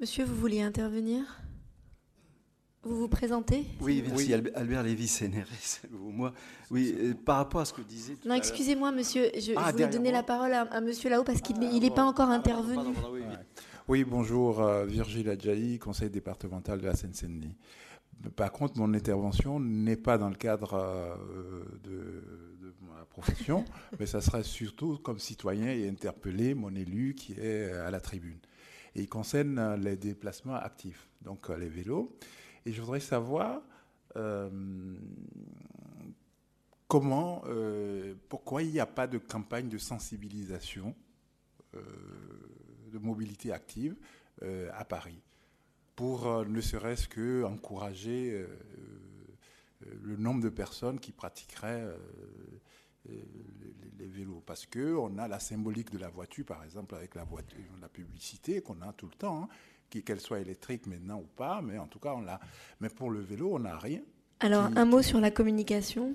Monsieur, vous vouliez intervenir? Vous vous présentez [laughs] Oui, merci. Albert Lévy, CNRS. Moi, oui, euh, par rapport à ce que disait. non, excusez-moi, monsieur. Je, ah, voulais donner la parole à, monsieur là-haut parce qu'il n'est pas encore intervenu. oui, bonjour, euh, Virgile Adjaï, conseil départemental de la Seine-Saint-Denis. Par contre, mon intervention n'est pas dans le cadre euh, de, de, ma profession, [laughs] mais ça serait surtout comme citoyen et interpeller mon élu qui est à la tribune. Et il concerne les déplacements actifs, donc les vélos. Et je voudrais savoir euh, comment, euh, pourquoi il n'y a pas de campagne de sensibilisation euh, de mobilité active à Paris, pour ne serait-ce que encourager le nombre de personnes qui pratiqueraient les, vélos. Parce qu'on a la symbolique de la voiture, par exemple, avec la, voiture, la publicité qu'on a tout le temps. Hein qu'elle soit électrique maintenant ou pas, mais en tout cas, on l'a. Mais pour le vélo, on n'a rien. Alors, un mot sur la communication?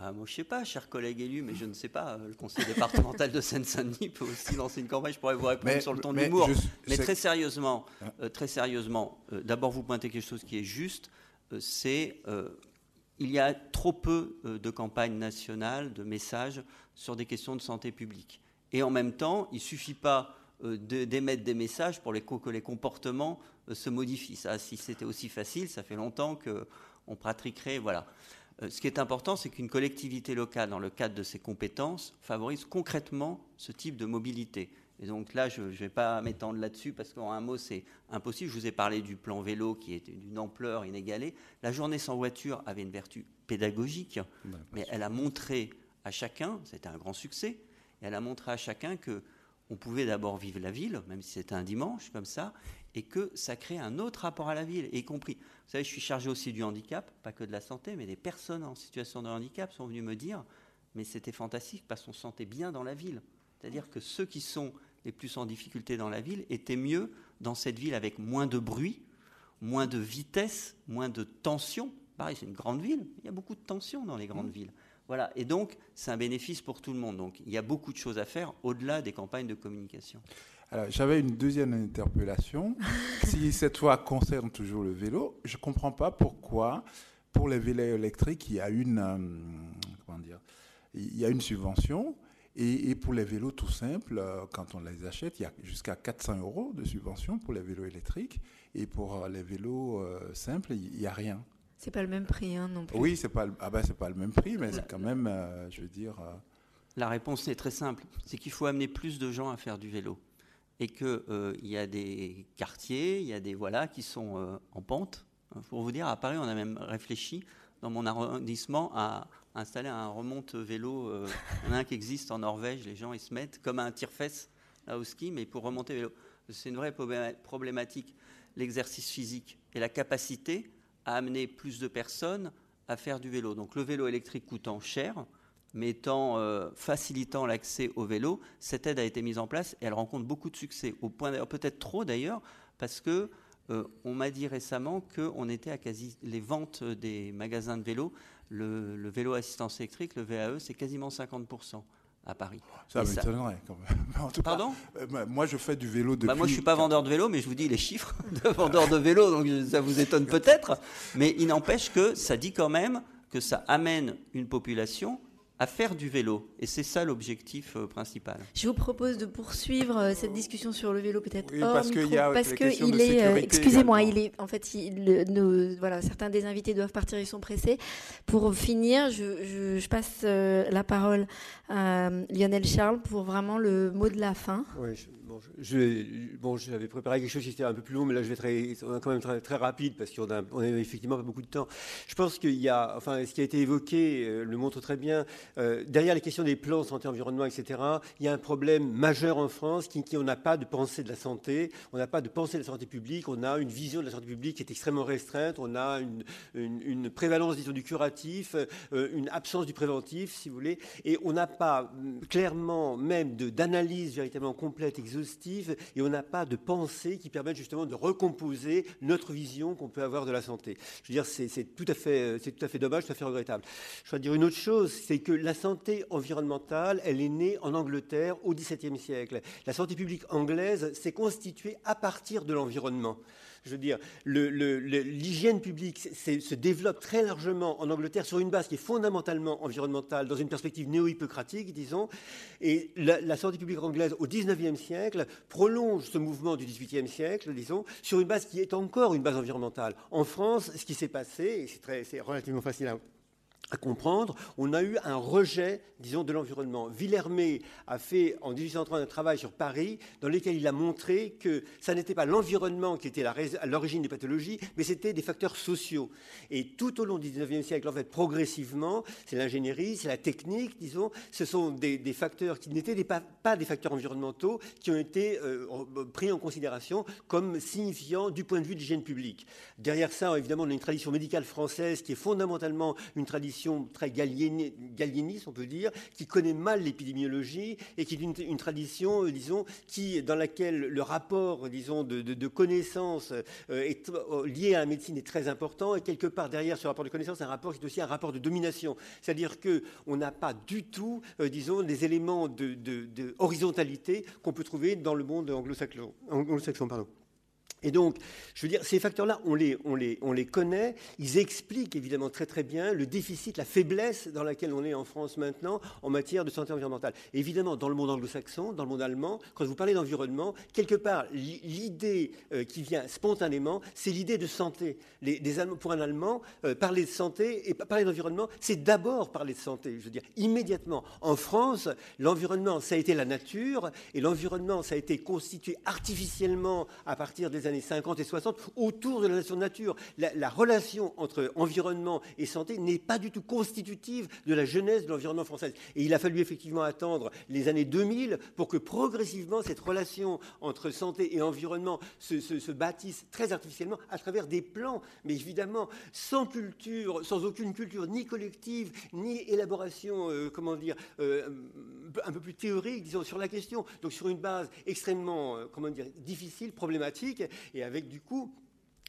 Ah, moi, je sais pas, cher collègue élu, mais je ne sais pas. Le conseil départemental de Seine-Saint-Denis peut aussi lancer une campagne. Je pourrais vous répondre sur le ton de l'humour. Mais très sérieusement, hein euh, très sérieusement, euh, d'abord vous pointez quelque chose qui est juste. Euh, c'est il y a trop peu de campagnes nationales, de messages sur des questions de santé publique. Et en même temps, il suffit pas d'émettre des messages pour que les comportements se modifient. Ça, si c'était aussi facile, ça fait longtemps qu'on pratiquerait. Voilà. Euh, ce qui est important, c'est qu'une collectivité locale, dans le cadre de ses compétences, favorise concrètement ce type de mobilité. Et donc là, je ne vais pas m'étendre là-dessus parce qu'en un mot, c'est impossible. Je vous ai parlé du plan vélo qui est d'une ampleur inégalée. La journée sans voiture avait une vertu pédagogique, mais elle a montré à chacun, c'était un grand succès, et elle a montré à chacun que on pouvait d'abord vivre la ville, même si c'était un dimanche comme ça, et que ça crée un autre rapport à la ville, y compris. Vous savez, je suis chargé aussi du handicap, pas que de la santé, mais des personnes en situation de handicap sont venues me dire, mais c'était fantastique parce qu'on se sentait bien dans la ville. C'est-à-dire que ceux qui sont les plus en difficulté dans la ville étaient mieux dans cette ville avec moins de bruit, moins de vitesse, moins de tension. Pareil, c'est une grande ville, il y a beaucoup de tension dans les grandes mmh. villes. Voilà. Et donc, c'est un bénéfice pour tout le monde. Donc, il y a beaucoup de choses à faire au-delà des campagnes de communication. Alors, j'avais une deuxième interpellation. [laughs] si cette fois concerne toujours le vélo, je ne comprends pas pourquoi, pour les vélos électriques, il y a une, euh, comment dire, il y a une subvention. Et, pour les vélos tout simples, euh, quand on les achète, il y a jusqu'à 400 euros de subvention pour les vélos électriques. Et pour euh, les vélos simples, il n'y a rien. C'est pas le même prix hein, non plus. Oui, c'est pas, ah ben, c'est pas le même prix, mais c'est quand même, euh, je veux dire. Euh, La réponse est très simple, c'est qu'il faut amener plus de gens à faire du vélo et qu'il euh, y a des quartiers, il y a des voilà qui sont en pente. Pour vous dire, à Paris, on a même réfléchi dans mon arrondissement à installer un remonte vélo. il y en a un qui existe en Norvège, les gens ils se mettent comme un tire-fesse là au ski, mais pour remonter vélo. C'est une vraie problématique, l'exercice physique et la capacité à amener plus de personnes à faire du vélo. Donc le vélo électrique coûtant cher, mais étant euh, facilitant l'accès au vélo, cette aide a été mise en place et elle rencontre beaucoup de succès, au point peut-être trop d'ailleurs, parce que euh, on m'a dit récemment qu'on était à quasi les ventes des magasins de vélo, le vélo assistance électrique, le VAE, c'est quasiment 50 à Paris. Ça m'étonnerait quand même. [laughs] Pardon euh, Moi, je fais du vélo depuis... Bah moi, je suis pas vendeur de vélo, mais je vous dis les chiffres [laughs] de vendeur de vélo, donc ça vous étonne peut-être. Mais il n'empêche que ça dit quand même que ça amène une population à faire du vélo. Et c'est ça l'objectif euh, principal. Je vous propose de poursuivre euh, cette discussion sur le vélo peut-être oui, parce qu'il y a parce que il est euh, excusez-moi, il est en fait il, nos, voilà, certains des invités doivent partir, ils sont pressés. Pour finir, je, je, passe la parole à Lionel Charles pour vraiment le mot de la fin. Oui, je, bon, j'avais préparé quelque chose qui était un peu plus long, mais là je vais très, quand même très, rapide parce qu'on a, on effectivement pas beaucoup de temps. Je pense qu'il y a, enfin, ce qui a été évoqué euh, le montre très bien. Euh, derrière les questions des plans santé environnement, etc., il y a un problème majeur en France qui, qui on n'a pas de pensée de la santé, on n'a pas de pensée de la santé publique, on a une vision de la santé publique qui est extrêmement restreinte, on a une, prévalence, disons, du curatif, euh, une absence du préventif, si vous voulez, et on n'a pas clairement même d'analyse véritablement complète, exhaustive, et on n'a pas de pensée qui permette justement de recomposer notre vision qu'on peut avoir de la santé. Je veux dire, c'est tout, à fait, tout à fait dommage, tout à fait regrettable. Je dois dire une autre chose, c'est que la santé environnementale, elle est née en Angleterre au XVIIe siècle. La santé publique anglaise s'est constituée à partir de l'environnement. Je veux dire, l'hygiène publique se développe très largement en Angleterre sur une base qui est fondamentalement environnementale, dans une perspective néo-hippocratique, disons. Et la, la, santé publique anglaise au XIXe siècle prolonge ce mouvement du XVIIIe siècle, disons, sur une base qui est encore une base environnementale. En France, ce qui s'est passé, et c'est relativement facile à à comprendre, on a eu un rejet, disons, de l'environnement. Villermé a fait en 1830 un travail sur Paris dans lequel il a montré que ça n'était pas l'environnement qui était à l'origine des pathologies, mais c'était des facteurs sociaux. Et tout au long du 19e siècle, en fait, progressivement, c'est l'ingénierie, c'est la technique, disons, ce sont des, facteurs qui n'étaient pas, des facteurs environnementaux qui ont été euh, pris en considération comme signifiant du point de vue de l'hygiène publique. Derrière ça, évidemment, on a une tradition médicale française qui est fondamentalement une tradition très galiéniste, on peut dire, qui connaît mal l'épidémiologie et qui est une, tradition, euh, disons, qui, dans laquelle le rapport, disons, de, de, connaissances euh, est, euh, lié à la médecine est très important et quelque part derrière ce rapport de connaissance, un rapport qui est aussi un rapport de domination. C'est-à-dire qu'on n'a pas du tout, disons, des éléments de, horizontalité qu'on peut trouver dans le monde anglo-saxon. Anglo. Et donc, je veux dire, ces facteurs-là, on les, on, les, on les connaît. Ils expliquent évidemment très très bien le déficit, la faiblesse dans laquelle on est en France maintenant en matière de santé environnementale. évidemment, dans le monde anglo-saxon, dans le monde allemand, quand vous parlez d'environnement, quelque part, l'idée euh, qui vient spontanément, c'est l'idée de santé. Les, pour un Allemand, euh, parler de santé et parler d'environnement, c'est d'abord parler de santé. Je veux dire, immédiatement. En France, l'environnement, ça a été la nature et l'environnement, ça a été constitué artificiellement à partir des années années 50 et 60 autour de la nation de nature. La, relation entre environnement et santé n'est pas du tout constitutive de la jeunesse de l'environnement français. Et il a fallu effectivement attendre les années 2000 pour que progressivement cette relation entre santé et environnement se, bâtisse très artificiellement à travers des plans, mais évidemment sans culture, sans aucune culture ni collective, ni élaboration, euh, comment dire, euh, un peu plus théorique, disons, sur la question. Donc sur une base extrêmement, euh, comment dire, difficile, problématique, et avec du coup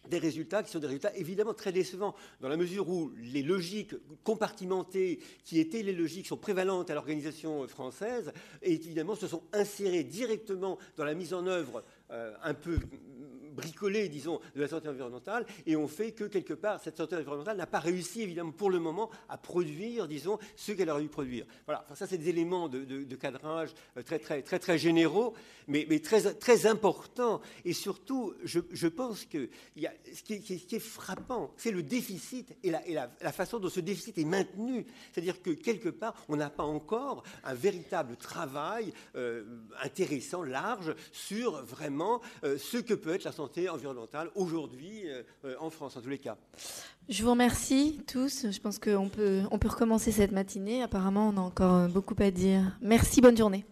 des résultats qui sont des résultats évidemment très décevants, dans la mesure où les logiques compartimentées qui étaient les logiques sont prévalentes à l'organisation française, et évidemment se sont insérées directement dans la mise en œuvre euh, un peu bricolé, disons, de la santé environnementale, et on fait que, quelque part, cette santé environnementale n'a pas réussi, évidemment, pour le moment, à produire, disons, ce qu'elle aurait dû produire. Voilà, ça, c'est des éléments de, cadrage euh, très, très, très, très généraux, mais, très, très importants. Et surtout, je, pense que ce, qui est, frappant, c'est le déficit et, la, et la, façon dont ce déficit est maintenu. C'est-à-dire que, quelque part, on n'a pas encore un véritable travail euh, intéressant, large, sur vraiment euh, ce que peut être la santé environnementale aujourd'hui euh, euh, en France, en tous les cas. Je vous remercie tous. Je pense qu'on peut, on peut recommencer cette matinée. Apparemment, on a encore beaucoup à dire. Merci, bonne journée.